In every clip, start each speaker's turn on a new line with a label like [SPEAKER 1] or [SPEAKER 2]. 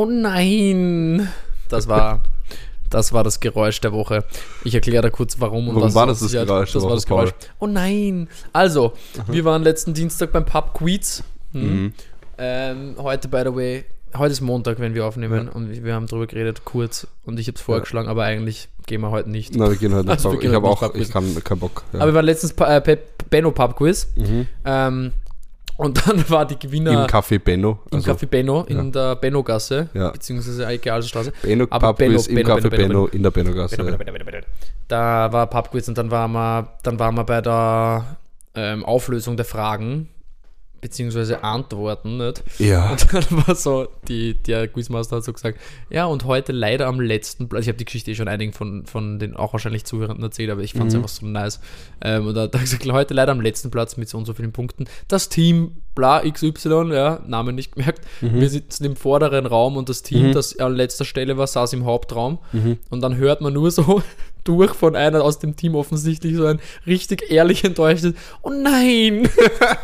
[SPEAKER 1] Oh nein! Das war, das war das Geräusch der Woche. Ich erkläre da kurz, warum und
[SPEAKER 2] Warum
[SPEAKER 1] was
[SPEAKER 2] war
[SPEAKER 1] es
[SPEAKER 2] das das. Geräusch
[SPEAKER 1] Das war das Geräusch. Oh nein! Also, wir waren letzten Dienstag beim Pub Quiz. Hm.
[SPEAKER 2] Mhm.
[SPEAKER 1] Ähm, heute, by the way, heute ist Montag, wenn wir aufnehmen und wir haben drüber geredet, kurz. Und ich habe es vorgeschlagen, aber eigentlich gehen wir heute nicht.
[SPEAKER 2] Na, wir gehen halt nicht.
[SPEAKER 1] Also,
[SPEAKER 2] ich habe auch, ich kann keinen Bock. Ja.
[SPEAKER 1] Aber wir waren letztens äh, Benno Pub Quiz.
[SPEAKER 2] Mhm.
[SPEAKER 1] Ähm, und dann war die Gewinner
[SPEAKER 2] Im Café Benno.
[SPEAKER 1] im Café Benno in
[SPEAKER 2] ja.
[SPEAKER 1] der Benno-Gasse,
[SPEAKER 2] Ja.
[SPEAKER 1] beziehungsweise Egalstraße.
[SPEAKER 2] Benno
[SPEAKER 1] Aber Benno,
[SPEAKER 2] Quiz im
[SPEAKER 1] Benno,
[SPEAKER 2] Café
[SPEAKER 1] Benno, Benno,
[SPEAKER 2] Benno, in der Benno-Gasse.
[SPEAKER 1] Da war Pubquiz und dann waren wir, dann waren wir bei der ähm, Auflösung der Fragen, beziehungsweise Antworten, nicht?
[SPEAKER 2] Ja.
[SPEAKER 1] Und dann war so, die, der Quizmaster hat so gesagt, ja, und heute leider am letzten Platz, ich habe die Geschichte eh schon einigen von, von den auch wahrscheinlich Zuhörenden erzählt, aber ich fand es
[SPEAKER 2] Mhm.
[SPEAKER 1] einfach so nice. Ähm, und da hat er gesagt, heute leider am letzten Platz mit so und so vielen Punkten. Das Team bla XY, ja, Name nicht gemerkt.
[SPEAKER 2] Mhm.
[SPEAKER 1] Wir sitzen im vorderen Raum und das Team, das an letzter Stelle war, saß im Hauptraum.
[SPEAKER 2] Mhm.
[SPEAKER 1] Und dann hört man nur so durch von einer aus dem Team offensichtlich so ein richtig ehrlich enttäuschtes Oh nein!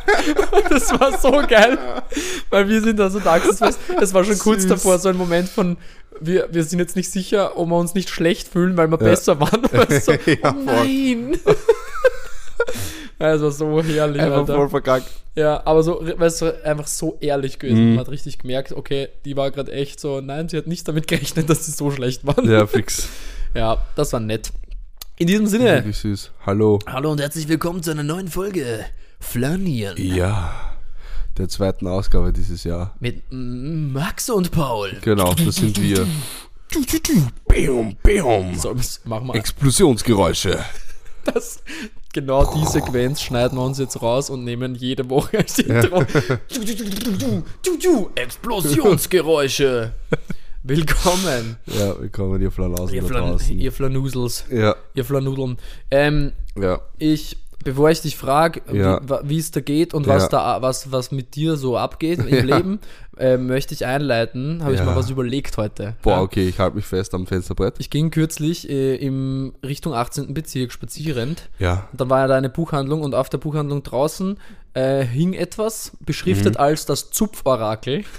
[SPEAKER 1] das war so geil, weil wir sind da so da gesessen, weißt, es war schon kurz
[SPEAKER 2] Süß.
[SPEAKER 1] davor so ein Moment von wir, wir sind jetzt nicht sicher, ob wir uns nicht schlecht fühlen, weil wir besser waren. Weißt du? so,
[SPEAKER 2] Ja,
[SPEAKER 1] oh nein! Ja, Es war so herrlich,
[SPEAKER 2] Einfach
[SPEAKER 1] Alter.
[SPEAKER 2] voll verkackt.
[SPEAKER 1] Ja, aber so, weißt du, einfach so ehrlich gewesen.
[SPEAKER 2] Mhm.
[SPEAKER 1] Man hat richtig gemerkt, okay, die war gerade echt so, nein, sie hat nicht damit gerechnet, dass sie so schlecht waren.
[SPEAKER 2] Ja, fix.
[SPEAKER 1] Ja, das war nett. In diesem Sinne,
[SPEAKER 2] Wirklich süß. Hallo.
[SPEAKER 1] hallo und herzlich willkommen zu einer neuen Folge Flanieren
[SPEAKER 2] Ja. Der zweiten Ausgabe dieses Jahr.
[SPEAKER 1] mit Max und Paul.
[SPEAKER 2] Genau, das sind wir. Beum, beum.
[SPEAKER 1] So, machen wir
[SPEAKER 2] Explosionsgeräusche.
[SPEAKER 1] das. Genau die Sequenz schneiden wir uns jetzt raus und nehmen jede Woche als Intro. Du, Explosionsgeräusche. Willkommen,
[SPEAKER 2] Ja, willkommen, ihr Flanausen
[SPEAKER 1] ihr, Flan ihr Flanusels,
[SPEAKER 2] Ja,
[SPEAKER 1] ihr Flanudeln. Ähm,
[SPEAKER 2] ja.
[SPEAKER 1] ich, bevor ich dich frage,
[SPEAKER 2] Ja.
[SPEAKER 1] wie, es da geht und was
[SPEAKER 2] Ja.
[SPEAKER 1] da, was, was mit dir so abgeht im
[SPEAKER 2] Ja.
[SPEAKER 1] Leben, äh, möchte ich einleiten. Habe ich
[SPEAKER 2] Ja.
[SPEAKER 1] mal was überlegt heute.
[SPEAKER 2] Boah,
[SPEAKER 1] Ja.
[SPEAKER 2] okay, ich halte mich fest am Fensterbrett.
[SPEAKER 1] Ich ging kürzlich äh, im Richtung 18. Bezirk spazierend.
[SPEAKER 2] Ja.
[SPEAKER 1] Und dann war ja da eine Buchhandlung und auf der Buchhandlung draußen äh, hing etwas, beschriftet als das Zupforakel.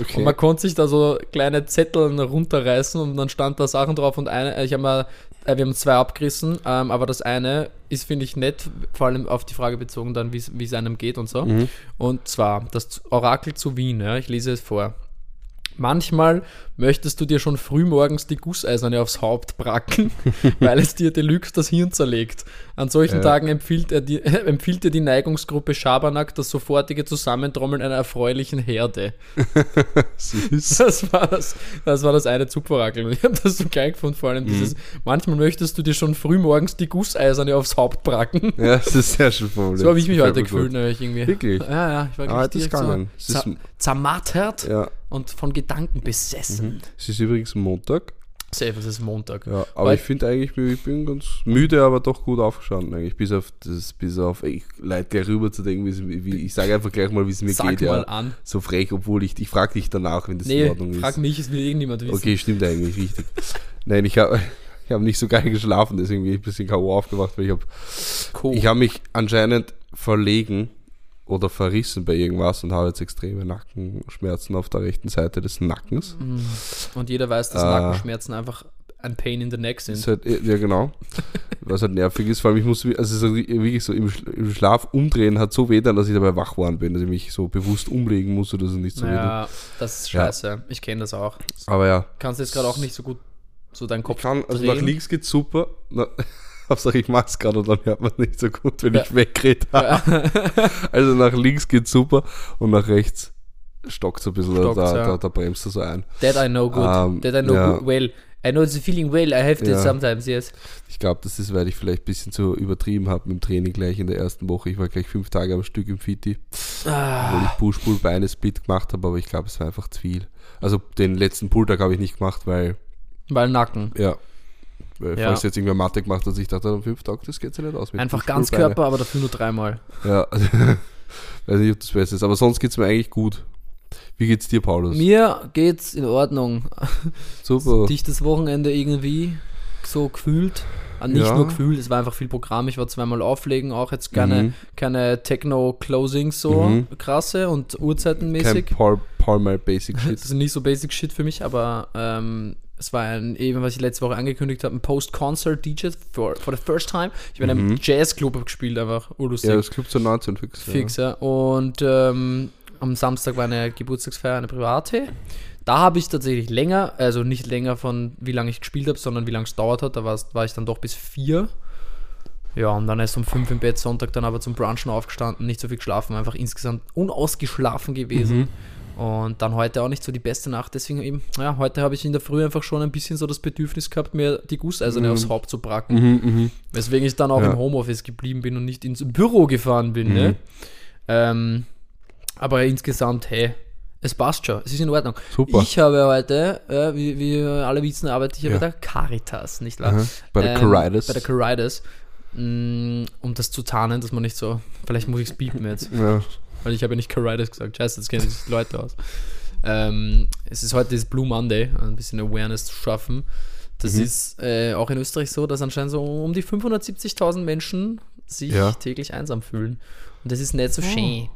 [SPEAKER 2] Okay.
[SPEAKER 1] Und man konnte sich da so kleine Zettel runterreißen und dann stand da Sachen drauf und eine, ich habe mal, äh, wir haben zwei abgerissen, ähm, aber das eine ist, finde ich, nett, vor allem auf die Frage bezogen dann, wie es- wie es einem geht und so.
[SPEAKER 2] Mhm.
[SPEAKER 1] Und zwar das Orakel zu Wien, ja, ich lese es vor. Manchmal möchtest du dir schon frühmorgens die Gusseiserne aufs Haupt bracken, weil es dir Deluxe das Hirn zerlegt. An solchen
[SPEAKER 2] Ja.
[SPEAKER 1] Tagen empfiehlt, er die, empfiehlt dir die Neigungsgruppe Schabernack das sofortige Zusammentrommeln einer erfreulichen Herde.
[SPEAKER 2] Süß.
[SPEAKER 1] Das war das, das, war das eine. Und ich habe das so geil gefunden, vor allem
[SPEAKER 2] Mhm.
[SPEAKER 1] dieses, manchmal möchtest du dir schon frühmorgens die Gusseiserne aufs Haupt bracken.
[SPEAKER 2] Ja, das ist sehr schön formuliert.
[SPEAKER 1] So habe ich mich heute gefühlt, nämlich irgendwie.
[SPEAKER 2] Wirklich?
[SPEAKER 1] Ja, ja, ich war
[SPEAKER 2] Ah, das
[SPEAKER 1] richtig
[SPEAKER 2] ist gegangen.
[SPEAKER 1] So
[SPEAKER 2] ist-
[SPEAKER 1] zer zermattert
[SPEAKER 2] Ja,
[SPEAKER 1] und von Gedanken besessen.
[SPEAKER 2] es ist übrigens Montag.
[SPEAKER 1] Safe, es ist Montag.
[SPEAKER 2] Ja, aber
[SPEAKER 1] Weil-
[SPEAKER 2] ich finde eigentlich, ich bin ganz müde, aber doch gut aufgestanden eigentlich. Bis auf das, bis auf, ich leite gleich rüber zu denken, wie, ich sage einfach gleich mal, wie es mir
[SPEAKER 1] Sag
[SPEAKER 2] geht.
[SPEAKER 1] mal
[SPEAKER 2] ja.
[SPEAKER 1] an.
[SPEAKER 2] So frech, obwohl ich, ich frage dich danach, wenn das in
[SPEAKER 1] Nee,
[SPEAKER 2] Ordnung ist.
[SPEAKER 1] frag mich, es will irgendjemand wissen.
[SPEAKER 2] Okay, stimmt eigentlich, richtig. Nein, ich habe ich hab nicht so geil geschlafen, deswegen bin ich ein bisschen K.O. aufgewacht, weil ich habe
[SPEAKER 1] Cool.
[SPEAKER 2] ich hab mich anscheinend verlegen oder verrissen bei irgendwas und habe jetzt extreme Nackenschmerzen auf der rechten Seite des Nackens.
[SPEAKER 1] Mhm. Und jeder weiß, dass
[SPEAKER 2] Äh.
[SPEAKER 1] Nackenschmerzen einfach ein Pain in the neck sind.
[SPEAKER 2] halt, ja, genau. Was halt nervig ist, vor allem ich muss, also so wirklich so im, Sch- im Schlaf umdrehen hat so weh dann, dass ich dabei wach geworden bin, dass ich mich so bewusst umlegen muss oder so nicht so weh. tut.
[SPEAKER 1] Ja, das ist
[SPEAKER 2] Ja.
[SPEAKER 1] scheiße. Ich kenne das auch.
[SPEAKER 2] Aber ja,
[SPEAKER 1] Kannst jetzt gerade auch nicht so gut so deinen
[SPEAKER 2] ich
[SPEAKER 1] Kopf
[SPEAKER 2] kann, also
[SPEAKER 1] drehen.
[SPEAKER 2] nach links geht's super. Na, Hauptsache ich mach's gerade und dann hört man nicht so gut, wenn
[SPEAKER 1] Ja.
[SPEAKER 2] ich wegrede. also nach links geht's super und nach rechts stockt so ein bisschen,
[SPEAKER 1] Stockt's,
[SPEAKER 2] da,
[SPEAKER 1] ja.
[SPEAKER 2] da, da bremst du so ein.
[SPEAKER 1] That I know good.
[SPEAKER 2] Ähm,
[SPEAKER 1] That I know
[SPEAKER 2] ja.
[SPEAKER 1] good well. I know the feeling well. I have
[SPEAKER 2] Ja.
[SPEAKER 1] sometimes, yes.
[SPEAKER 2] Ich glaube, das ist, weil ich vielleicht ein bisschen zu übertrieben habe mit dem Training gleich in der ersten Woche. Ich war gleich fünf Tage am Stück im Fiti.
[SPEAKER 1] Ah,
[SPEAKER 2] ich Push, Pull, Beine, Split gemacht habe, aber ich glaube, es war einfach zu viel. Also den letzten Pulltag habe ich nicht gemacht, weil,
[SPEAKER 1] weil Nacken.
[SPEAKER 2] ja, weil
[SPEAKER 1] Ja.
[SPEAKER 2] falls jetzt irgendwer Mathe gemacht hat, ich dachte, am fünf Tagen, das geht ja nicht aus.
[SPEAKER 1] Einfach
[SPEAKER 2] Push, Pull,
[SPEAKER 1] Ganzkörper, aber dafür nur dreimal.
[SPEAKER 2] Ja, weiß nicht, ob das Beste ist, aber sonst geht es mir eigentlich gut. Wie geht's dir, Paulus?
[SPEAKER 1] Mir geht's in Ordnung.
[SPEAKER 2] Super.
[SPEAKER 1] Dich das Wochenende irgendwie so gefühlt. Nicht
[SPEAKER 2] Ja.
[SPEAKER 1] nur gefühlt, es war einfach viel Programm. Ich war zweimal auflegen, auch jetzt keine,
[SPEAKER 2] Mhm.
[SPEAKER 1] keine Techno-Closings so
[SPEAKER 2] Mhm.
[SPEAKER 1] krasse und
[SPEAKER 2] Kein
[SPEAKER 1] Uhrzeitenmäßig.
[SPEAKER 2] Paul, Paul mal Basic
[SPEAKER 1] Das
[SPEAKER 2] Shit.
[SPEAKER 1] ist nicht so Basic Shit für mich, aber ähm, es war ein, eben, was ich letzte Woche angekündigt habe, ein Post-Concert-DJ for, for the first time. Ich bin in einem
[SPEAKER 2] Mhm.
[SPEAKER 1] Jazzclub gespielt, einfach urlustig.
[SPEAKER 2] Ja, das Club zur 19 fix.
[SPEAKER 1] Fix, ja. Und ähm, am Samstag war eine Geburtstagsfeier, eine private. Da habe ich tatsächlich länger, also nicht länger von wie lange ich gespielt habe, sondern wie lange es dauert hat. Da war ich dann doch bis vier. Ja, und dann erst um fünf im Bett, Sonntag dann aber zum Brunchen aufgestanden, nicht so viel geschlafen, einfach insgesamt unausgeschlafen gewesen. Und dann heute auch nicht so die beste Nacht, deswegen eben, ja, heute habe ich in der Früh einfach schon ein bisschen so das Bedürfnis gehabt, mir die Gusseiserne
[SPEAKER 2] Mhm.
[SPEAKER 1] aufs Haupt zu bracken.
[SPEAKER 2] Mhm, mhm.
[SPEAKER 1] Weswegen ich dann auch
[SPEAKER 2] Ja.
[SPEAKER 1] im Homeoffice geblieben bin und nicht ins Büro gefahren bin. Ne?
[SPEAKER 2] Mhm.
[SPEAKER 1] Ähm, aber insgesamt, hey, es passt schon, es ist in Ordnung.
[SPEAKER 2] Super.
[SPEAKER 1] Ich habe heute, äh, wie, wie alle wissen, arbeite ich ja
[SPEAKER 2] Ja.
[SPEAKER 1] bei der Caritas, nicht wahr?
[SPEAKER 2] Aha. Bei der
[SPEAKER 1] Ähm,
[SPEAKER 2] Caritas.
[SPEAKER 1] Bei der Caritas. Mm, Um das zu tarnen, dass man nicht so, vielleicht muss ich es piepen jetzt,
[SPEAKER 2] ja.
[SPEAKER 1] Weil ich habe ja nicht Caritas gesagt. Scheiße, jetzt kennen sich die Leute aus. Ähm, es ist heute das Blue Monday, ein bisschen Awareness zu schaffen. Das
[SPEAKER 2] Mhm.
[SPEAKER 1] ist äh, auch in Österreich so, dass anscheinend so um die 570.000 Menschen sich
[SPEAKER 2] Ja.
[SPEAKER 1] täglich einsam fühlen. Und das ist nicht so schön.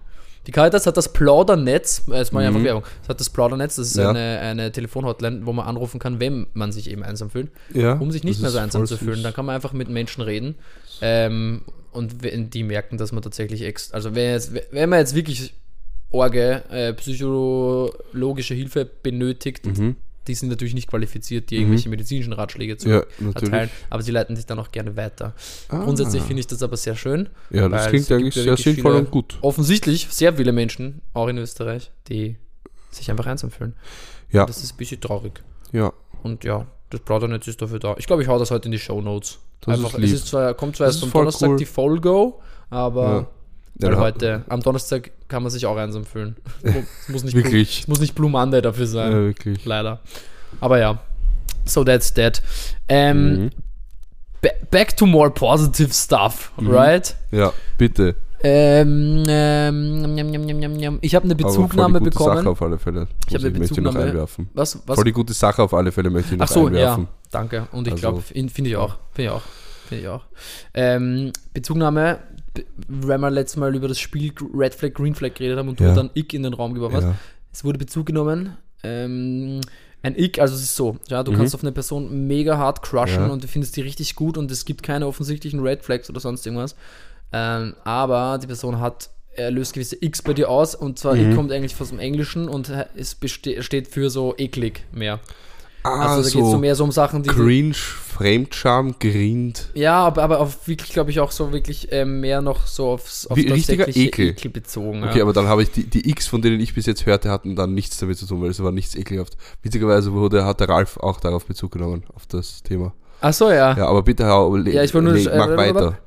[SPEAKER 1] Die Caritas hat das Plaudernetz, äh, jetzt mache ich einfach
[SPEAKER 2] Mhm.
[SPEAKER 1] Werbung, es hat das Plaudernetz, das ist
[SPEAKER 2] Ja.
[SPEAKER 1] eine, eine Telefonhotline, wo man anrufen kann, wenn man sich eben einsam fühlt
[SPEAKER 2] ja.
[SPEAKER 1] um sich nicht
[SPEAKER 2] das
[SPEAKER 1] mehr so einsam zu fühlen. Dann kann man einfach mit Menschen reden. Ähm, und wenn die merken, dass man tatsächlich ex also wenn, jetzt, wenn man jetzt wirklich Orge, äh, psychologische Hilfe benötigt,
[SPEAKER 2] Mhm.
[SPEAKER 1] die sind natürlich nicht qualifiziert, die irgendwelche medizinischen Ratschläge zu
[SPEAKER 2] Ja,
[SPEAKER 1] erteilen, aber sie leiten sich dann auch gerne weiter.
[SPEAKER 2] Ah.
[SPEAKER 1] Grundsätzlich finde ich das aber sehr schön.
[SPEAKER 2] Ja, das klingt eigentlich
[SPEAKER 1] ja
[SPEAKER 2] sehr sinnvoll
[SPEAKER 1] viele-
[SPEAKER 2] und gut.
[SPEAKER 1] Offensichtlich sehr viele Menschen, auch in Österreich, die sich einfach einsam fühlen.
[SPEAKER 2] Ja,
[SPEAKER 1] Das ist ein bisschen traurig.
[SPEAKER 2] ja.
[SPEAKER 1] Und ja, das Plaudernetz ist dafür da. Ich glaube, ich hau das heute in die Show Notes.
[SPEAKER 2] Das
[SPEAKER 1] Einfach,
[SPEAKER 2] ist
[SPEAKER 1] es ist zwar, kommt zwar erst am Donnerstag
[SPEAKER 2] cool.
[SPEAKER 1] die Folgo, aber
[SPEAKER 2] Ja. Ja,
[SPEAKER 1] heute, am Donnerstag kann man sich auch einsam fühlen. Es muss nicht, Blue,
[SPEAKER 2] Wirklich.
[SPEAKER 1] es muss nicht Blue Monday dafür
[SPEAKER 2] Ja,
[SPEAKER 1] sein,
[SPEAKER 2] wirklich.
[SPEAKER 1] leider. Aber ja, so that's that. Ähm,
[SPEAKER 2] Mhm.
[SPEAKER 1] ba- Back to more positive stuff,
[SPEAKER 2] Mhm.
[SPEAKER 1] right?
[SPEAKER 2] Ja, bitte.
[SPEAKER 1] Ähm, ähm, njam, njam, njam. ich habe eine
[SPEAKER 2] Aber voll die
[SPEAKER 1] Bezugnahme
[SPEAKER 2] gute
[SPEAKER 1] bekommen.
[SPEAKER 2] Sache auf alle Fälle.
[SPEAKER 1] Ich habe eine
[SPEAKER 2] möchte ich noch
[SPEAKER 1] Bezugnahme-
[SPEAKER 2] einwerfen.
[SPEAKER 1] Was, was
[SPEAKER 2] Voll die gute Sache auf alle Fälle möchte ich noch
[SPEAKER 1] Ach so,
[SPEAKER 2] einwerfen.
[SPEAKER 1] ja, danke. Und ich
[SPEAKER 2] Also-
[SPEAKER 1] glaube, finde ich auch. Finde ich auch. Finde ich auch. Ähm, Bezugnahme, weil wir letztes Mal über das Spiel Red Flag, Green Flag geredet haben und du
[SPEAKER 2] Ja.
[SPEAKER 1] dann Ick in den Raum geworfen hast.
[SPEAKER 2] Ja.
[SPEAKER 1] Es wurde Bezug genommen. Ähm, ein Ick, also es ist so, ja, du
[SPEAKER 2] Mhm.
[SPEAKER 1] kannst auf eine Person mega hart crushen
[SPEAKER 2] Ja.
[SPEAKER 1] und du findest die richtig gut und es gibt keine offensichtlichen Red Flags oder sonst irgendwas. Ähm, aber die Person hat, er löst gewisse X bei dir aus und zwar
[SPEAKER 2] Mhm.
[SPEAKER 1] Kommt eigentlich aus dem Englischen und es steht für so eklig mehr.
[SPEAKER 2] Ah,
[SPEAKER 1] Also da geht es so mehr so um Sachen, die.
[SPEAKER 2] Cringe, Fremdscham, Grind.
[SPEAKER 1] Ja, aber, aber auf wirklich, glaube ich, auch so wirklich ähm, mehr noch so aufs, auf
[SPEAKER 2] Wie richtiger
[SPEAKER 1] tatsächliche
[SPEAKER 2] Ekel.
[SPEAKER 1] bezogen.
[SPEAKER 2] Okay,
[SPEAKER 1] ja.
[SPEAKER 2] aber dann habe ich die, die X, von denen ich bis jetzt hörte, hatten dann nichts damit zu tun, weil es war nichts ekelhaft. Witzigerweise wurde, hat der Ralf auch darauf Bezug genommen, auf das Thema.
[SPEAKER 1] Ach so, ja.
[SPEAKER 2] Ja, aber bitte hau,
[SPEAKER 1] Ja, ich nur-
[SPEAKER 2] mach
[SPEAKER 1] äh,
[SPEAKER 2] weiter.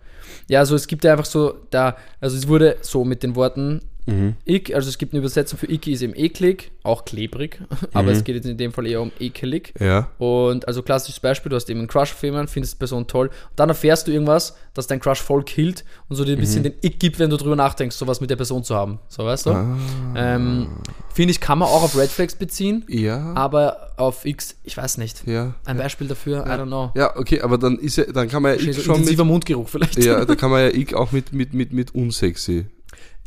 [SPEAKER 1] Ja, also es gibt ja einfach so, da, also es wurde so mit den Worten
[SPEAKER 2] Mhm.
[SPEAKER 1] Ick, also es gibt eine Übersetzung für Icky ist eben eklig, auch klebrig, aber
[SPEAKER 2] Mhm.
[SPEAKER 1] es geht jetzt in dem Fall eher um ekelig.
[SPEAKER 2] Ja.
[SPEAKER 1] Und also klassisches Beispiel, du hast eben einen Crush auf jemanden, findest die Person toll, und dann erfährst du irgendwas, das dein Crush voll killt und so dir ein bisschen den Ick gibt, wenn du drüber nachdenkst, sowas mit der Person zu haben. So, weißt du?
[SPEAKER 2] Ah.
[SPEAKER 1] Ähm, Finde ich, kann man auch auf Red Flags beziehen,
[SPEAKER 2] Ja.
[SPEAKER 1] aber auf X, ich weiß nicht.
[SPEAKER 2] Ja.
[SPEAKER 1] Ein Beispiel dafür, I don't know.
[SPEAKER 2] Ja, okay, aber dann ist ja, dann kann man ja
[SPEAKER 1] so
[SPEAKER 2] schon mit,
[SPEAKER 1] intensiver Mundgeruch vielleicht.
[SPEAKER 2] ja, da kann man ja X auch mit, mit, mit, mit unsexy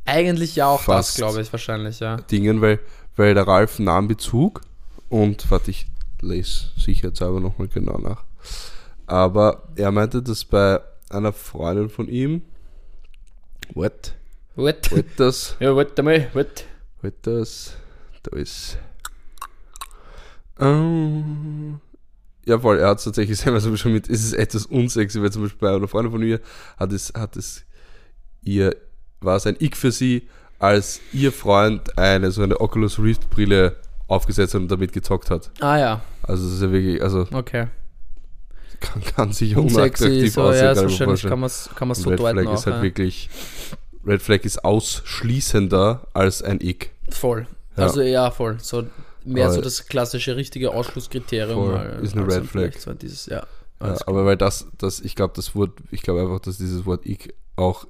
[SPEAKER 1] Eigentlich ja auch das, glaube ich, wahrscheinlich, ja.
[SPEAKER 2] Dingen, weil, weil der Ralf nahm Bezug und warte, ich lese sicherheitshalber nochmal genau nach. Aber er meinte, dass bei einer Freundin von ihm, what,
[SPEAKER 1] What?
[SPEAKER 2] what das,
[SPEAKER 1] Ja, warte mal, what?
[SPEAKER 2] what das, da ist, ähm, ja voll, er hat es tatsächlich selber schon mit, es ist etwas unsexy, weil zum Beispiel bei einer Freundin von mir hat es, hat es ihr, war es ein Ick für sie, als ihr Freund eine so eine Oculus Rift Brille aufgesetzt hat und damit gezockt hat.
[SPEAKER 1] Ah ja,
[SPEAKER 2] Also das ist ja wirklich, also
[SPEAKER 1] okay.
[SPEAKER 2] kann, kann sicher unattraktiv
[SPEAKER 1] so,
[SPEAKER 2] aussehen.
[SPEAKER 1] ja,
[SPEAKER 2] kann
[SPEAKER 1] wahrscheinlich kann man es kann man's so
[SPEAKER 2] Red
[SPEAKER 1] deuten
[SPEAKER 2] Flag
[SPEAKER 1] auch.
[SPEAKER 2] ist halt
[SPEAKER 1] ja.
[SPEAKER 2] wirklich, Red Flag ist ausschließender als ein Ick.
[SPEAKER 1] Voll.
[SPEAKER 2] Ja.
[SPEAKER 1] Also ja, voll. So mehr
[SPEAKER 2] Aber-
[SPEAKER 1] so das klassische, richtige Ausschlusskriterium.
[SPEAKER 2] Voll. Ist eine Red Flag.
[SPEAKER 1] So dieses, ja.
[SPEAKER 2] Ja, aber weil das, das, ich glaube, das Wort, ich glaube einfach, dass dieses Wort Ick auch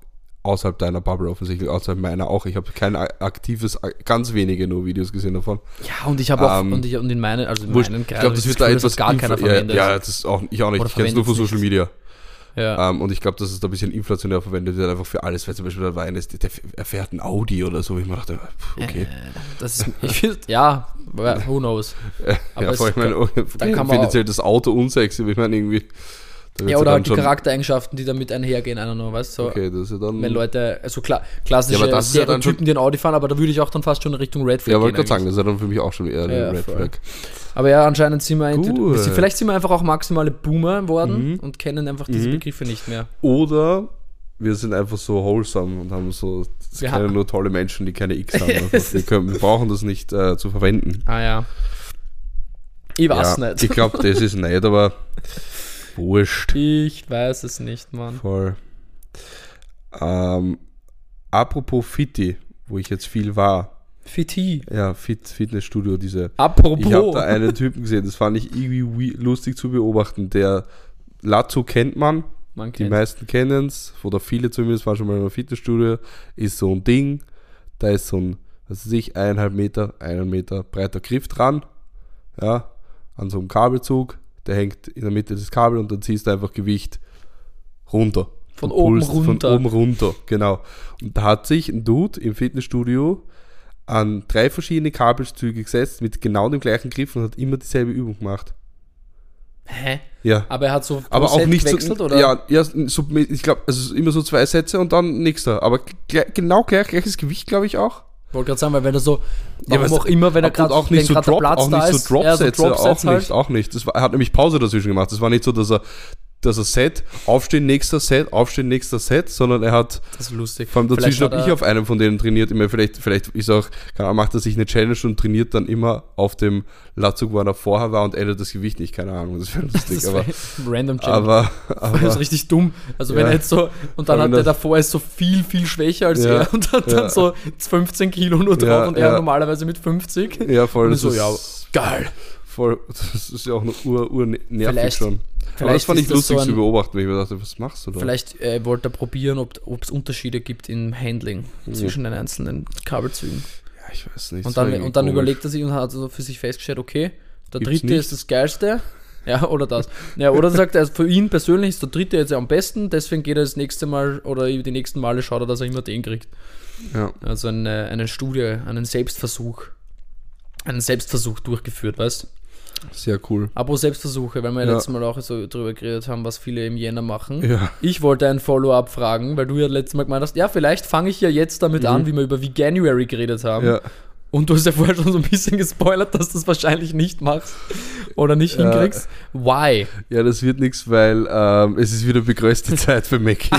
[SPEAKER 2] außerhalb deiner Bubble offensichtlich, außerhalb meiner auch. Ich habe kein aktives, ganz wenige nur Videos gesehen davon.
[SPEAKER 1] Ja, und ich habe auch,
[SPEAKER 2] Ähm,
[SPEAKER 1] und, ich, und in meinen, also in meinen
[SPEAKER 2] Ich glaube, das wird da etwas
[SPEAKER 1] gar keiner
[SPEAKER 2] Info- ja,
[SPEAKER 1] verwendet.
[SPEAKER 2] Ja, das ist auch, ich auch nicht.
[SPEAKER 1] Oder
[SPEAKER 2] ich kenne es nur von
[SPEAKER 1] verwendet
[SPEAKER 2] Social
[SPEAKER 1] nicht.
[SPEAKER 2] Media.
[SPEAKER 1] Ja.
[SPEAKER 2] Ähm, und ich glaube, dass es da ein bisschen inflationär verwendet wird, einfach für alles, weil zum Beispiel der Wein ist, der erfährt ein Audi oder so. Ich mir dachte, okay.
[SPEAKER 1] Äh, das ist, ich find, ja, who knows. Aber
[SPEAKER 2] ja, vor allem, ich meine,
[SPEAKER 1] auch-
[SPEAKER 2] halt das Auto unsexy, ich meine, irgendwie.
[SPEAKER 1] Ja, oder halt die Charaktereigenschaften, die damit einhergehen, don't know, weißt du? So,
[SPEAKER 2] Okay, das ist ja dann.
[SPEAKER 1] Wenn Leute, also klar, klassische
[SPEAKER 2] Ja, ist ja dann
[SPEAKER 1] Stereotypen, die ein Audi fahren, aber da würde ich auch dann fast schon in Richtung Red Flag
[SPEAKER 2] ja, wollte gerade sagen, das ist ja dann für mich auch schon eher eine
[SPEAKER 1] Ja,
[SPEAKER 2] Red
[SPEAKER 1] voll.
[SPEAKER 2] Flag.
[SPEAKER 1] Aber ja, anscheinend sind wir
[SPEAKER 2] Gut.
[SPEAKER 1] vielleicht sind wir einfach auch maximale Boomer worden
[SPEAKER 2] Mhm.
[SPEAKER 1] und kennen einfach diese Begriffe nicht mehr.
[SPEAKER 2] Oder wir sind einfach so wholesome und haben so, das
[SPEAKER 1] Wir
[SPEAKER 2] kennen nur tolle Menschen, die keine X haben. Einfach. wir, können, wir brauchen das nicht äh, zu verwenden.
[SPEAKER 1] Ah ja. Ich weiß
[SPEAKER 2] ja,
[SPEAKER 1] nicht.
[SPEAKER 2] Ich glaube, das ist nicht, aber wurscht.
[SPEAKER 1] Ich weiß es nicht, Mann.
[SPEAKER 2] Voll. Ähm, apropos Fitti, wo ich jetzt viel war.
[SPEAKER 1] Fiti.
[SPEAKER 2] Ja, Fit, Fitnessstudio, diese.
[SPEAKER 1] Apropos.
[SPEAKER 2] Ich habe da einen Typen gesehen, das fand ich irgendwie lustig zu beobachten. Der Lazzo kennt man,
[SPEAKER 1] Man
[SPEAKER 2] die
[SPEAKER 1] kennt
[SPEAKER 2] meisten kennen es, oder viele zumindest waren schon mal in einem Fitnessstudio, ist so ein Ding, da ist so ein, was weiß ich, eineinhalb Meter, einen Meter breiter Griff dran, ja, an so einem Kabelzug, der hängt in der Mitte des Kabels und dann ziehst du einfach Gewicht runter.
[SPEAKER 1] Von oben
[SPEAKER 2] pulst
[SPEAKER 1] runter.
[SPEAKER 2] Von oben runter, genau. Und da hat sich ein Dude im Fitnessstudio an drei verschiedene Kabelzüge gesetzt mit genau dem gleichen Griff und hat immer dieselbe Übung gemacht.
[SPEAKER 1] Hä?
[SPEAKER 2] Ja.
[SPEAKER 1] Aber er hat so
[SPEAKER 2] Aber auch nicht
[SPEAKER 1] gewechselt,
[SPEAKER 2] so,
[SPEAKER 1] oder?
[SPEAKER 2] ja, ja, so, ich glaube, also immer so zwei Sätze und dann nächster. Aber gleich, genau gleich, gleiches Gewicht, glaube ich auch.
[SPEAKER 1] Wollte gerade sagen, weil wenn er so,
[SPEAKER 2] Ja,
[SPEAKER 1] warum
[SPEAKER 2] was-
[SPEAKER 1] auch immer, wenn er gerade
[SPEAKER 2] auch nicht so Drop,
[SPEAKER 1] Platz
[SPEAKER 2] auch nicht
[SPEAKER 1] ist,
[SPEAKER 2] so
[SPEAKER 1] ja,
[SPEAKER 2] Dropsätze,
[SPEAKER 1] Dropsets
[SPEAKER 2] auch
[SPEAKER 1] halt.
[SPEAKER 2] nicht, auch nicht. Das war, er hat nämlich Pause dazwischen gemacht. Das war nicht so, dass er, dass er Set, aufstehen, nächster Set, aufstehen, nächster Set, sondern er hat
[SPEAKER 1] Das ist lustig.
[SPEAKER 2] Vor allem dazwischen habe ich
[SPEAKER 1] er-
[SPEAKER 2] auf einem von denen trainiert. Immer vielleicht, vielleicht ist auch, keine Ahnung, macht er sich eine Challenge und trainiert dann immer auf dem Latzug, wo er vorher war und ändert das Gewicht nicht. Keine Ahnung, das wäre lustig.
[SPEAKER 1] Das
[SPEAKER 2] aber,
[SPEAKER 1] Random Challenge.
[SPEAKER 2] aber,
[SPEAKER 1] Das ist
[SPEAKER 2] aber,
[SPEAKER 1] richtig dumm. Also wenn
[SPEAKER 2] Ja.
[SPEAKER 1] er jetzt so, und dann
[SPEAKER 2] Aber
[SPEAKER 1] hat
[SPEAKER 2] wenn
[SPEAKER 1] der
[SPEAKER 2] das-
[SPEAKER 1] davor ist so viel, viel schwächer als
[SPEAKER 2] Ja.
[SPEAKER 1] er und hat
[SPEAKER 2] Ja.
[SPEAKER 1] dann so 15 Kilo nur drauf
[SPEAKER 2] Ja,
[SPEAKER 1] und er
[SPEAKER 2] ja.
[SPEAKER 1] normalerweise mit 50.
[SPEAKER 2] ja, voll,
[SPEAKER 1] Und
[SPEAKER 2] das
[SPEAKER 1] so,
[SPEAKER 2] ist
[SPEAKER 1] ja, geil.
[SPEAKER 2] voll, das ist ja auch nur ur, ur nervig
[SPEAKER 1] Vielleicht-
[SPEAKER 2] schon. Aber
[SPEAKER 1] vielleicht
[SPEAKER 2] das fand ich
[SPEAKER 1] das
[SPEAKER 2] lustig
[SPEAKER 1] so ein-
[SPEAKER 2] zu beobachten, ich mir dachte, was machst du da?
[SPEAKER 1] Vielleicht äh, wollte er probieren, ob es Unterschiede gibt im Handling zwischen den einzelnen Kabelzügen.
[SPEAKER 2] Ja, ich weiß nicht.
[SPEAKER 1] Und dann, und dann überlegt er sich und hat so für sich festgestellt, okay, der
[SPEAKER 2] Gibt's
[SPEAKER 1] dritte
[SPEAKER 2] nicht.
[SPEAKER 1] ist das geilste. Ja, oder das. Ja, oder sagt er, für ihn persönlich ist der dritte jetzt am besten, deswegen geht er das nächste Mal oder die nächsten Male schaut er, dass er immer den kriegt.
[SPEAKER 2] Ja.
[SPEAKER 1] Also eine, eine Studie, einen Selbstversuch. Einen Selbstversuch durchgeführt, weißt du?
[SPEAKER 2] Sehr cool.
[SPEAKER 1] Apropos Selbstversuche, weil wir ja letztes Mal auch so drüber geredet haben, was viele im Jänner machen.
[SPEAKER 2] Ja.
[SPEAKER 1] Ich wollte ein Follow-up fragen, weil du ja letztes Mal gemeint hast, ja, vielleicht fange ich ja jetzt damit an, wie wir über Veganuary geredet haben.
[SPEAKER 2] Mhm. Ja.
[SPEAKER 1] Und du hast ja vorher schon so ein bisschen gespoilert, dass du es wahrscheinlich nicht machst oder nicht
[SPEAKER 2] Ja.
[SPEAKER 1] hinkriegst. Why?
[SPEAKER 2] ja, das wird nichts, weil ähm, es ist wieder begrößte Zeit für Mackie.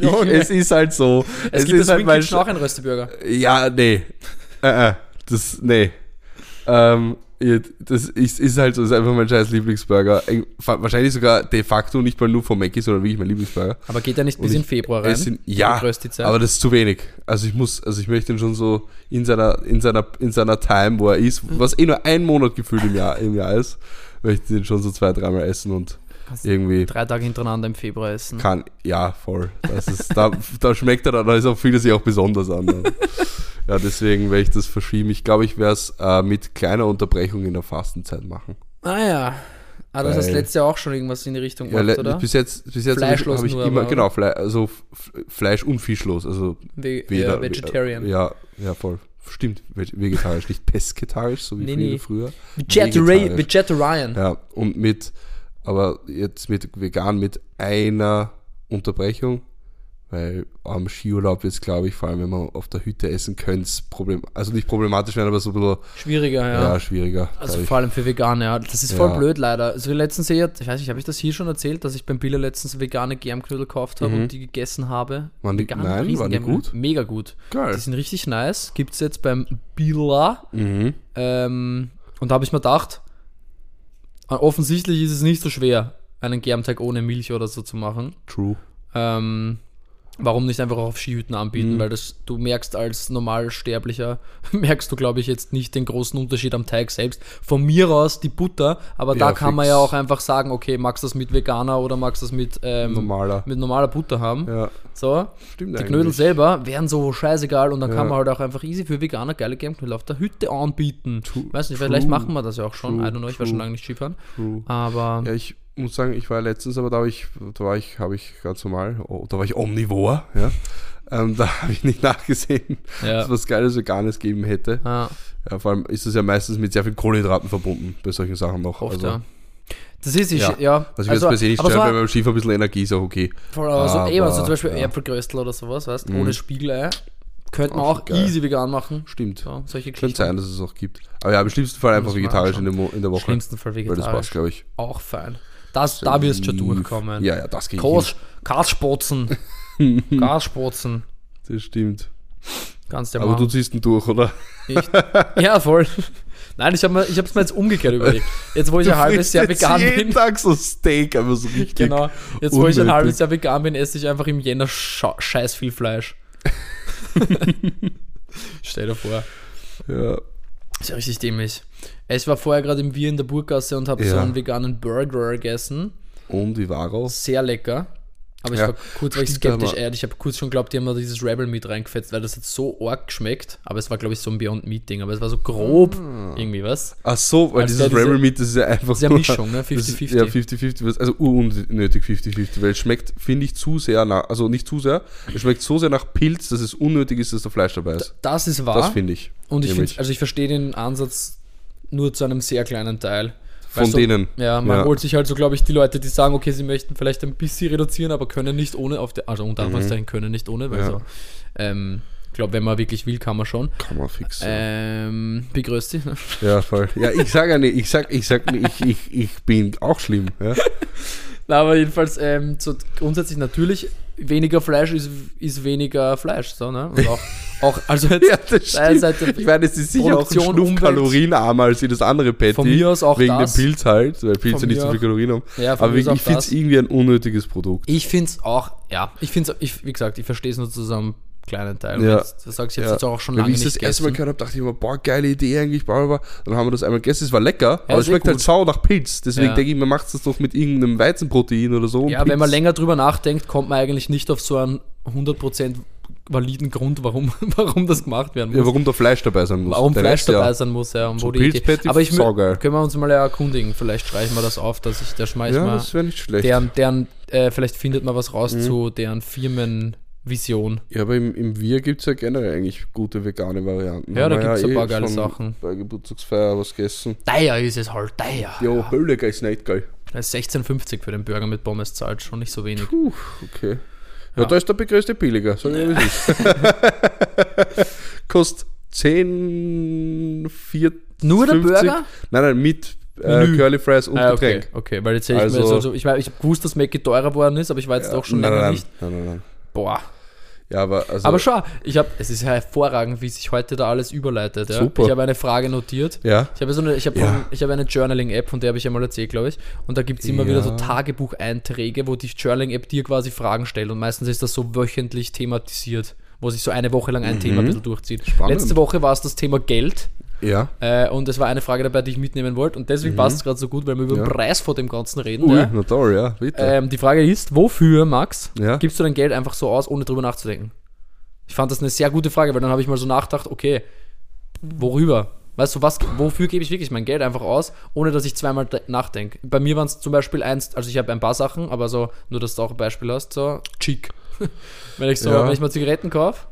[SPEAKER 2] Und ich, es ist halt so.
[SPEAKER 1] Es, gibt
[SPEAKER 2] ist
[SPEAKER 1] das
[SPEAKER 2] halt mein
[SPEAKER 1] noch ein Rösteburger.
[SPEAKER 2] Ja, nee. Äh, äh, das, nee. Ähm, das ist, ist halt so, das ist einfach mein scheiß Lieblingsburger. Wahrscheinlich sogar de facto nicht mal nur von Mackie, sondern wirklich mein Lieblingsburger.
[SPEAKER 1] Aber geht er nicht bis in
[SPEAKER 2] ich-
[SPEAKER 1] Februar rein?
[SPEAKER 2] Sind, ja, aber das ist zu wenig. Also ich muss, also ich möchte ihn schon so in seiner, in seiner, in seiner Time, wo er ist, was eh nur ein Monat gefühlt im Jahr, im Jahr ist, möchte ich ihn schon so zwei, dreimal essen und
[SPEAKER 1] Kannst
[SPEAKER 2] irgendwie
[SPEAKER 1] drei Tage hintereinander im Februar essen.
[SPEAKER 2] kann, ja, voll. Das ist, da, da schmeckt er dann, da ist auch fühlt er sich auch besonders an. Ja, deswegen werde ich das verschieben. Ich glaube, ich werde es äh, mit kleiner Unterbrechung in der Fastenzeit machen.
[SPEAKER 1] Ah ja. Ah, das hast letztes Jahr auch schon irgendwas in die Richtung
[SPEAKER 2] Ja,
[SPEAKER 1] gemacht,
[SPEAKER 2] le-
[SPEAKER 1] oder?
[SPEAKER 2] bis jetzt, bis jetzt
[SPEAKER 1] Fleischlos
[SPEAKER 2] habe ich
[SPEAKER 1] nur,
[SPEAKER 2] immer,
[SPEAKER 1] aber,
[SPEAKER 2] genau, Fle also Fleisch und Fischlos. Also
[SPEAKER 1] Ve
[SPEAKER 2] weder,
[SPEAKER 1] ja, Vegetarian.
[SPEAKER 2] Ja, ja, voll. Stimmt, veg- vegetarisch, nicht pesketarisch, so wie
[SPEAKER 1] Nee, nee.
[SPEAKER 2] früher.
[SPEAKER 1] Vegetarian.
[SPEAKER 2] Ja, und mit, aber jetzt mit vegan mit einer Unterbrechung, weil am Skiurlaub jetzt, glaube ich, vor allem wenn man auf der Hütte essen könnte, es problem, also nicht problematisch werden, aber so ein bisschen
[SPEAKER 1] Schwieriger,
[SPEAKER 2] ja.
[SPEAKER 1] ja.
[SPEAKER 2] schwieriger.
[SPEAKER 1] Also vor allem für Veganer, ja. Das ist voll
[SPEAKER 2] Ja.
[SPEAKER 1] blöd leider. Also letztens sehe ich, weiß nicht, habe ich das hier schon erzählt, dass ich beim Billa letztens vegane Germknödel gekauft habe
[SPEAKER 2] Mhm.
[SPEAKER 1] und die gegessen habe.
[SPEAKER 2] Waren die-
[SPEAKER 1] Vegane
[SPEAKER 2] nein, waren die gut?
[SPEAKER 1] Mega gut.
[SPEAKER 2] Geil.
[SPEAKER 1] Die sind richtig nice. Gibt es jetzt beim Billa.
[SPEAKER 2] Mhm.
[SPEAKER 1] Ähm, und da habe ich mir gedacht, offensichtlich ist es nicht so schwer, einen Germteig ohne Milch oder so zu machen.
[SPEAKER 2] True.
[SPEAKER 1] Ähm, warum nicht einfach auch auf Skihütten anbieten?
[SPEAKER 2] Mhm.
[SPEAKER 1] Weil das, du merkst als Normalsterblicher, merkst du, glaube ich, jetzt nicht den großen Unterschied am Teig selbst. Von mir aus die Butter, aber da
[SPEAKER 2] Ja,
[SPEAKER 1] kann man
[SPEAKER 2] fix.
[SPEAKER 1] ja auch einfach sagen, okay, magst du das mit Veganer oder magst du das mit, ähm,
[SPEAKER 2] Normaler.
[SPEAKER 1] mit normaler Butter haben?
[SPEAKER 2] Ja,
[SPEAKER 1] So,
[SPEAKER 2] stimmt
[SPEAKER 1] die Knödel selber wären so scheißegal und dann
[SPEAKER 2] Ja.
[SPEAKER 1] kann man halt auch einfach easy für Veganer geile Germknödel auf der Hütte anbieten.
[SPEAKER 2] True-
[SPEAKER 1] Weiß nicht,
[SPEAKER 2] true,
[SPEAKER 1] vielleicht machen wir das ja auch schon.
[SPEAKER 2] true,
[SPEAKER 1] I don't know, ich war
[SPEAKER 2] true.
[SPEAKER 1] schon lange nicht Skifahren.
[SPEAKER 2] True.
[SPEAKER 1] Aber
[SPEAKER 2] Ja, ich, muss sagen, ich war letztens, aber da war ich, da war ich, habe ich ganz normal, oh, da war ich omnivor, ja. Ähm, da habe ich nicht nachgesehen,
[SPEAKER 1] Ja.
[SPEAKER 2] dass es was Geiles Veganes geben hätte.
[SPEAKER 1] Ah,
[SPEAKER 2] Ja, vor allem ist es ja meistens mit sehr viel Kohlenhydraten verbunden, bei solchen Sachen noch.
[SPEAKER 1] oft,
[SPEAKER 2] also,
[SPEAKER 1] ja. Das ist, ich,
[SPEAKER 2] Ja.
[SPEAKER 1] ja.
[SPEAKER 2] Also ich würde es per se nicht
[SPEAKER 1] aber
[SPEAKER 2] stellen,
[SPEAKER 1] so-
[SPEAKER 2] weil beim Skifahren ein bisschen Energie ist auch okay.
[SPEAKER 1] Voll, aber so, eben, also zum Beispiel
[SPEAKER 2] ja.
[SPEAKER 1] Äpfelgröstel oder sowas, weißt
[SPEAKER 2] Mhm.
[SPEAKER 1] ohne Spiegelei. Könnte man
[SPEAKER 2] Auch
[SPEAKER 1] auch easy vegan machen.
[SPEAKER 2] Stimmt.
[SPEAKER 1] So, solche
[SPEAKER 2] Könnte sein, dass es auch gibt. Aber ja, im schlimmsten Fall einfach vegetarisch in Mo in der
[SPEAKER 1] Im
[SPEAKER 2] Woche.
[SPEAKER 1] schlimmsten Fall
[SPEAKER 2] Weil das
[SPEAKER 1] vegetarisch.
[SPEAKER 2] passt, glaube ich.
[SPEAKER 1] Auch fein. Das, da wirst du schon durchkommen.
[SPEAKER 2] Ja, ja, das geht
[SPEAKER 1] Kas, Kasspotzen. Kasspotzen.
[SPEAKER 2] Das stimmt.
[SPEAKER 1] Du ja
[SPEAKER 2] Aber du ziehst ihn durch, oder?
[SPEAKER 1] Ich, ja, voll. Nein, ich habe mir, ich hab's mir jetzt umgekehrt überlegt. Jetzt, wo ich ein halbes Jahr vegan
[SPEAKER 2] jeden
[SPEAKER 1] bin.
[SPEAKER 2] Tag so Steak, aber so richtig.
[SPEAKER 1] Genau. Jetzt, wo ich ein
[SPEAKER 2] unnötig.
[SPEAKER 1] halbes Jahr vegan bin, esse ich einfach im Jänner scheiß viel Fleisch. Stell dir vor.
[SPEAKER 2] Ja.
[SPEAKER 1] Ist ja richtig dämlich. Ich war vorher gerade im Bier in der Burggasse und habe so
[SPEAKER 2] Ja.
[SPEAKER 1] einen veganen Burger gegessen.
[SPEAKER 2] Und wie war er?
[SPEAKER 1] Sehr lecker. Aber ich
[SPEAKER 2] Ja,
[SPEAKER 1] war kurz war ich skeptisch. Ey, ich habe kurz schon geglaubt, die haben da dieses Rebel Meat reingefetzt, weil das hat so arg geschmeckt. Aber es war, glaube ich, so ein Beyond Meat Ding. Aber es war so grob irgendwie was.
[SPEAKER 2] Ach so, weil
[SPEAKER 1] Als
[SPEAKER 2] dieses
[SPEAKER 1] diese-
[SPEAKER 2] Rebel Meat, das ist ja einfach
[SPEAKER 1] Sehr
[SPEAKER 2] nur-
[SPEAKER 1] Mischung, ne?
[SPEAKER 2] das
[SPEAKER 1] 50-50.
[SPEAKER 2] ist- Ja, 50-50, was- also unnötig 50-50, weil es schmeckt, finde ich, zu sehr nach, also nicht zu sehr, es schmeckt so sehr nach Pilz, dass es unnötig ist, dass da Fleisch dabei ist.
[SPEAKER 1] Das ist
[SPEAKER 2] Das
[SPEAKER 1] wahr.
[SPEAKER 2] finde ich.
[SPEAKER 1] und ich finde, also ich verstehe den Ansatz nur zu einem sehr kleinen Teil.
[SPEAKER 2] Von
[SPEAKER 1] Weißt du,
[SPEAKER 2] denen.
[SPEAKER 1] Ja, man
[SPEAKER 2] Ja.
[SPEAKER 1] holt sich halt so, glaube ich, die Leute, die sagen, okay, sie möchten vielleicht ein bisschen reduzieren, aber können nicht ohne auf der, also unter Anführungszeichen können nicht ohne, weil
[SPEAKER 2] Mhm. Ja.
[SPEAKER 1] so, ähm, ich glaube, wenn man wirklich will, kann man schon.
[SPEAKER 2] Kann man fix.
[SPEAKER 1] Ähm, begrüßt dich. Ne?
[SPEAKER 2] Ja, voll. Ja, ich sage ja nicht, ich sag, ich sag nicht, ich, ich, ich bin auch schlimm. Ja.
[SPEAKER 1] Na, aber jedenfalls, ähm, so grundsätzlich natürlich, weniger Fleisch ist, ist weniger Fleisch, so, ne? Und auch, auch also jetzt,
[SPEAKER 2] Ja, das
[SPEAKER 1] seit der
[SPEAKER 2] Ich meine, es ist sicher auch ein kalorienarmer als jedes andere Patty.
[SPEAKER 1] Von mir aus auch
[SPEAKER 2] Wegen
[SPEAKER 1] das.
[SPEAKER 2] dem Pilz halt, weil Pilze nicht so viel. Kalorien haben.
[SPEAKER 1] Ja,
[SPEAKER 2] Aber ich, ich finde es
[SPEAKER 1] das.
[SPEAKER 2] irgendwie ein unnötiges Produkt.
[SPEAKER 1] Ich finde es auch, ja, ich finde es, wie gesagt, ich verstehe es nur zu so einem kleinen Teil.
[SPEAKER 2] Ja.
[SPEAKER 1] Das, das sagst du jetzt,
[SPEAKER 2] Ja.
[SPEAKER 1] jetzt auch schon
[SPEAKER 2] Ja,
[SPEAKER 1] lange
[SPEAKER 2] wie ich
[SPEAKER 1] nicht
[SPEAKER 2] das erste Mal gehört habe, dachte ich mir, boah, geile Idee eigentlich, bla, bla, bla. Dann haben wir das einmal gegessen, es war lecker, aber es schmeckt halt
[SPEAKER 1] gut.
[SPEAKER 2] sau nach Pilz. Deswegen
[SPEAKER 1] Ja.
[SPEAKER 2] denke ich, man macht das doch mit irgendeinem Weizenprotein oder so.
[SPEAKER 1] Ja, wenn man
[SPEAKER 2] Pilz.
[SPEAKER 1] länger drüber nachdenkt, kommt man eigentlich nicht auf so einen 100% validen Grund, warum, warum das gemacht werden muss.
[SPEAKER 2] Ja, warum da Fleisch dabei sein muss.
[SPEAKER 1] warum
[SPEAKER 2] Der
[SPEAKER 1] Fleisch
[SPEAKER 2] Rest, ja.
[SPEAKER 1] dabei sein muss, ja. Und
[SPEAKER 2] So
[SPEAKER 1] wo die Idee. Aber ich
[SPEAKER 2] saugeil.
[SPEAKER 1] können wir uns mal ja erkundigen. Vielleicht streichen wir das auf, dass ich, da schmeiß
[SPEAKER 2] Ja,
[SPEAKER 1] mal
[SPEAKER 2] das wäre nicht schlecht.
[SPEAKER 1] deren, deren äh, vielleicht findet man was raus
[SPEAKER 2] Mhm.
[SPEAKER 1] zu deren Firmenvision.
[SPEAKER 2] Ja, aber im, im Wir gibt es ja generell eigentlich gute vegane Varianten.
[SPEAKER 1] Ja, da
[SPEAKER 2] Haben wir
[SPEAKER 1] gibt's ein
[SPEAKER 2] eh
[SPEAKER 1] paar geile
[SPEAKER 2] schon
[SPEAKER 1] Sachen.
[SPEAKER 2] Bei Geburtstagsfeier was gegessen.
[SPEAKER 1] Teuer ist es halt, teuer.
[SPEAKER 2] Ja, Hölliger ist nicht geil.
[SPEAKER 1] Das ist 16,50 für den Burger mit Pommes zahlt, schon nicht so wenig.
[SPEAKER 2] Puh, okay. Ja,
[SPEAKER 1] Ja.
[SPEAKER 2] da ist der begrößte billiger, sag ich mal, wie es ist. Kostet 10, 4,
[SPEAKER 1] Nur der
[SPEAKER 2] 50.
[SPEAKER 1] Burger?
[SPEAKER 2] Nein, nein, mit äh,
[SPEAKER 1] Menü.
[SPEAKER 2] Curly Fries und
[SPEAKER 1] Ah, okay,
[SPEAKER 2] Getränk.
[SPEAKER 1] okay, weil jetzt hätte ich mir
[SPEAKER 2] Also-
[SPEAKER 1] also, ich, weiß, ich habe gewusst, dass Mackie teurer geworden ist, aber ich war jetzt auch schon
[SPEAKER 2] nein,
[SPEAKER 1] länger
[SPEAKER 2] nein,
[SPEAKER 1] nicht.
[SPEAKER 2] Nein, nein, nein.
[SPEAKER 1] Boah.
[SPEAKER 2] Ja, aber also.
[SPEAKER 1] Aber schau, ich habe, es ist ja hervorragend, wie sich heute da alles überleitet. Ja?
[SPEAKER 2] Super.
[SPEAKER 1] Ich habe eine Frage notiert.
[SPEAKER 2] ja,
[SPEAKER 1] Ich habe so eine, ich habe,
[SPEAKER 2] Ja.
[SPEAKER 1] ich habe eine Journaling-App, von der habe ich ja mal erzählt, glaube ich. Und da gibt es immer
[SPEAKER 2] Ja.
[SPEAKER 1] wieder so Tagebucheinträge, wo die Journaling-App dir quasi Fragen stellt. Und meistens ist das so wöchentlich thematisiert, wo sich so eine Woche lang ein Thema ein bisschen durchzieht.
[SPEAKER 2] Mhm. Spannend.
[SPEAKER 1] Letzte Woche war es das Thema Geld.
[SPEAKER 2] Ja.
[SPEAKER 1] Äh, und es war eine Frage dabei, die ich mitnehmen wollte. Und deswegen passt es gerade so gut, weil wir über
[SPEAKER 2] Mhm. Ja.
[SPEAKER 1] den Preis von dem Ganzen reden.
[SPEAKER 2] Ui,
[SPEAKER 1] ja.
[SPEAKER 2] na toll, ja, bitte.
[SPEAKER 1] ähm, die Frage ist, wofür, Max,
[SPEAKER 2] Ja.
[SPEAKER 1] gibst du dein Geld einfach so aus, ohne drüber nachzudenken? Ich fand das eine sehr gute Frage, weil dann habe ich mal so nachgedacht, okay, worüber? Weißt du, was, wofür gebe ich wirklich mein Geld einfach aus, ohne dass ich zweimal de- nachdenke? Bei mir waren es zum Beispiel eins, also ich habe ein paar Sachen, aber so, nur dass du auch ein Beispiel hast, so, chic. wenn ich so,
[SPEAKER 2] Ja.
[SPEAKER 1] wenn ich mal Zigaretten kaufe,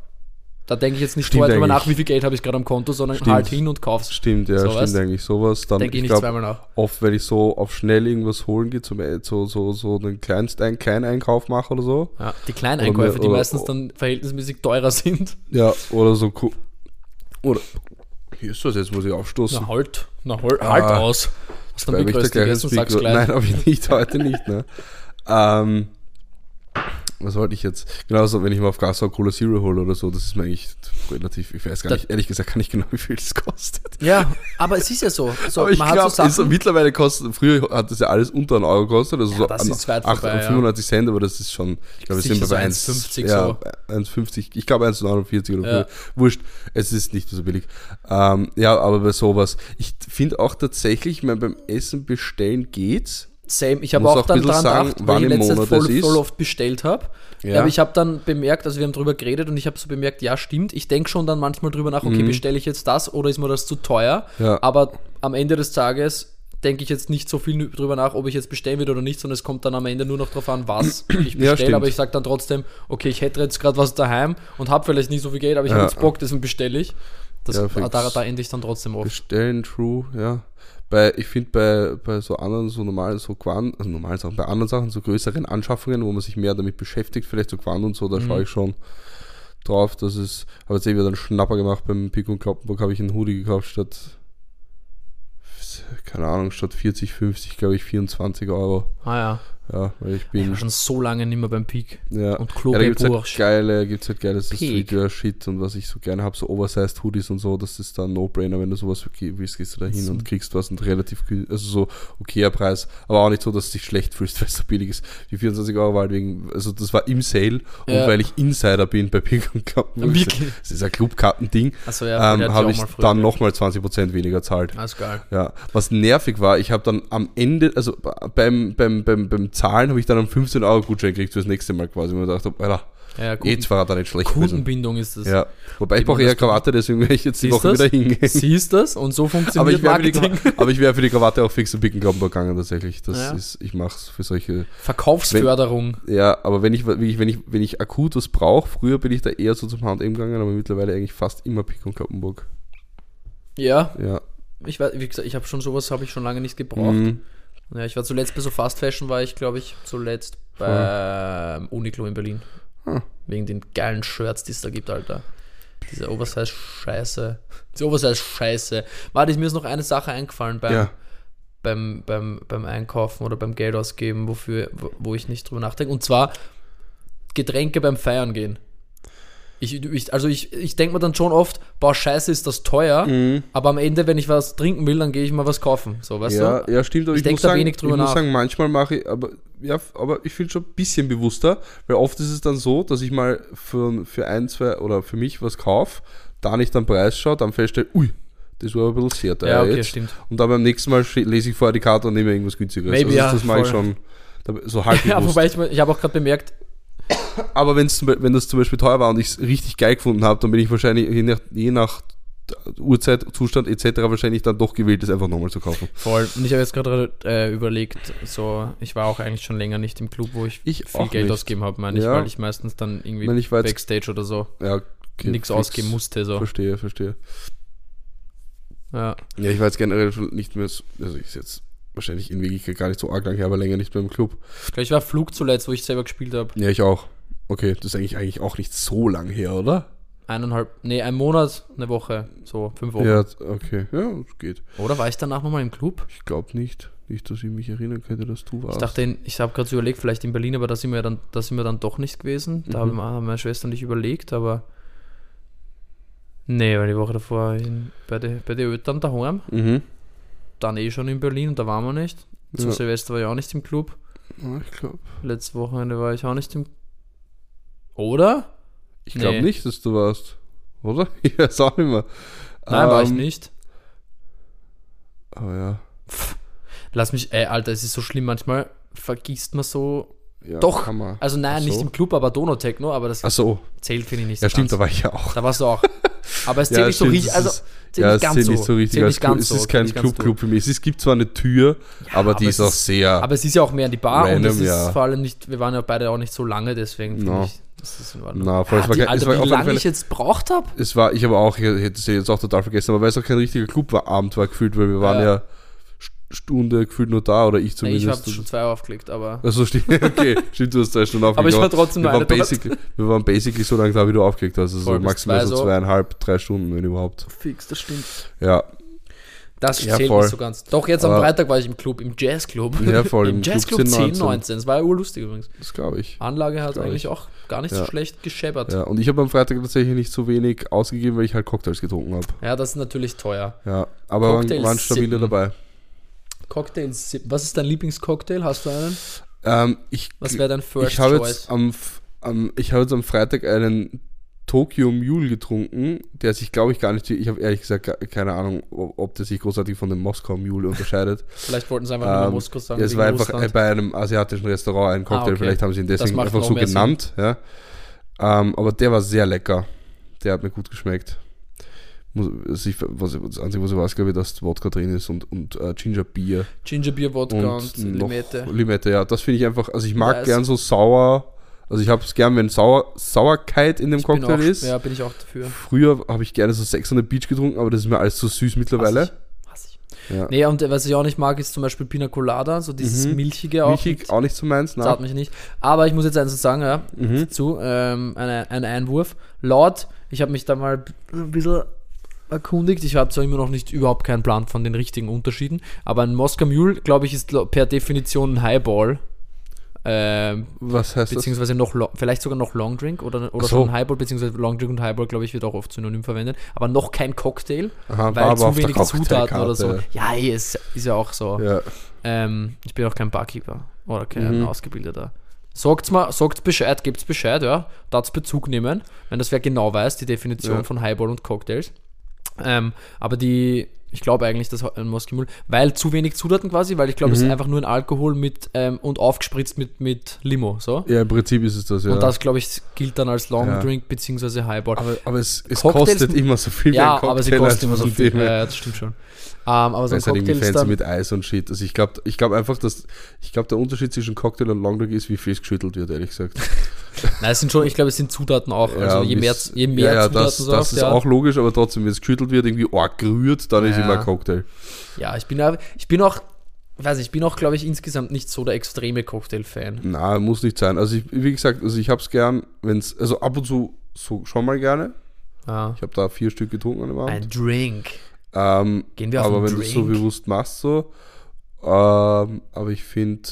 [SPEAKER 1] da denke ich jetzt nicht
[SPEAKER 2] Stimmt
[SPEAKER 1] vorher drüber nach, wie viel Geld habe ich gerade am Konto, sondern
[SPEAKER 2] Stimmt.
[SPEAKER 1] halt hin und kauf's.
[SPEAKER 2] Stimmt, ja,
[SPEAKER 1] So,
[SPEAKER 2] stimmt
[SPEAKER 1] weißt?
[SPEAKER 2] eigentlich sowas. Dann,
[SPEAKER 1] Denke ich
[SPEAKER 2] ich
[SPEAKER 1] nicht
[SPEAKER 2] glaube,
[SPEAKER 1] zweimal nach.
[SPEAKER 2] oft, wenn ich so auf schnell irgendwas holen gehe, zum, so, so, so einen Kleinst, einen Kleineinkauf mache oder so.
[SPEAKER 1] Ja, die Kleineinkäufe, die meistens dann verhältnismäßig teurer sind.
[SPEAKER 2] Ja, oder so. Oder. Hier ist das, jetzt muss ich aufstoßen.
[SPEAKER 1] Na halt, na halt, halt
[SPEAKER 2] Ah.
[SPEAKER 1] aus. Hast du dann
[SPEAKER 2] ich da gleich
[SPEAKER 1] gegessen,
[SPEAKER 2] ins
[SPEAKER 1] sag's
[SPEAKER 2] Mikro-
[SPEAKER 1] gleich.
[SPEAKER 2] Nein, habe ich nicht, heute nicht, ne? ähm, was wollte ich jetzt? Genauso, wenn ich mal auf Gas Cola Zero hole oder so, das ist mir eigentlich relativ, ich weiß gar nicht, ehrlich gesagt, kann ich genau, wie viel das kostet.
[SPEAKER 1] Ja, aber es ist ja so. so
[SPEAKER 2] Aber ich glaube,
[SPEAKER 1] so Sachen,
[SPEAKER 2] mittlerweile kostet, früher hat das ja alles unter einen Euro gekostet, also so
[SPEAKER 1] das ist weit
[SPEAKER 2] 8,
[SPEAKER 1] vorbei, ja.
[SPEAKER 2] 95 Cent, aber das ist schon, ich glaube, wir sind bei
[SPEAKER 1] 1,50
[SPEAKER 2] ja, 1,50, ich glaube 1,49 oder
[SPEAKER 1] Ja.
[SPEAKER 2] so. Wurscht, es ist nicht so billig. Ähm, ja, aber bei sowas, ich finde auch tatsächlich, ich meine, beim Essen bestellen geht's.
[SPEAKER 1] Same. Ich habe auch
[SPEAKER 2] auch
[SPEAKER 1] dann dran
[SPEAKER 2] sagen,
[SPEAKER 1] gedacht, weil ich
[SPEAKER 2] Monat
[SPEAKER 1] voll, voll oft bestellt habe.
[SPEAKER 2] Ja.
[SPEAKER 1] Aber ich habe dann bemerkt, also wir haben drüber geredet und ich habe so bemerkt, ja stimmt, ich denke schon dann manchmal drüber nach, okay, bestelle ich jetzt das oder ist mir das zu teuer?
[SPEAKER 2] Mhm. Ja.
[SPEAKER 1] Aber am Ende des Tages denke ich jetzt nicht so viel drüber nach, ob ich jetzt bestellen will oder nicht, sondern es kommt dann am Ende nur noch darauf an, was ich
[SPEAKER 2] Ja,
[SPEAKER 1] bestelle.
[SPEAKER 2] stimmt.
[SPEAKER 1] aber ich sage dann trotzdem, okay, ich hätte jetzt gerade was daheim und habe vielleicht nicht so viel Geld, aber ich
[SPEAKER 2] Ja.
[SPEAKER 1] habe jetzt Bock, deswegen bestelle ich. Das,
[SPEAKER 2] Ja,
[SPEAKER 1] da, da, da ende ich dann trotzdem oft.
[SPEAKER 2] Bestellen, true, ja. Bei, ich finde bei, bei so anderen, so normalen, so Quan, also normalen Sachen, bei anderen Sachen, so größeren Anschaffungen, wo man sich mehr damit beschäftigt, vielleicht so Quan und so, da
[SPEAKER 1] Mhm.
[SPEAKER 2] schaue ich schon drauf, dass es, habe jetzt eben wieder einen Schnapper gemacht beim Pick und Kloppenburg, habe ich einen Hoodie gekauft statt, keine Ahnung, statt 40, 50, glaube ich, 24 Euro.
[SPEAKER 1] Ah ja,
[SPEAKER 2] Ja, weil ich
[SPEAKER 1] ich
[SPEAKER 2] bin,
[SPEAKER 1] war schon so lange nicht mehr beim Peak.
[SPEAKER 2] ja.
[SPEAKER 1] Und
[SPEAKER 2] Ja, da gibt's halt geile, gibt's halt geiles
[SPEAKER 1] Peak.
[SPEAKER 2] Streetwear-Shit und was ich so gerne habe, so Oversized Hoodies und so, das ist dann No-Brainer, wenn du sowas willst, gehst du da hin
[SPEAKER 1] So.
[SPEAKER 2] und kriegst was und relativ, also so okayer Preis, aber auch nicht so, dass du dich schlecht fühlst, weil es so billig ist. Die 24 Euro war halt wegen, also das war im Sale
[SPEAKER 1] Ja.
[SPEAKER 2] und weil ich Insider bin bei Pink und Kappen,
[SPEAKER 1] Wirklich?
[SPEAKER 2] das ist ein Clubkartending,
[SPEAKER 1] Achso, ja,
[SPEAKER 2] ähm, habe ich dann nochmal 20% weniger zahlt.
[SPEAKER 1] Alles geil.
[SPEAKER 2] Ja, was nervig war, ich habe dann am Ende, also beim, beim, beim, beim Zahlen habe ich dann einen 15 Euro Gutschein gekriegt fürs nächste Mal quasi, wo ich habe, Alter,
[SPEAKER 1] Ja, ja,
[SPEAKER 2] jetzt war da nicht schlecht.
[SPEAKER 1] Kundenbindung ist das.
[SPEAKER 2] Ja, wobei ich brauche eher. Krawatte, deswegen werde ich jetzt die Woche
[SPEAKER 1] das?
[SPEAKER 2] wieder hingehen.
[SPEAKER 1] Siehst das? Und so
[SPEAKER 2] Aber
[SPEAKER 1] funktioniert
[SPEAKER 2] wäre die
[SPEAKER 1] Marketing.
[SPEAKER 2] Krawatte- aber ich wär für die Krawatte auch fix zu Pickenkloppenburg gegangen tatsächlich. Das
[SPEAKER 1] Ja.
[SPEAKER 2] ist, ich mache es für solche.
[SPEAKER 1] Verkaufsförderung.
[SPEAKER 2] Ja, aber wenn ich, wenn ich, wenn ich, wenn ich akut was brauche, früher bin ich da eher so zum H&M gegangen, aber mittlerweile eigentlich fast immer Pick und Kloppenburg.
[SPEAKER 1] Ja,
[SPEAKER 2] Ja.
[SPEAKER 1] ich weiß, wie gesagt, ich habe schon sowas habe ich schon lange nicht gebraucht.
[SPEAKER 2] Mhm.
[SPEAKER 1] Ja, ich war zuletzt bei so Fast Fashion, war ich, glaube ich, zuletzt beim Uniqlo in Berlin.
[SPEAKER 2] Ah.
[SPEAKER 1] Wegen den geilen Shirts, die es da gibt, Alter. Diese Oversize-Scheiße. Diese Oversize-Scheiße. Warte, mir ist noch eine Sache eingefallen beim,
[SPEAKER 2] Ja.
[SPEAKER 1] beim, beim, beim Einkaufen oder beim Geld ausgeben, wofür, wo- wo ich nicht drüber nachdenke. Und zwar Getränke beim Feiern gehen. Ich, ich, also ich, ich denke mir dann schon oft, boah, scheiße, ist das teuer,
[SPEAKER 2] Mhm.
[SPEAKER 1] aber am Ende, wenn ich was trinken will, dann gehe ich mal was kaufen. So, weißt
[SPEAKER 2] Ja,
[SPEAKER 1] du?
[SPEAKER 2] ja, stimmt, aber
[SPEAKER 1] Ich
[SPEAKER 2] ich,
[SPEAKER 1] denk
[SPEAKER 2] muss
[SPEAKER 1] da
[SPEAKER 2] sagen,
[SPEAKER 1] wenig drüber
[SPEAKER 2] ich muss
[SPEAKER 1] nach.
[SPEAKER 2] sagen, manchmal mache ich, aber ja, aber ich finde schon ein bisschen bewusster, weil oft ist es dann so, dass ich mal für, für ein, zwei oder für mich was kaufe, da nicht am Preis schaue, dann feststelle, ui, das war aber ein bisschen sehr teuer
[SPEAKER 1] Ja, okay,
[SPEAKER 2] jetzt.
[SPEAKER 1] stimmt.
[SPEAKER 2] Und dann beim nächsten Mal lese ich vorher die Karte und nehme irgendwas günstigeres.
[SPEAKER 1] Maybe,
[SPEAKER 2] also
[SPEAKER 1] ja,
[SPEAKER 2] das mache ich schon so halb
[SPEAKER 1] Ja,
[SPEAKER 2] bewusst.
[SPEAKER 1] wobei ich, ich habe auch gerade bemerkt,
[SPEAKER 2] aber wenn's wenn das zum Beispiel teuer war und ich es richtig geil gefunden habe, dann bin ich wahrscheinlich je nach, je nach Uhrzeit, Zustand etc. wahrscheinlich dann doch gewählt, das einfach nochmal zu kaufen.
[SPEAKER 1] voll. Und ich habe jetzt gerade äh, überlegt, so, ich war auch eigentlich schon länger nicht im Club, wo ich,
[SPEAKER 2] Ich
[SPEAKER 1] viel Geld
[SPEAKER 2] nicht.
[SPEAKER 1] ausgeben habe, meine ich,
[SPEAKER 2] Ja.
[SPEAKER 1] weil ich meistens dann irgendwie
[SPEAKER 2] Ich meine, ich jetzt-
[SPEAKER 1] Backstage oder so
[SPEAKER 2] Ja, okay,
[SPEAKER 1] nichts ausgeben musste. So.
[SPEAKER 2] Verstehe, verstehe.
[SPEAKER 1] Ja.
[SPEAKER 2] Ja, ich war jetzt generell schon nicht mehr, so- also ich jetzt wahrscheinlich in Wirklichkeit gar nicht so arg lang her, aber länger nicht mehr im Club.
[SPEAKER 1] Ich war Flug zuletzt, wo ich selber gespielt habe.
[SPEAKER 2] Ja, ich auch. Okay, das ist eigentlich, eigentlich auch nicht so lang her, oder?
[SPEAKER 1] Eineinhalb, nee, ein Monat, eine Woche, so fünf Wochen.
[SPEAKER 2] Ja, okay. Ja, geht.
[SPEAKER 1] Oder war ich danach nochmal im Club?
[SPEAKER 2] Ich glaube nicht. Nicht, dass ich mich erinnern könnte, dass du warst.
[SPEAKER 1] Ich dachte, ich habe gerade so überlegt, vielleicht in Berlin, aber da sind wir dann, da sind wir dann doch nicht gewesen. Da
[SPEAKER 2] Mhm.
[SPEAKER 1] haben, haben meine Schwester und ich überlegt, aber nee, weil die Woche davor in, bei den bei die Eltern daheim,
[SPEAKER 2] Mhm.
[SPEAKER 1] Dann eh schon in Berlin und da waren wir nicht. Zu
[SPEAKER 2] Ja.
[SPEAKER 1] Silvester war ich auch nicht im Club.
[SPEAKER 2] Ja, ich glaube
[SPEAKER 1] Letztes Wochenende war ich auch nicht im Oder?
[SPEAKER 2] ich glaub
[SPEAKER 1] Nee.
[SPEAKER 2] nicht, dass du warst. Oder? Ich weiß auch nicht mehr.
[SPEAKER 1] Nein, war ich
[SPEAKER 2] Ähm,
[SPEAKER 1] nicht.
[SPEAKER 2] Aber ja.
[SPEAKER 1] Lass mich, ey, Alter, es ist so schlimm, manchmal vergisst man so.
[SPEAKER 2] Ja
[SPEAKER 1] Doch.
[SPEAKER 2] Kann man.
[SPEAKER 1] Also nein,
[SPEAKER 2] Ach
[SPEAKER 1] nicht
[SPEAKER 2] so.
[SPEAKER 1] im Club, aber Donau-Techno, aber das
[SPEAKER 2] so.
[SPEAKER 1] zählt, finde ich nicht
[SPEAKER 2] Ja,
[SPEAKER 1] so
[SPEAKER 2] stimmt,
[SPEAKER 1] ganz.
[SPEAKER 2] da war ich ja auch.
[SPEAKER 1] Da warst du auch. Aber es zählt
[SPEAKER 2] Ja,
[SPEAKER 1] nicht so
[SPEAKER 2] stimmt,
[SPEAKER 1] richtig, also zählt
[SPEAKER 2] ja,
[SPEAKER 1] nicht
[SPEAKER 2] es
[SPEAKER 1] ganz
[SPEAKER 2] zählt
[SPEAKER 1] so.
[SPEAKER 2] nicht so richtig.
[SPEAKER 1] Nicht ganz
[SPEAKER 2] Club.
[SPEAKER 1] so,
[SPEAKER 2] es ist kein
[SPEAKER 1] so.
[SPEAKER 2] Club-Club für mich. Es gibt zwar eine Tür, aber die
[SPEAKER 1] aber
[SPEAKER 2] ist
[SPEAKER 1] es
[SPEAKER 2] auch sehr.
[SPEAKER 1] Aber es ist ja auch mehr an die Bar und
[SPEAKER 2] Random,
[SPEAKER 1] es ist
[SPEAKER 2] ja.
[SPEAKER 1] vor allem nicht, wir waren ja beide auch nicht so lange, deswegen finde
[SPEAKER 2] No.
[SPEAKER 1] ich, das ist in Ordnung.
[SPEAKER 2] Na, voll, es
[SPEAKER 1] Ah,
[SPEAKER 2] war
[SPEAKER 1] die,
[SPEAKER 2] kein- es war
[SPEAKER 1] wie lange ich jetzt braucht habe?
[SPEAKER 2] Es war, ich habe auch, ich hätte es jetzt auch total vergessen, aber weil es auch kein richtiger Clubabend war gefühlt, weil wir waren
[SPEAKER 1] Ja.
[SPEAKER 2] Stunde gefühlt nur da oder ich
[SPEAKER 1] Nee, ich
[SPEAKER 2] zumindest.
[SPEAKER 1] habe schon zwei aufgelegt, aber
[SPEAKER 2] also stimmt, okay, stimmt, du hast zwei Stunden
[SPEAKER 1] Aber
[SPEAKER 2] aufgelegt.
[SPEAKER 1] ich war trotzdem
[SPEAKER 2] wir waren, basically, wir waren basically so lange da, wie du aufgelegt hast. Also
[SPEAKER 1] Voll,
[SPEAKER 2] so maximal so
[SPEAKER 1] so.
[SPEAKER 2] zweieinhalb, drei Stunden, wenn überhaupt.
[SPEAKER 1] fix, das stimmt.
[SPEAKER 2] Ja,
[SPEAKER 1] Das
[SPEAKER 2] Ja,
[SPEAKER 1] zählt
[SPEAKER 2] voll.
[SPEAKER 1] nicht so ganz. Doch, jetzt am
[SPEAKER 2] Aber-
[SPEAKER 1] Freitag war ich im Club, im Jazzclub.
[SPEAKER 2] Ja, voll,
[SPEAKER 1] Im
[SPEAKER 2] im Club
[SPEAKER 1] Jazzclub
[SPEAKER 2] 10,
[SPEAKER 1] 10, 19. Das war ja urlustig übrigens.
[SPEAKER 2] das glaube ich.
[SPEAKER 1] Anlage hat eigentlich
[SPEAKER 2] ich.
[SPEAKER 1] auch gar nicht so
[SPEAKER 2] Ja.
[SPEAKER 1] schlecht gescheppert.
[SPEAKER 2] Ja, und ich habe am Freitag tatsächlich nicht so wenig ausgegeben, weil ich halt Cocktails getrunken habe.
[SPEAKER 1] Ja, das ist natürlich teuer.
[SPEAKER 2] Ja, aber waren,
[SPEAKER 1] Cocktails
[SPEAKER 2] waren stabile
[SPEAKER 1] sippen.
[SPEAKER 2] dabei.
[SPEAKER 1] Cocktails. Was ist dein Lieblingscocktail? Hast du einen?
[SPEAKER 2] Ähm, ich
[SPEAKER 1] Was wäre dein First
[SPEAKER 2] ich habe
[SPEAKER 1] Choice?
[SPEAKER 2] jetzt am, am ich habe jetzt am Freitag einen Tokyo Mule getrunken, der sich glaube ich gar nicht, ich habe ehrlich gesagt keine Ahnung, ob ob der sich großartig von dem Moskau Mule unterscheidet.
[SPEAKER 1] Vielleicht wollten sie einfach nur
[SPEAKER 2] Ähm,
[SPEAKER 1] Moskau sagen.
[SPEAKER 2] Es war einfach
[SPEAKER 1] Russland.
[SPEAKER 2] bei einem asiatischen Restaurant ein Cocktail,
[SPEAKER 1] Ah, okay.
[SPEAKER 2] vielleicht haben sie ihn deswegen einfach so genannt. Ja. Ähm, aber der war sehr lecker. Der hat mir gut geschmeckt. Muss, also ich, was, das Einzige, was ich weiß, glaube ich, dass Wodka drin ist und, und äh, Ginger Beer
[SPEAKER 1] Ginger Beer, Wodka und,
[SPEAKER 2] und
[SPEAKER 1] Limette.
[SPEAKER 2] Limette, ja. Das finde ich einfach, also ich mag
[SPEAKER 1] es-
[SPEAKER 2] gern so sauer, also ich habe es gern, wenn Sauer, Sauerkeit in dem
[SPEAKER 1] Ich
[SPEAKER 2] Cocktail
[SPEAKER 1] auch,
[SPEAKER 2] ist.
[SPEAKER 1] Ja, bin ich auch dafür.
[SPEAKER 2] Früher habe ich gerne so Sex on the Beach getrunken, aber das ist mir alles zu süß mittlerweile.
[SPEAKER 1] Hasse ich. Hasse ich.
[SPEAKER 2] Ja.
[SPEAKER 1] Nee, und was ich auch nicht mag, ist zum Beispiel Pina Colada, so dieses
[SPEAKER 2] Mhm.
[SPEAKER 1] milchige auch.
[SPEAKER 2] Milchig auch nicht so meins,
[SPEAKER 1] Zart
[SPEAKER 2] ne?
[SPEAKER 1] mich nicht. Aber ich muss jetzt eins sagen, ja,
[SPEAKER 2] Mhm.
[SPEAKER 1] dazu, ähm, ein Einwurf. Laut, ich habe mich da mal ein bisschen erkundigt. Ich habe zwar immer noch nicht überhaupt keinen Plan von den richtigen Unterschieden, aber ein Moskau Mule, glaube ich, ist per Definition ein Highball. Ähm,
[SPEAKER 2] Was heißt das?
[SPEAKER 1] beziehungsweise noch lo- vielleicht sogar noch Long Drink oder, oder
[SPEAKER 2] so.
[SPEAKER 1] schon Highball, beziehungsweise Long Drink und Highball, glaube ich, wird auch oft synonym verwendet, aber noch kein Cocktail,
[SPEAKER 2] Aha,
[SPEAKER 1] weil zu wenig. Zutaten oder so. Ja, eh, ist, ist ja auch so.
[SPEAKER 2] Ja.
[SPEAKER 1] Ähm, ich bin auch kein Barkeeper oder kein
[SPEAKER 2] Mhm.
[SPEAKER 1] Ausgebildeter. Sagt's mal, sagt's Bescheid, gebt's Bescheid, ja. Darf's Bezug nehmen, wenn das wer genau weiß, die Definition
[SPEAKER 2] Ja.
[SPEAKER 1] von Highball und Cocktails. Ähm, aber die, ich glaube eigentlich, dass ein Moskau Mule, weil zu wenig Zutaten quasi, weil ich glaube, es ist
[SPEAKER 2] Mhm.
[SPEAKER 1] einfach nur ein Alkohol mit ähm, und aufgespritzt mit, mit Limo, so.
[SPEAKER 2] ja, im Prinzip ist es das, ja.
[SPEAKER 1] Und das, glaube ich, gilt dann als Long
[SPEAKER 2] Ja.
[SPEAKER 1] Drink beziehungsweise Highball.
[SPEAKER 2] aber aber es, es kostet immer so viel
[SPEAKER 1] ja, aber sie
[SPEAKER 2] Cocktail,
[SPEAKER 1] kosten immer
[SPEAKER 2] also
[SPEAKER 1] so viel. ja, das stimmt schon. Ähm, aber so ein Cocktail ist dann,
[SPEAKER 2] mit Eis und Shit. Also ich glaube ich glaub einfach, dass ich glaube der Unterschied zwischen Cocktail und Long Drink ist, wie viel es geschüttelt wird, ehrlich gesagt.
[SPEAKER 1] Nein, es sind schon, ich glaube, es sind Zutaten auch. also je mehr, je mehr
[SPEAKER 2] ja, ja,
[SPEAKER 1] Zutaten
[SPEAKER 2] das,
[SPEAKER 1] so
[SPEAKER 2] das ist
[SPEAKER 1] ja.
[SPEAKER 2] auch logisch, aber trotzdem, wenn es geschüttelt wird, irgendwie arg gerührt, dann ist
[SPEAKER 1] Ja.
[SPEAKER 2] immer ein Cocktail.
[SPEAKER 1] Ja, ich bin, auch- ich bin auch, ich weiß nicht, ich bin auch, glaube ich, insgesamt nicht so der extreme Cocktail-Fan.
[SPEAKER 2] Na, muss nicht sein. Also ich, wie gesagt, also ich habe es gern, wenn es, also ab und zu so schon mal gerne.
[SPEAKER 1] Ja.
[SPEAKER 2] Ich habe da vier Stück getrunken an dem
[SPEAKER 1] Ein
[SPEAKER 2] Abend.
[SPEAKER 1] Drink.
[SPEAKER 2] Ähm,
[SPEAKER 1] Gehen wir auf
[SPEAKER 2] aber wenn du es so bewusst machst, so. Ähm, aber ich finde,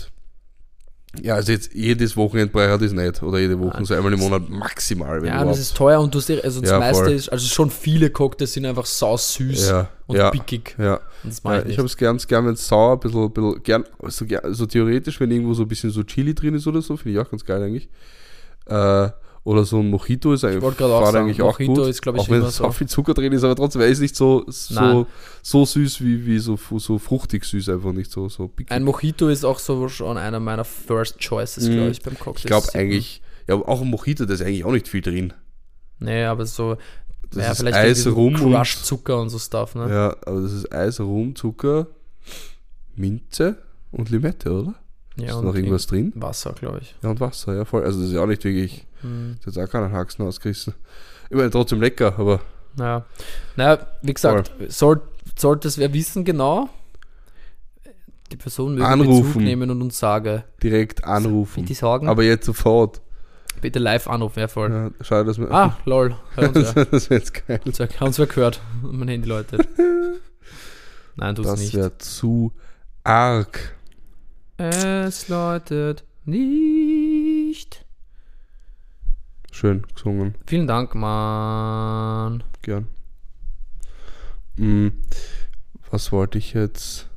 [SPEAKER 2] ja, also jetzt jedes Wochenende brauche ich das nicht. Oder jede Woche,
[SPEAKER 1] Nein.
[SPEAKER 2] so einmal im Monat maximal.
[SPEAKER 1] Ja,
[SPEAKER 2] überhaupt.
[SPEAKER 1] das ist teuer und du hast, also das
[SPEAKER 2] Ja,
[SPEAKER 1] meiste
[SPEAKER 2] voll.
[SPEAKER 1] ist, also schon viele Cocktails sind einfach sau süß
[SPEAKER 2] ja,
[SPEAKER 1] und
[SPEAKER 2] ja,
[SPEAKER 1] pickig.
[SPEAKER 2] ja. Ja
[SPEAKER 1] ich
[SPEAKER 2] habe es gern, gern wenn es sauer, ein bisschen, bisschen gern, also, also theoretisch, wenn irgendwo so ein bisschen so Chili drin ist oder so, finde ich auch ganz geil eigentlich. Äh, oder so ein Mojito ist eigentlich,
[SPEAKER 1] wollte gerade
[SPEAKER 2] eigentlich auch
[SPEAKER 1] Mojito
[SPEAKER 2] gut.
[SPEAKER 1] ist, ich,
[SPEAKER 2] auch wenn
[SPEAKER 1] immer
[SPEAKER 2] es
[SPEAKER 1] so.
[SPEAKER 2] viel Zucker drin ist, aber trotzdem, er ist nicht so, so,
[SPEAKER 1] Nein.
[SPEAKER 2] so süß wie, wie so, so fruchtig süß, einfach nicht so, so pickig.
[SPEAKER 1] Ein Mojito ist auch so schon einer meiner First Choices,
[SPEAKER 2] Mhm.
[SPEAKER 1] glaube ich, beim Cocktail.
[SPEAKER 2] Ich glaube eigentlich, ja, auch ein Mojito, da ist eigentlich auch nicht viel drin.
[SPEAKER 1] Nee, aber so,
[SPEAKER 2] Das
[SPEAKER 1] ja,
[SPEAKER 2] ist
[SPEAKER 1] vielleicht
[SPEAKER 2] Eis,
[SPEAKER 1] so
[SPEAKER 2] Rum
[SPEAKER 1] Crushed
[SPEAKER 2] und,
[SPEAKER 1] Zucker und so Stuff, ne?
[SPEAKER 2] ja, aber das ist Eis, Rum, Zucker, Minze und Limette, oder?
[SPEAKER 1] Ja,
[SPEAKER 2] ist
[SPEAKER 1] und
[SPEAKER 2] noch irgendwas drin?
[SPEAKER 1] Wasser, glaube ich.
[SPEAKER 2] Ja, und Wasser, ja, voll. Also das ist ja auch nicht wirklich,
[SPEAKER 1] Hm.
[SPEAKER 2] das hat auch keinen Haxen ausgerissen. Ich meine, trotzdem lecker, aber
[SPEAKER 1] Naja, naja wie gesagt, soll, sollte es wer wissen genau, die Person möge
[SPEAKER 2] Anrufen.
[SPEAKER 1] Bezug nehmen und uns sage,
[SPEAKER 2] direkt anrufen.
[SPEAKER 1] bitte sagen,
[SPEAKER 2] Aber jetzt sofort.
[SPEAKER 1] bitte live anrufen, ja voll.
[SPEAKER 2] Ja, schade, dass wir.
[SPEAKER 1] Ah, lol, uns wer.
[SPEAKER 2] das wäre jetzt geil.
[SPEAKER 1] Uns wer gehört mein Handy läutet. Nein,
[SPEAKER 2] Das
[SPEAKER 1] nicht.
[SPEAKER 2] wäre zu arg.
[SPEAKER 1] Es läutet nicht.
[SPEAKER 2] Schön gesungen,
[SPEAKER 1] Vielen Dank, Mann.
[SPEAKER 2] gern. Hm, was wollte ich jetzt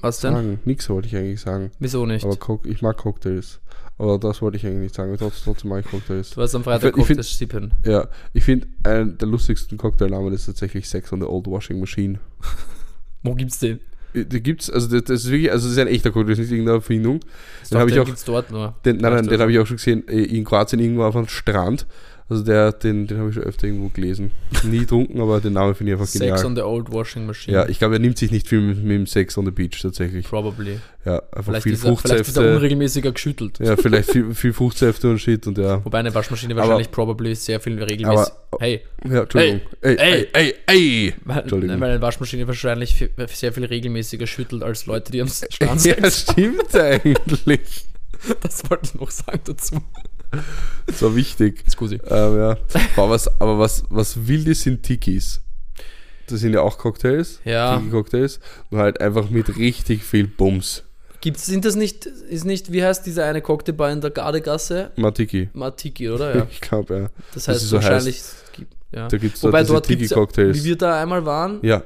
[SPEAKER 1] Was denn?
[SPEAKER 2] sagen? Nix wollte ich eigentlich sagen.
[SPEAKER 1] Wieso nicht?
[SPEAKER 2] Aber Cock ich mag Cocktails. Aber das wollte ich eigentlich nicht sagen. Trotzdem, trotzdem mag ich Cocktails.
[SPEAKER 1] du hast am Freitag
[SPEAKER 2] Ich find-
[SPEAKER 1] Cocktails sippen.
[SPEAKER 2] Ja, ich finde, einer der lustigsten Cocktailnamen ist tatsächlich Sex on the Old Washing Machine.
[SPEAKER 1] Wo gibt's den?
[SPEAKER 2] Da gibt's, also das, das ist wirklich, also das ist ein echter Cocktail, das ist nicht irgendeine Erfindung. Den hab
[SPEAKER 1] dachte,
[SPEAKER 2] ich auch-. Den, nein, nein, den habe ich auch schon gesehen äh, in Kroatien irgendwo auf einem Strand. Also der, den, den habe ich schon öfter irgendwo gelesen. Nie getrunken, aber den Namen finde ich einfach
[SPEAKER 1] Sex
[SPEAKER 2] genial.
[SPEAKER 1] on the old washing machine.
[SPEAKER 2] Ja, ich glaube, er nimmt sich nicht viel mit, mit dem Sex on the Beach tatsächlich.
[SPEAKER 1] Probably.
[SPEAKER 2] Ja, einfach
[SPEAKER 1] Vielleicht
[SPEAKER 2] viel
[SPEAKER 1] ist, er, vielleicht ist er
[SPEAKER 2] Fruchtsäfte.
[SPEAKER 1] unregelmäßiger geschüttelt.
[SPEAKER 2] Ja, vielleicht viel, viel Fruchtsäfte und Shit und ja.
[SPEAKER 1] Wobei eine Waschmaschine
[SPEAKER 2] Aber-
[SPEAKER 1] wahrscheinlich probably sehr viel regelmäßig.
[SPEAKER 2] Aber-
[SPEAKER 1] hey,
[SPEAKER 2] Ja, Entschuldigung. Ey, ey, ey, ey.
[SPEAKER 1] weil,
[SPEAKER 2] Entschuldigung.
[SPEAKER 1] weil eine Waschmaschine wahrscheinlich viel, sehr viel regelmäßiger schüttelt als Leute, die am Strand sind.
[SPEAKER 2] Ja, stimmt eigentlich.
[SPEAKER 1] Das wollte ich noch sagen dazu.
[SPEAKER 2] So wichtig.
[SPEAKER 1] Scusi.
[SPEAKER 2] Ähm, ja. Aber was, aber was, was wilde sind Tikis? Das sind ja auch Cocktails.
[SPEAKER 1] Ja.
[SPEAKER 2] Tiki-Cocktails. Nur halt einfach mit richtig viel Bums.
[SPEAKER 1] Gibt's, sind das nicht, ist nicht, wie heißt diese eine Cocktailbar in der Gardegasse?
[SPEAKER 2] Matiki.
[SPEAKER 1] Matiki, oder? Ja.
[SPEAKER 2] Ich glaube, ja.
[SPEAKER 1] Das
[SPEAKER 2] Das
[SPEAKER 1] heißt
[SPEAKER 2] ist so
[SPEAKER 1] wahrscheinlich. gibt, ja.
[SPEAKER 2] Da gibt es
[SPEAKER 1] Wobei
[SPEAKER 2] diese
[SPEAKER 1] dort gibt's ja,
[SPEAKER 2] Tiki-Cocktails.
[SPEAKER 1] wie wir da einmal waren,
[SPEAKER 2] Ja.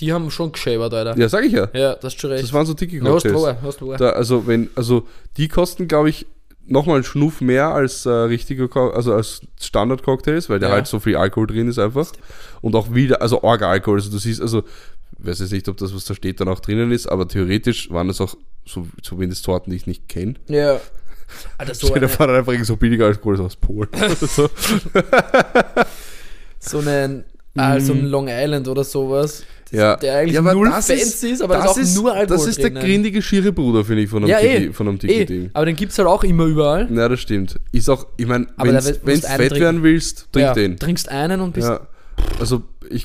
[SPEAKER 1] die haben schon geschäbert, Alter.
[SPEAKER 2] ja, sag ich ja.
[SPEAKER 1] Ja, das ist schon recht.
[SPEAKER 2] Das waren so
[SPEAKER 1] Na, hast
[SPEAKER 2] Tiki-Cocktails.
[SPEAKER 1] du hast du.
[SPEAKER 2] Da, also, wenn, also, die kosten, glaube ich, nochmal einen Schnuff mehr als äh, richtige, Co- also als Standard-Cocktails, weil da
[SPEAKER 1] Ja.
[SPEAKER 2] halt so viel Alkohol drin ist einfach. Und auch wieder, also Orga-Alkohol. Also, du siehst, also, ich weiß jetzt nicht, ob das, was da steht, dann auch drinnen ist, aber theoretisch waren das auch so zumindest Sorten, die ich nicht kenne.
[SPEAKER 1] Ja. Alter, so,
[SPEAKER 2] dir
[SPEAKER 1] eine,
[SPEAKER 2] vor, dann einfach so billiger Alkohol aus Polen. so.
[SPEAKER 1] so, eine, Also ein Long Island oder sowas. Das,
[SPEAKER 2] Ja.
[SPEAKER 1] Der eigentlich
[SPEAKER 2] Ja, aber
[SPEAKER 1] null
[SPEAKER 2] das
[SPEAKER 1] fancy
[SPEAKER 2] ist-
[SPEAKER 1] aber da ist auch nur Alkohol
[SPEAKER 2] Das ist der grindige, schiere Bruder, finde ich, von einem,
[SPEAKER 1] Ja,
[SPEAKER 2] Tiki,
[SPEAKER 1] eh.
[SPEAKER 2] von einem
[SPEAKER 1] Eh,
[SPEAKER 2] Tiki-Ding.
[SPEAKER 1] aber den gibt's halt auch immer überall.
[SPEAKER 2] Ja, das stimmt. Ist auch, ich meine, wenn du fett werden willst, trink
[SPEAKER 1] ja,
[SPEAKER 2] den.
[SPEAKER 1] Trinkst einen und bist
[SPEAKER 2] Ja. Also ich,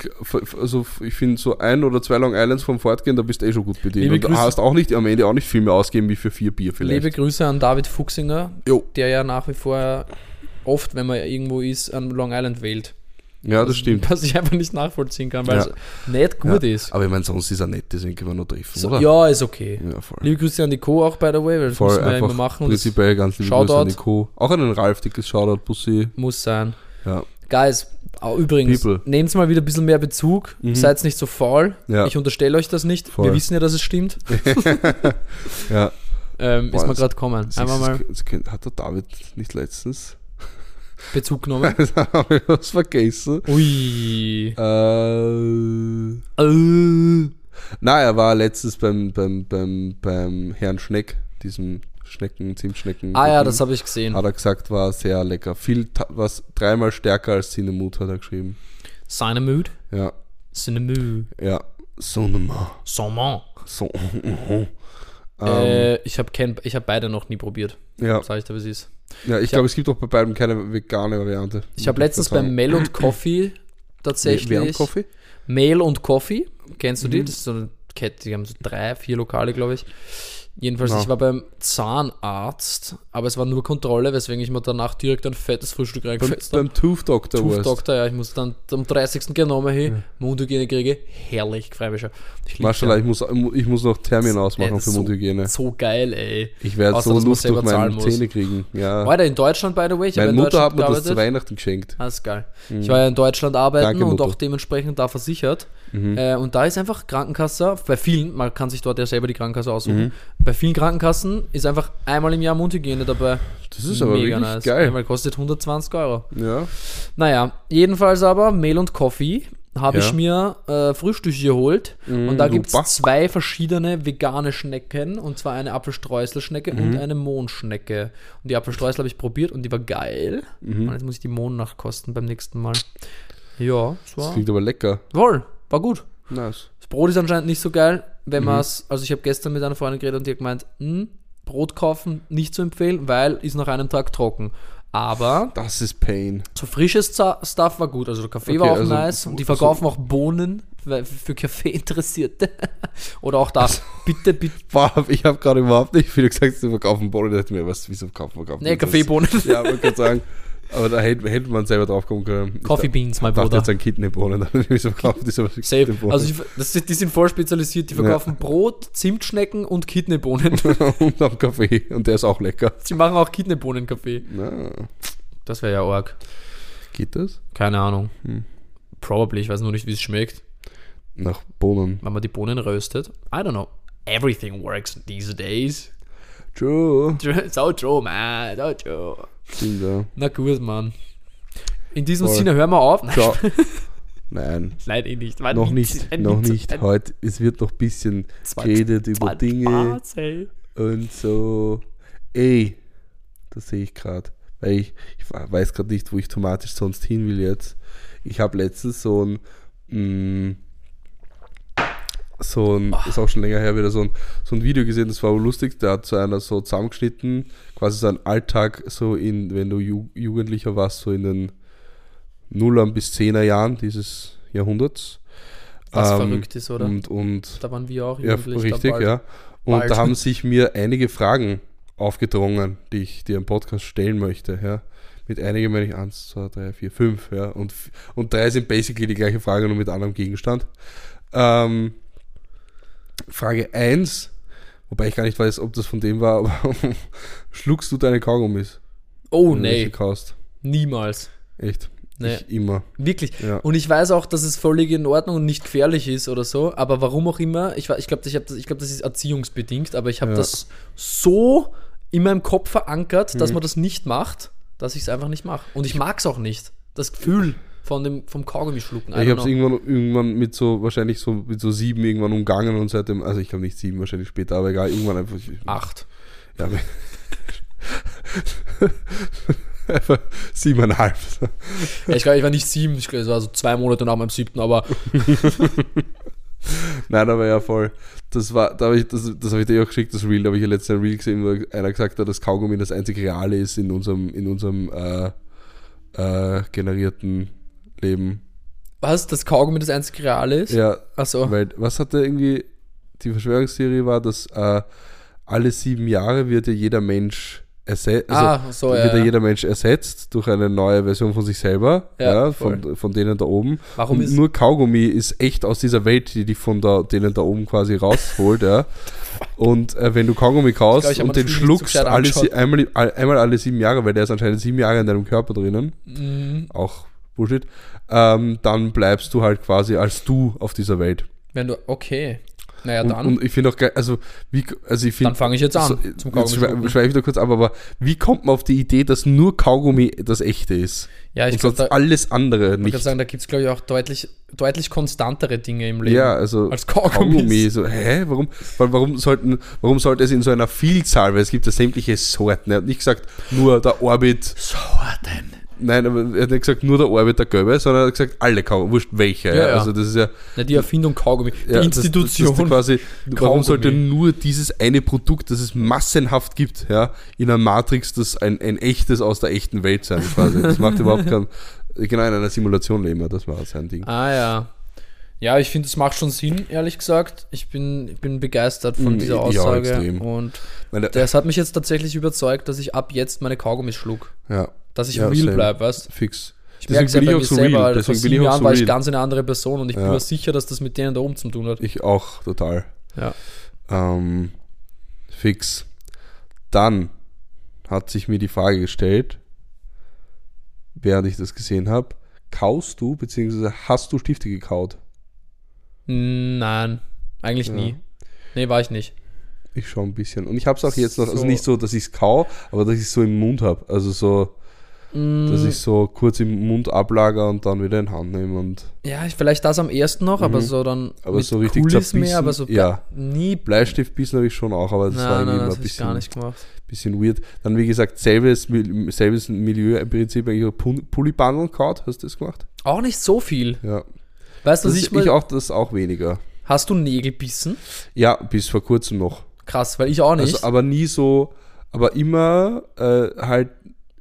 [SPEAKER 2] also ich finde so ein oder zwei Long Islands vom Fortgehen, da bist du eh schon gut bedient.
[SPEAKER 1] Liebe
[SPEAKER 2] Und du
[SPEAKER 1] Grüße.
[SPEAKER 2] hast auch nicht am Ende auch nicht viel mehr ausgeben wie für vier Bier vielleicht.
[SPEAKER 1] Liebe Grüße an David Fuchsinger,
[SPEAKER 2] Jo.
[SPEAKER 1] der ja nach wie vor oft, wenn man irgendwo ist, an Long Island wählt.
[SPEAKER 2] Ja, das stimmt.
[SPEAKER 1] Was ich einfach nicht nachvollziehen kann, weil
[SPEAKER 2] Ja.
[SPEAKER 1] es nicht gut
[SPEAKER 2] ja.
[SPEAKER 1] ist.
[SPEAKER 2] Aber ich meine, sonst ist er nett, deswegen können wir noch treffen,
[SPEAKER 1] So,
[SPEAKER 2] oder?
[SPEAKER 1] ja, ist okay.
[SPEAKER 2] Ja.
[SPEAKER 1] Liebe Grüße an die Co. auch, by the way, weil das
[SPEAKER 2] voll
[SPEAKER 1] müssen wir immer machen
[SPEAKER 2] prinzipiell ganz liebe
[SPEAKER 1] Shoutout.
[SPEAKER 2] Grüße an Nico. Auch an den Ralf, dickes Shoutout, Pussy.
[SPEAKER 1] muss sein.
[SPEAKER 2] Ja.
[SPEAKER 1] Guys, übrigens, nehmt mal wieder ein bisschen mehr Bezug.
[SPEAKER 2] Mhm.
[SPEAKER 1] Seid nicht so faul.
[SPEAKER 2] Ja.
[SPEAKER 1] Ich unterstelle euch das nicht.
[SPEAKER 2] Voll.
[SPEAKER 1] Wir wissen ja, dass es stimmt.
[SPEAKER 2] ja.
[SPEAKER 1] Ähm,
[SPEAKER 2] Boah,
[SPEAKER 1] ist mir
[SPEAKER 2] das-
[SPEAKER 1] gerade kommen.
[SPEAKER 2] Das
[SPEAKER 1] Einfach
[SPEAKER 2] ist-
[SPEAKER 1] mal
[SPEAKER 2] Hat der David nicht letztens?
[SPEAKER 1] Bezug genommen.
[SPEAKER 2] da habe ich was vergessen.
[SPEAKER 1] Ui.
[SPEAKER 2] Äh,
[SPEAKER 1] Äh.
[SPEAKER 2] na, er war letztens beim, beim, beim, beim Herrn Schneck, diesem Schnecken, Zimtschnecken.
[SPEAKER 1] Ah ja, das habe ich gesehen.
[SPEAKER 2] Hat er gesagt, war sehr lecker. Viel, was dreimal stärker als Cinemut, hat er geschrieben.
[SPEAKER 1] Mood.
[SPEAKER 2] Ja,
[SPEAKER 1] Mood.
[SPEAKER 2] ja. Sonema.
[SPEAKER 1] Saumon.
[SPEAKER 2] So. Ähm,
[SPEAKER 1] Äh, ich habe hab beide noch nie probiert.
[SPEAKER 2] ja,
[SPEAKER 1] Sag ich dir, wie es ist.
[SPEAKER 2] ja, ich
[SPEAKER 1] ich
[SPEAKER 2] glaube, es gibt auch bei beiden keine vegane Variante.
[SPEAKER 1] Ich habe letztens beim Mail und Coffee tatsächlich.
[SPEAKER 2] Wer und Coffee?
[SPEAKER 1] Mail und Coffee. Kennst du die?
[SPEAKER 2] Mhm.
[SPEAKER 1] Das ist so eine Kette, die haben so drei, vier Lokale, glaube ich. Jedenfalls,
[SPEAKER 2] Ja.
[SPEAKER 1] ich war beim Zahnarzt, aber es war nur Kontrolle, weswegen ich mir danach direkt ein fettes Frühstück reingefetzt habe.
[SPEAKER 2] beim Tooth Doctor
[SPEAKER 1] Tooth
[SPEAKER 2] warst.
[SPEAKER 1] Doctor, ja, ich muss dann am 30. genommen hin, Mundhygiene kriege, herrlich, schon. Ich
[SPEAKER 2] Maschallah,
[SPEAKER 1] ja.
[SPEAKER 2] ich muss, ich muss noch Termin ausmachen
[SPEAKER 1] Ey,
[SPEAKER 2] für
[SPEAKER 1] so-
[SPEAKER 2] Mundhygiene.
[SPEAKER 1] So geil, ey.
[SPEAKER 2] Ich werde so Luft durch meine. Zähne kriegen. Ja.
[SPEAKER 1] Weiter in Deutschland, by the way. Ich habe
[SPEAKER 2] Meine
[SPEAKER 1] in
[SPEAKER 2] Mutter hat mir das zu
[SPEAKER 1] gearbeitet.
[SPEAKER 2] Weihnachten geschenkt.
[SPEAKER 1] Ist geil. Ich war ja in Deutschland arbeiten
[SPEAKER 2] Danke,
[SPEAKER 1] und auch dementsprechend da versichert.
[SPEAKER 2] Mhm.
[SPEAKER 1] Äh, und da ist einfach Krankenkasse, bei vielen, man kann sich dort ja selber die Krankenkasse aussuchen,
[SPEAKER 2] Mhm.
[SPEAKER 1] bei vielen Krankenkassen ist einfach einmal im Jahr Mundhygiene dabei.
[SPEAKER 2] Das ist aber wirklich geil.
[SPEAKER 1] Ja, weil kostet 120 Euro.
[SPEAKER 2] Ja.
[SPEAKER 1] Naja, jedenfalls aber Mehl und Coffee habe
[SPEAKER 2] Ja.
[SPEAKER 1] ich mir äh, Frühstück geholt und da gibt es zwei verschiedene vegane Schnecken und zwar eine Apfelstreuselschnecke
[SPEAKER 2] Mhm.
[SPEAKER 1] und eine Mohnschnecke. Und die Apfelstreusel habe ich probiert und die war geil.
[SPEAKER 2] Mhm.
[SPEAKER 1] Und jetzt muss ich die Mohn nachkosten beim nächsten Mal. Ja,
[SPEAKER 2] Das
[SPEAKER 1] war
[SPEAKER 2] klingt aber lecker.
[SPEAKER 1] voll, war gut.
[SPEAKER 2] Nice.
[SPEAKER 1] Das Brot ist anscheinend nicht so geil,
[SPEAKER 2] Mhm.
[SPEAKER 1] wenn man es, also ich habe gestern mit einer Freundin geredet und die hat gemeint, hm, Brot kaufen nicht zu empfehlen, weil ist nach einem Tag trocken. Aber
[SPEAKER 2] Das ist Pain.
[SPEAKER 1] so frisches Stuff war gut. Also der Kaffee
[SPEAKER 2] Okay,
[SPEAKER 1] war auch
[SPEAKER 2] also-
[SPEAKER 1] nice. Und die verkaufen auch Bohnen für Kaffee-Interessierte. Oder auch da, bitte, bitte.
[SPEAKER 2] Boah, ich habe gerade überhaupt nicht viel gesagt, sie verkaufen Bohnen. Ich dachte mir, was, wieso verkaufen wir
[SPEAKER 1] Nee, Kaffeebohnen.
[SPEAKER 2] Ja, wollte gerade sagen. Aber da hätte, hätte man selber drauf kommen können. Ich
[SPEAKER 1] Coffee Beans, mein
[SPEAKER 2] Ich
[SPEAKER 1] Bruder.
[SPEAKER 2] jetzt an Kidneybohnen, dann wieso verkaufen die so
[SPEAKER 1] Safe. Also ich, das, die sind voll spezialisiert. Die verkaufen Brot, Zimtschnecken und Kidneybohnen.
[SPEAKER 2] und am Kaffee. Und der ist auch lecker.
[SPEAKER 1] Sie machen auch Kidneybohnen-Kaffee.
[SPEAKER 2] Na,
[SPEAKER 1] Das wäre ja arg.
[SPEAKER 2] geht das?
[SPEAKER 1] Keine Ahnung.
[SPEAKER 2] Hm.
[SPEAKER 1] Probably. Ich weiß nur nicht, wie es schmeckt.
[SPEAKER 2] Nach Bohnen.
[SPEAKER 1] Wenn man die Bohnen röstet. I don't know. Everything works these days.
[SPEAKER 2] Joe.
[SPEAKER 1] So true, man. So true.
[SPEAKER 2] Stimmt, ja.
[SPEAKER 1] Na gut, Mann. In diesem
[SPEAKER 2] Voll.
[SPEAKER 1] Sinne hören wir auf. Nein,
[SPEAKER 2] Ciao. Nein,
[SPEAKER 1] Nein eh nicht. War
[SPEAKER 2] noch nicht.
[SPEAKER 1] ein
[SPEAKER 2] Noch nicht.
[SPEAKER 1] ein-
[SPEAKER 2] Heute, es wird noch ein bisschen
[SPEAKER 1] war-
[SPEAKER 2] geredet
[SPEAKER 1] war
[SPEAKER 2] über Dinge
[SPEAKER 1] Spaß, ey.
[SPEAKER 2] und so. Ey, das sehe ich gerade. Weil ich, ich weiß gerade nicht, wo ich thematisch sonst hin will jetzt. Ich habe letztens so ein, mh, so ein, ist auch schon länger her, wieder so ein, so ein Video gesehen, das war lustig. Der hat so einer so zusammengeschnitten, quasi sein Alltag, so in, wenn du Ju Jugendlicher warst, so in den Nullern bis Zehner Jahren dieses Jahrhunderts.
[SPEAKER 1] Was
[SPEAKER 2] Ähm,
[SPEAKER 1] verrückt ist, oder?
[SPEAKER 2] Und, und
[SPEAKER 1] da waren wir auch
[SPEAKER 2] ja,
[SPEAKER 1] jugendlich. da
[SPEAKER 2] richtig,
[SPEAKER 1] bald.
[SPEAKER 2] ja. Und
[SPEAKER 1] bald.
[SPEAKER 2] da haben sich mir einige Fragen aufgedrungen, die ich dir im Podcast stellen möchte, ja. Mit einigen meine ich eins, zwei, drei, vier, fünf, ja. Und, f- und drei sind basically die gleiche Frage, nur mit anderem Gegenstand. Ähm, Frage 1, wobei ich gar nicht weiß, ob das von dem war, aber schluckst du deine Kaugummis?
[SPEAKER 1] Oh, nee.
[SPEAKER 2] kaust?
[SPEAKER 1] Niemals.
[SPEAKER 2] Echt?
[SPEAKER 1] Nee.
[SPEAKER 2] Ich immer.
[SPEAKER 1] Wirklich.
[SPEAKER 2] Ja.
[SPEAKER 1] Und ich weiß auch, dass es völlig in Ordnung und nicht gefährlich ist oder so, aber warum auch immer, ich, ich glaube, ich das, ich glaub, das ist erziehungsbedingt, aber ich habe
[SPEAKER 2] Ja.
[SPEAKER 1] das so in meinem Kopf verankert, dass man das nicht macht, dass ich es einfach nicht mache. Und ich mag es auch nicht. Das Gefühl von dem, vom Kaugummi schlucken.
[SPEAKER 2] Ich habe es irgendwann, irgendwann mit so, wahrscheinlich so mit so sieben irgendwann umgangen und seitdem, also ich glaube nicht sieben, wahrscheinlich später, aber egal, irgendwann einfach.
[SPEAKER 1] Acht.
[SPEAKER 2] Ja, Siebeneinhalb.
[SPEAKER 1] Ja, ich glaube, ich war nicht sieben, ich glaube, es war so zwei Monate nach meinem siebten, aber
[SPEAKER 2] Nein, aber ja voll. Das war, da habe ich, das, das habe ich dir auch geschickt, das Reel, da habe ich ja letztes Reel gesehen, wo einer gesagt hat, dass Kaugummi das einzig Reale ist in unserem, in unserem äh, äh, generierten Leben.
[SPEAKER 1] was, das Kaugummi das einzige Reale ist?
[SPEAKER 2] Ja,
[SPEAKER 1] Achso.
[SPEAKER 2] weil, was hatte irgendwie, die Verschwörungstheorie war, dass äh, alle sieben Jahre wird ja jeder Mensch ersetzt, also
[SPEAKER 1] ah, so, ja.
[SPEAKER 2] wird ja
[SPEAKER 1] ja.
[SPEAKER 2] jeder Mensch ersetzt durch eine neue Version von sich selber,
[SPEAKER 1] Ja,
[SPEAKER 2] ja, von, von denen da oben.
[SPEAKER 1] Warum
[SPEAKER 2] Und
[SPEAKER 1] ist-
[SPEAKER 2] nur Kaugummi ist echt aus dieser Welt, die dich von da, denen da oben quasi rausholt, ja. Und äh, wenn du Kaugummi kaust
[SPEAKER 1] glaub,
[SPEAKER 2] und den
[SPEAKER 1] so
[SPEAKER 2] schluckst
[SPEAKER 1] gescheit
[SPEAKER 2] alle, einmal, einmal alle sieben Jahre, weil der ist anscheinend sieben Jahre in deinem Körper drinnen,
[SPEAKER 1] Mhm.
[SPEAKER 2] auch Bullshit, ähm, dann bleibst du halt quasi als du auf dieser Welt.
[SPEAKER 1] Wenn du, okay. Naja,
[SPEAKER 2] Und,
[SPEAKER 1] dann,
[SPEAKER 2] und ich finde auch geil, also wie, also ich finde,
[SPEAKER 1] dann fange ich jetzt an.
[SPEAKER 2] so,
[SPEAKER 1] zum
[SPEAKER 2] jetzt
[SPEAKER 1] Kaugummi
[SPEAKER 2] schwe-
[SPEAKER 1] schlucken.
[SPEAKER 2] schweife ich da kurz ab, aber wie kommt man auf die Idee, dass nur Kaugummi das echte ist?
[SPEAKER 1] Ja, ich glaube,
[SPEAKER 2] alles andere
[SPEAKER 1] ich
[SPEAKER 2] nicht.
[SPEAKER 1] kann sagen, da gibt es, glaube ich, auch deutlich, deutlich konstantere Dinge im Leben.
[SPEAKER 2] Ja, also
[SPEAKER 1] als Kaugummis.
[SPEAKER 2] so, hä, warum, warum sollten, warum sollte es in so einer Vielzahl, weil es gibt ja sämtliche Sorten. Er hat nicht gesagt, nur der Orbit,
[SPEAKER 1] Sorten.
[SPEAKER 2] Nein, aber er hat nicht gesagt, nur der Orbit der Gelbe, sondern er hat gesagt, alle Kaugummi, wurscht welche. Ja,
[SPEAKER 1] Ja, ja.
[SPEAKER 2] Also das ist ja,
[SPEAKER 1] Na, die Erfindung Kaugummi. Die
[SPEAKER 2] ja
[SPEAKER 1] Institution.
[SPEAKER 2] Das, das quasi, warum
[SPEAKER 1] Kaugummi.
[SPEAKER 2] sollte nur dieses eine Produkt, das es massenhaft gibt, ja, in einer Matrix, das ein, ein echtes aus der echten Welt sein, quasi. Das macht überhaupt keinen, genau in einer Simulation leben wir, das war sein Ding.
[SPEAKER 1] Ah ja. Ja, ich finde, es macht schon Sinn, ehrlich gesagt. Ich bin, ich bin begeistert von
[SPEAKER 2] Mm,
[SPEAKER 1] dieser
[SPEAKER 2] auch
[SPEAKER 1] Aussage.
[SPEAKER 2] extrem.
[SPEAKER 1] Und
[SPEAKER 2] Meine,
[SPEAKER 1] das hat mich jetzt tatsächlich überzeugt, dass ich ab jetzt meine Kaugummis schluck.
[SPEAKER 2] ja,
[SPEAKER 1] Dass ich
[SPEAKER 2] Ja,
[SPEAKER 1] real bleibe, weißt
[SPEAKER 2] fix.
[SPEAKER 1] Ich merke ja
[SPEAKER 2] bin ich auch so
[SPEAKER 1] selber,
[SPEAKER 2] real.
[SPEAKER 1] Vor
[SPEAKER 2] Deswegen bin
[SPEAKER 1] sieben Jahren
[SPEAKER 2] so
[SPEAKER 1] war ich ganz eine andere Person und ich bin
[SPEAKER 2] Ja.
[SPEAKER 1] mir sicher, dass das mit denen da oben zu tun hat.
[SPEAKER 2] Ich auch, total.
[SPEAKER 1] Ja.
[SPEAKER 2] Ähm, fix. Dann hat sich mir die Frage gestellt, während ich das gesehen habe, kaust du, beziehungsweise hast du Stifte gekaut?
[SPEAKER 1] Nein, eigentlich
[SPEAKER 2] Ja.
[SPEAKER 1] nie. Nee, war ich nicht.
[SPEAKER 2] Ich schon ein bisschen. Und ich habe es auch jetzt noch, also
[SPEAKER 1] So.
[SPEAKER 2] nicht so, dass ich es kau, aber dass ich es so im Mund habe. Also so, dass
[SPEAKER 1] Mm,
[SPEAKER 2] ich so kurz im Mund ablager und dann wieder in Hand nehme und
[SPEAKER 1] ja, ich- vielleicht das am ersten noch, aber
[SPEAKER 2] Mhm.
[SPEAKER 1] so dann
[SPEAKER 2] Aber so richtig
[SPEAKER 1] Kulis mehr, aber so
[SPEAKER 2] ja.
[SPEAKER 1] nie.
[SPEAKER 2] Bleistiftbissen habe ich schon auch, aber das war
[SPEAKER 1] Nein,
[SPEAKER 2] irgendwie
[SPEAKER 1] nein,
[SPEAKER 2] immer
[SPEAKER 1] das
[SPEAKER 2] ein
[SPEAKER 1] ich gar
[SPEAKER 2] bisschen,
[SPEAKER 1] nicht gemacht.
[SPEAKER 2] bisschen weird. Dann wie gesagt, selbes, selbes Milieu im Prinzip eigentlich Pu- Pullibandeln kaut, hast du das gemacht?
[SPEAKER 1] Auch nicht so viel.
[SPEAKER 2] Ja.
[SPEAKER 1] Weißt du, was
[SPEAKER 2] ich,
[SPEAKER 1] ich
[SPEAKER 2] auch, das auch weniger.
[SPEAKER 1] Hast du Nägel bissen?
[SPEAKER 2] Ja, bis vor kurzem noch.
[SPEAKER 1] Krass, weil ich auch nicht.
[SPEAKER 2] Also, aber nie so, aber immer äh, halt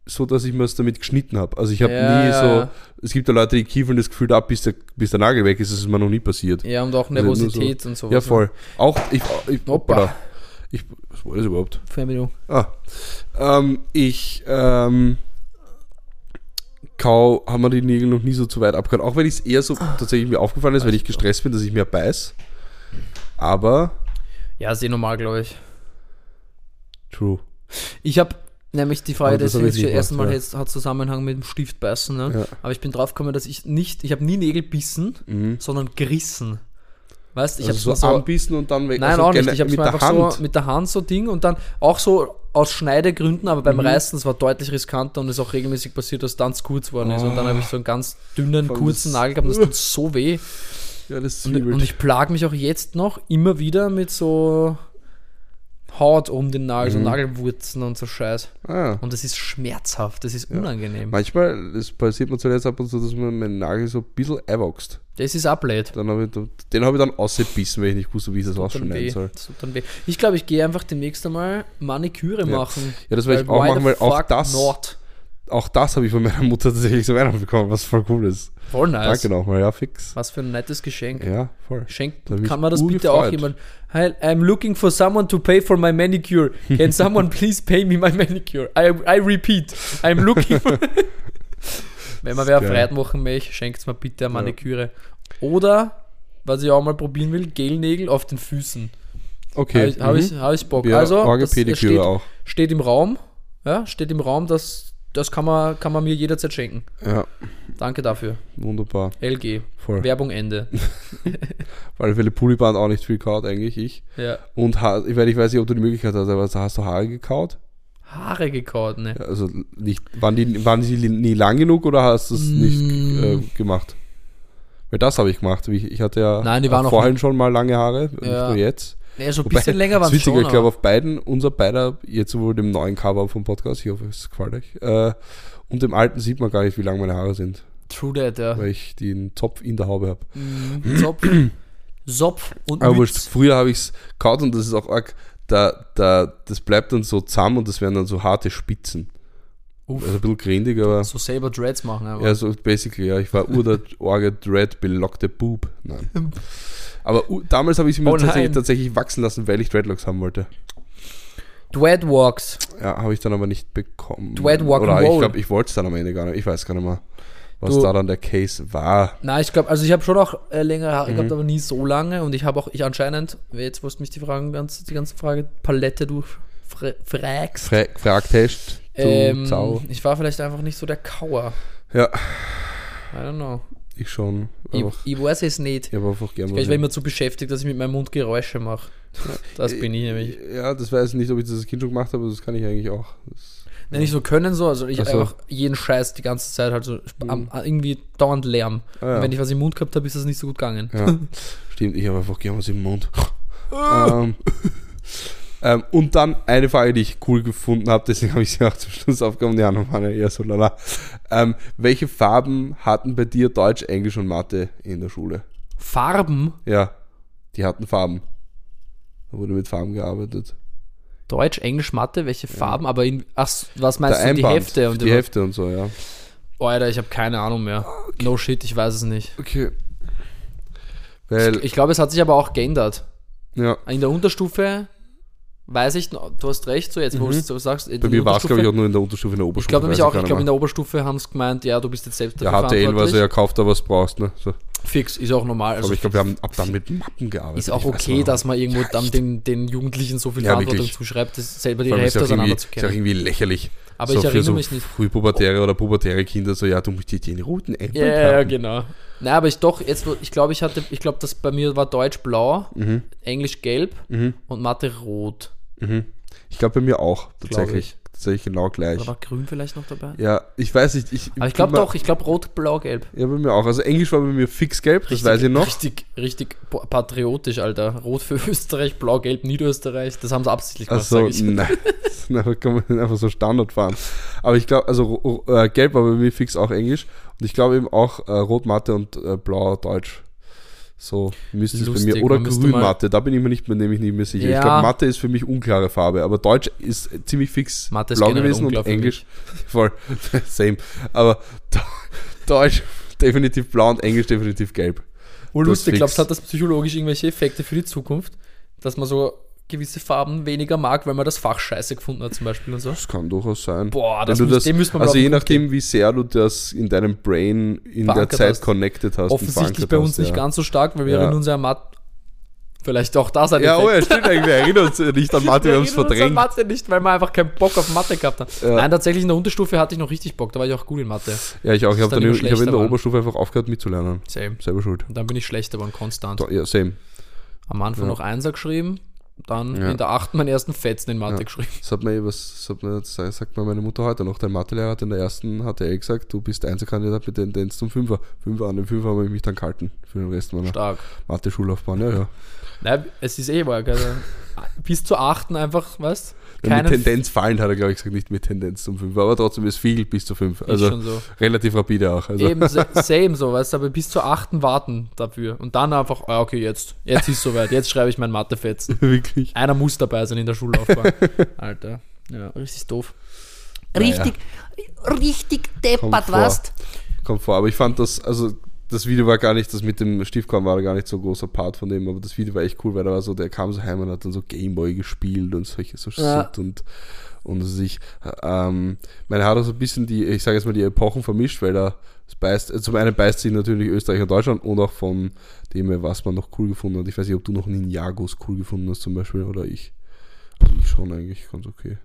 [SPEAKER 2] so, dass ich mir es damit geschnitten habe. Also ich habe
[SPEAKER 1] Ja,
[SPEAKER 2] nie
[SPEAKER 1] ja,
[SPEAKER 2] so, es gibt ja Leute, die kiefeln das Gefühl ab, bis der, bis der Nagel weg ist, das ist mir noch nie passiert.
[SPEAKER 1] ja, und auch
[SPEAKER 2] Also nur so-
[SPEAKER 1] Nervosität und so.
[SPEAKER 2] Ja, voll. Auch, ich, ich, hoppala. ich was war das überhaupt?
[SPEAKER 1] Fernbedienung.
[SPEAKER 2] Ah, ähm, ich, ähm, Kau haben wir die Nägel noch nie so zu weit abgehauen. Auch wenn es eher so tatsächlich mir aufgefallen ist, wenn ich gestresst bin, dass ich mehr beiß. Aber,
[SPEAKER 1] Ja, ist eh normal, glaube ich.
[SPEAKER 2] true.
[SPEAKER 1] Ich habe nämlich die Frage,
[SPEAKER 2] Aber das ich
[SPEAKER 1] erste
[SPEAKER 2] gemacht,
[SPEAKER 1] Mal
[SPEAKER 2] ja.
[SPEAKER 1] jetzt hat Zusammenhang mit dem Stiftbeißen, ne?
[SPEAKER 2] Ja.
[SPEAKER 1] Aber ich bin drauf gekommen, dass ich nicht, ich habe nie Nägel bissen,
[SPEAKER 2] Mhm.
[SPEAKER 1] sondern gerissen. Weißt du, ich
[SPEAKER 2] also
[SPEAKER 1] habe
[SPEAKER 2] so,
[SPEAKER 1] so,
[SPEAKER 2] anbissen und dann weg.
[SPEAKER 1] Nein,
[SPEAKER 2] also
[SPEAKER 1] auch nicht. Ich habe
[SPEAKER 2] mit
[SPEAKER 1] einfach
[SPEAKER 2] Hand.
[SPEAKER 1] so mit der Hand so Ding und dann auch so aus Schneidegründen, aber
[SPEAKER 2] Mhm.
[SPEAKER 1] beim Reißen, das war deutlich riskanter und ist auch regelmäßig passiert, dass dann zu kurz worden ist. Und dann habe ich so einen ganz dünnen,
[SPEAKER 2] Vor allem
[SPEAKER 1] kurzen Nagel gehabt, das tut so weh.
[SPEAKER 2] ja, das
[SPEAKER 1] Und,
[SPEAKER 2] zwiebelt.
[SPEAKER 1] und ich plage mich auch jetzt noch immer wieder mit so Haut um den Nagel, so
[SPEAKER 2] Mhm.
[SPEAKER 1] Nagelwurzen und so Scheiß.
[SPEAKER 2] ah.
[SPEAKER 1] Und das ist schmerzhaft, das ist unangenehm.
[SPEAKER 2] Manchmal, das passiert mir zuletzt ab und zu, dass man meinen Nagel so ein bisschen einwächst.
[SPEAKER 1] Das ist ablade.
[SPEAKER 2] Dann hab ich, den habe ich dann ausgebissen, weil ich nicht wusste, wie ich das
[SPEAKER 1] dann
[SPEAKER 2] ausschneiden soll.
[SPEAKER 1] Das. Ich glaube, ich gehe einfach demnächst einmal Maniküre
[SPEAKER 2] Ja.
[SPEAKER 1] machen.
[SPEAKER 2] Ja, das werde ich auch machen, weil auch das,
[SPEAKER 1] Not?
[SPEAKER 2] auch das habe ich von meiner Mutter tatsächlich so Weihnachten bekommen, was voll cool ist.
[SPEAKER 1] Voll nice.
[SPEAKER 2] Danke nochmal, ja, fix.
[SPEAKER 1] Was für ein nettes Geschenk.
[SPEAKER 2] Ja, voll. Hab ich
[SPEAKER 1] kann man das bitte auch
[SPEAKER 2] urgefreut.
[SPEAKER 1] jemand? Hi, I'm looking for someone to pay for my manicure. Can someone please pay me my manicure? I, I repeat, I'm looking for. Wenn man wer. Freude machen möchte, schenkt mir bitte eine Maniküre. Oder, was ich auch mal probieren will, Gelnägel auf den Füßen.
[SPEAKER 2] Okay.
[SPEAKER 1] Habe ich, hab
[SPEAKER 2] mhm.
[SPEAKER 1] ich, hab ich Bock.
[SPEAKER 2] ja,
[SPEAKER 1] also, das, das steht,
[SPEAKER 2] auch.
[SPEAKER 1] steht im Raum. Ja, steht im Raum, das, das kann, man, kann man mir jederzeit schenken.
[SPEAKER 2] Ja,
[SPEAKER 1] Danke dafür.
[SPEAKER 2] wunderbar.
[SPEAKER 1] LG.
[SPEAKER 2] Voll.
[SPEAKER 1] Werbung Ende.
[SPEAKER 2] Weil viele Pulliband auch nicht viel kaut, eigentlich ich.
[SPEAKER 1] Ja.
[SPEAKER 2] Und ha ich, weiß- ich weiß nicht, ob du die Möglichkeit hast, aber hast du Haare gekaut?
[SPEAKER 1] Haare gekaut, ne?
[SPEAKER 2] Ja, Also nicht, waren die, waren die nie lang genug oder hast du es
[SPEAKER 1] Mm.
[SPEAKER 2] nicht äh, gemacht? Weil das habe ich gemacht. Ich, ich hatte ja
[SPEAKER 1] Nein, die waren
[SPEAKER 2] vorhin schon mal lange Haare, nicht
[SPEAKER 1] Ja.
[SPEAKER 2] nur jetzt.
[SPEAKER 1] Ja, so ein bisschen länger waren
[SPEAKER 2] ist
[SPEAKER 1] es schon.
[SPEAKER 2] ich glaube auf beiden, unser beider, jetzt sowohl dem neuen Cover vom Podcast, ich hoffe, es gefällt euch, äh, und dem alten sieht man gar nicht, wie lang meine Haare sind,
[SPEAKER 1] True that, ja.
[SPEAKER 2] weil ich den Zopf in der Haube habe.
[SPEAKER 1] Mhm. Zopf. Zopf und
[SPEAKER 2] Aber wurscht, früher habe ich es kaut und das ist auch arg, da, da, das bleibt dann so zusammen und das werden dann so harte Spitzen.
[SPEAKER 1] Uff.
[SPEAKER 2] Also ein bisschen grindig, aber
[SPEAKER 1] So selber Dreads machen einfach.
[SPEAKER 2] ja, so basically, ja. Ich war ur der Orge Dread belockte Boob. Nein. Aber damals habe ich sie mir
[SPEAKER 1] Oh
[SPEAKER 2] tatsächlich, tatsächlich wachsen lassen, weil ich Dreadlocks haben wollte.
[SPEAKER 1] Dreadwalks.
[SPEAKER 2] Ja, habe ich dann aber nicht bekommen.
[SPEAKER 1] Dread Rock
[SPEAKER 2] Oder ich glaube, ich wollte es dann am Ende gar nicht. Ich weiß gar nicht mehr, was
[SPEAKER 1] Du-
[SPEAKER 2] da dann der Case war.
[SPEAKER 1] Nein, ich glaube, also ich habe schon auch äh, längere Haare
[SPEAKER 2] Mhm.
[SPEAKER 1] gehabt, aber nie so lange. Und ich habe auch, ich anscheinend, jetzt musst du mich die Fragen, ganz, die ganze Frage Palette durchfragst.
[SPEAKER 2] Fra gefragt hast,
[SPEAKER 1] Ähm,
[SPEAKER 2] Sau.
[SPEAKER 1] ich war vielleicht einfach nicht so der Kauer.
[SPEAKER 2] Ja,
[SPEAKER 1] I don't know.
[SPEAKER 2] ich schon.
[SPEAKER 1] Ich, ich weiß es nicht.
[SPEAKER 2] ich habe einfach gerne
[SPEAKER 1] Ich war immer zu beschäftigt, dass ich mit meinem Mund Geräusche mache. Das bin ich nämlich.
[SPEAKER 2] Ja, das weiß ich nicht, ob ich das als Kind schon gemacht habe, aber das kann ich eigentlich auch. Das,
[SPEAKER 1] Nein, nicht so können so, also ich
[SPEAKER 2] so.
[SPEAKER 1] einfach jeden Scheiß die ganze Zeit halt so am, irgendwie dauernd Lärm.
[SPEAKER 2] ah, ja.
[SPEAKER 1] Und wenn ich was im Mund gehabt habe, ist das nicht so gut gegangen.
[SPEAKER 2] Ja, stimmt, ich habe einfach gerne was im Mund. ähm, ähm, und dann eine Frage, die ich cool gefunden habe, deswegen habe ich sie auch zum Schluss aufgenommen. Die anderen waren ja eher so lala. Ähm, welche Farben hatten bei dir Deutsch, Englisch und Mathe in der Schule?
[SPEAKER 1] Farben,
[SPEAKER 2] Ja, die hatten Farben. Da wurde mit Farben gearbeitet.
[SPEAKER 1] Deutsch, Englisch, Mathe, welche Farben, aber in, ach, was meinst
[SPEAKER 2] Der
[SPEAKER 1] du, die
[SPEAKER 2] Einband,
[SPEAKER 1] Hefte und
[SPEAKER 2] die Hefte und so, ja.
[SPEAKER 1] Oh, Alter, ich habe keine Ahnung mehr. No shit, ich weiß es nicht.
[SPEAKER 2] Okay. Weil,
[SPEAKER 1] Ich glaube, es hat sich aber auch geändert.
[SPEAKER 2] ja,
[SPEAKER 1] In der Unterstufe weiß ich, noch- du hast recht, so jetzt, wo du es so sagst. in
[SPEAKER 2] Mhm. bei mir war es, glaube ich, auch nur in der Unterstufe, in der
[SPEAKER 1] Ich
[SPEAKER 2] Oberstufe.
[SPEAKER 1] glaube nämlich auch, ich glaube in der Oberstufe haben sie gemeint, ja, du bist jetzt selbst
[SPEAKER 2] Ja,
[SPEAKER 1] dafür
[SPEAKER 2] HTL war so,
[SPEAKER 1] verantwortlich.
[SPEAKER 2] ja, kauf da, was brauchst, ne? So.
[SPEAKER 1] Fix, ist auch normal. Also
[SPEAKER 2] Aber ich glaube, wir haben ab dann mit Mappen gearbeitet.
[SPEAKER 1] ist auch
[SPEAKER 2] Ich
[SPEAKER 1] okay, dass man irgendwo dann den, den Jugendlichen so viel
[SPEAKER 2] Ja,
[SPEAKER 1] Verantwortung
[SPEAKER 2] wirklich.
[SPEAKER 1] zuschreibt, das selber die Hälfte
[SPEAKER 2] ja
[SPEAKER 1] auseinander zu
[SPEAKER 2] ist ja auch irgendwie lächerlich.
[SPEAKER 1] Aber
[SPEAKER 2] so
[SPEAKER 1] ich
[SPEAKER 2] für
[SPEAKER 1] erinnere
[SPEAKER 2] so
[SPEAKER 1] mich nicht.
[SPEAKER 2] Frühpubertäre oder pubertäre Kinder so, ja, du musst dir den roten Apple
[SPEAKER 1] Ja, ja, genau. Nein, aber ich doch, jetzt, ich glaube, ich hatte, ich glaube, das bei mir war Deutsch blau,
[SPEAKER 2] Mhm.
[SPEAKER 1] Englisch gelb
[SPEAKER 2] Mhm.
[SPEAKER 1] und Mathe rot.
[SPEAKER 2] Mhm. Ich glaube bei mir auch, tatsächlich. Tatsächlich genau gleich.
[SPEAKER 1] Oder war grün vielleicht noch dabei?
[SPEAKER 2] Ja, ich weiß nicht. Ich,
[SPEAKER 1] Aber ich glaube doch, ich glaube rot, blau, gelb.
[SPEAKER 2] Ja, bei mir auch. Also Englisch war bei mir fix gelb, das weiß ich noch.
[SPEAKER 1] Richtig, richtig patriotisch, Alter. Rot für Österreich, blau, gelb, Niederösterreich. Das haben sie absichtlich gemacht,
[SPEAKER 2] Also,
[SPEAKER 1] sag ich.
[SPEAKER 2] nein. Einfach, kann man einfach so Standard fahren. Aber ich glaube, also äh, gelb war bei mir fix auch Englisch. Und ich glaube eben auch äh, Rot Mathe und äh, Blau Deutsch. So müsste es bei mir. Oder
[SPEAKER 1] man müsste
[SPEAKER 2] Grün
[SPEAKER 1] mal-
[SPEAKER 2] Mathe, da bin ich mir nicht mehr, nämlich nicht mehr sicher. Ich
[SPEAKER 1] Ja.
[SPEAKER 2] glaube, Mathe ist für mich unklare Farbe, aber Deutsch ist ziemlich fix
[SPEAKER 1] Mathe
[SPEAKER 2] blau gewesen und Englisch voll same. Aber De- Deutsch definitiv blau und Englisch definitiv gelb.
[SPEAKER 1] Oh, lustig, glaubst du, hat das psychologisch irgendwelche Effekte für die Zukunft? Dass man so gewisse Farben weniger mag, weil man das Fach scheiße gefunden hat, zum Beispiel und so?
[SPEAKER 2] Das kann durchaus sein.
[SPEAKER 1] Boah, das muss,
[SPEAKER 2] das,
[SPEAKER 1] dem müssen wir
[SPEAKER 2] also je
[SPEAKER 1] gehen.
[SPEAKER 2] nachdem, wie sehr du das in deinem Brain in der
[SPEAKER 1] Verankert
[SPEAKER 2] Zeit
[SPEAKER 1] hast.
[SPEAKER 2] connected hast.
[SPEAKER 1] Offensichtlich bei uns
[SPEAKER 2] hast,
[SPEAKER 1] nicht
[SPEAKER 2] ja.
[SPEAKER 1] ganz so stark, weil wir
[SPEAKER 2] Ja.
[SPEAKER 1] erinnern uns ja an Mathe. Vielleicht auch das ein
[SPEAKER 2] Ja, oh ja, stimmt eigentlich. Wir erinnern uns nicht an Mathe, wir haben es
[SPEAKER 1] erinnern uns an
[SPEAKER 2] verdrängt.
[SPEAKER 1] Mathe nicht, weil wir einfach keinen Bock auf Mathe gehabt haben.
[SPEAKER 2] Ja.
[SPEAKER 1] Nein, tatsächlich in der Unterstufe hatte ich noch richtig Bock, da war ich auch gut in Mathe.
[SPEAKER 2] Ja, ich auch. Ich
[SPEAKER 1] Das
[SPEAKER 2] ich habe in
[SPEAKER 1] schlechter
[SPEAKER 2] der. Oberstufe einfach aufgehört mitzulernen.
[SPEAKER 1] Same.
[SPEAKER 2] Selber schuld.
[SPEAKER 1] Und dann bin ich schlechter geworden, konstant.
[SPEAKER 2] Da- Ja, same.
[SPEAKER 1] Am Anfang
[SPEAKER 2] Ja.
[SPEAKER 1] noch Einser geschrieben, dann
[SPEAKER 2] Ja.
[SPEAKER 1] in der achten meinen ersten Fetzen in Mathe
[SPEAKER 2] Ja.
[SPEAKER 1] geschrieben.
[SPEAKER 2] Das hat mir, eh was, hat mir, sagt mir meine Mutter heute noch. Dein Mathelehrer hat in der ersten HTL gesagt, du bist Einzelkandidat mit Tendenz zum Fünfer. Fünfer an den Fünfer habe ich mich dann gehalten für den Rest meiner
[SPEAKER 1] Stark.
[SPEAKER 2] Mathe-Schullaufbahn. Ja, ja.
[SPEAKER 1] Nein, es ist eh wahr, also bis zur achten einfach, weißt
[SPEAKER 2] ja mit Tendenz fallend hat er, glaube ich, gesagt, nicht mit Tendenz zum Fünfer. Aber trotzdem ist viel bis zu fünf.
[SPEAKER 1] ist
[SPEAKER 2] Also
[SPEAKER 1] schon so.
[SPEAKER 2] relativ rapide auch. Also,
[SPEAKER 1] Eben, sa- same so, weißt du, aber bis zur achten warten dafür. Und dann einfach, ah, okay, jetzt, jetzt ist soweit, jetzt schreibe ich mein Mathefetzen.
[SPEAKER 2] wirklich.
[SPEAKER 1] Einer muss dabei sein in der Schullaufbahn. Alter, ja, richtig doof.
[SPEAKER 3] Richtig, richtig
[SPEAKER 2] Kommt
[SPEAKER 3] deppert, was?
[SPEAKER 2] Kommt vor. Aber ich fand das, also das Video war gar nicht, das mit dem Stiefkorn war gar nicht so ein großer Part von dem, aber das Video war echt cool, weil da war so, der kam so heim und hat dann so Gameboy gespielt und solche so
[SPEAKER 1] Ja.
[SPEAKER 2] Shit und und sich, ähm, meine hat auch so ein bisschen die, ich sage jetzt mal die Epochen vermischt, weil da es beißt, äh, zum einen beißt sich natürlich Österreich und Deutschland und auch von dem, was man noch cool gefunden hat. Ich weiß nicht, ob du noch Ninjagos cool gefunden hast zum Beispiel oder ich. Also ich schon eigentlich ganz okay.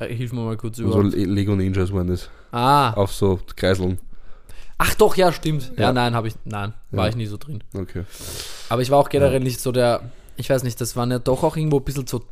[SPEAKER 1] Äh, Hilf mir mal kurz
[SPEAKER 2] Also
[SPEAKER 1] über.
[SPEAKER 2] Le- Lego Ninjas waren das.
[SPEAKER 1] Ah,
[SPEAKER 2] Auf so Kreiseln.
[SPEAKER 1] Ach doch, ja, stimmt. Ja,
[SPEAKER 2] Ja.
[SPEAKER 1] nein, habe ich, nein, war
[SPEAKER 2] Ja.
[SPEAKER 1] ich nie so drin.
[SPEAKER 2] Okay.
[SPEAKER 1] Aber ich war auch generell nicht so der, ich weiß nicht, das waren ja doch auch irgendwo ein bisschen so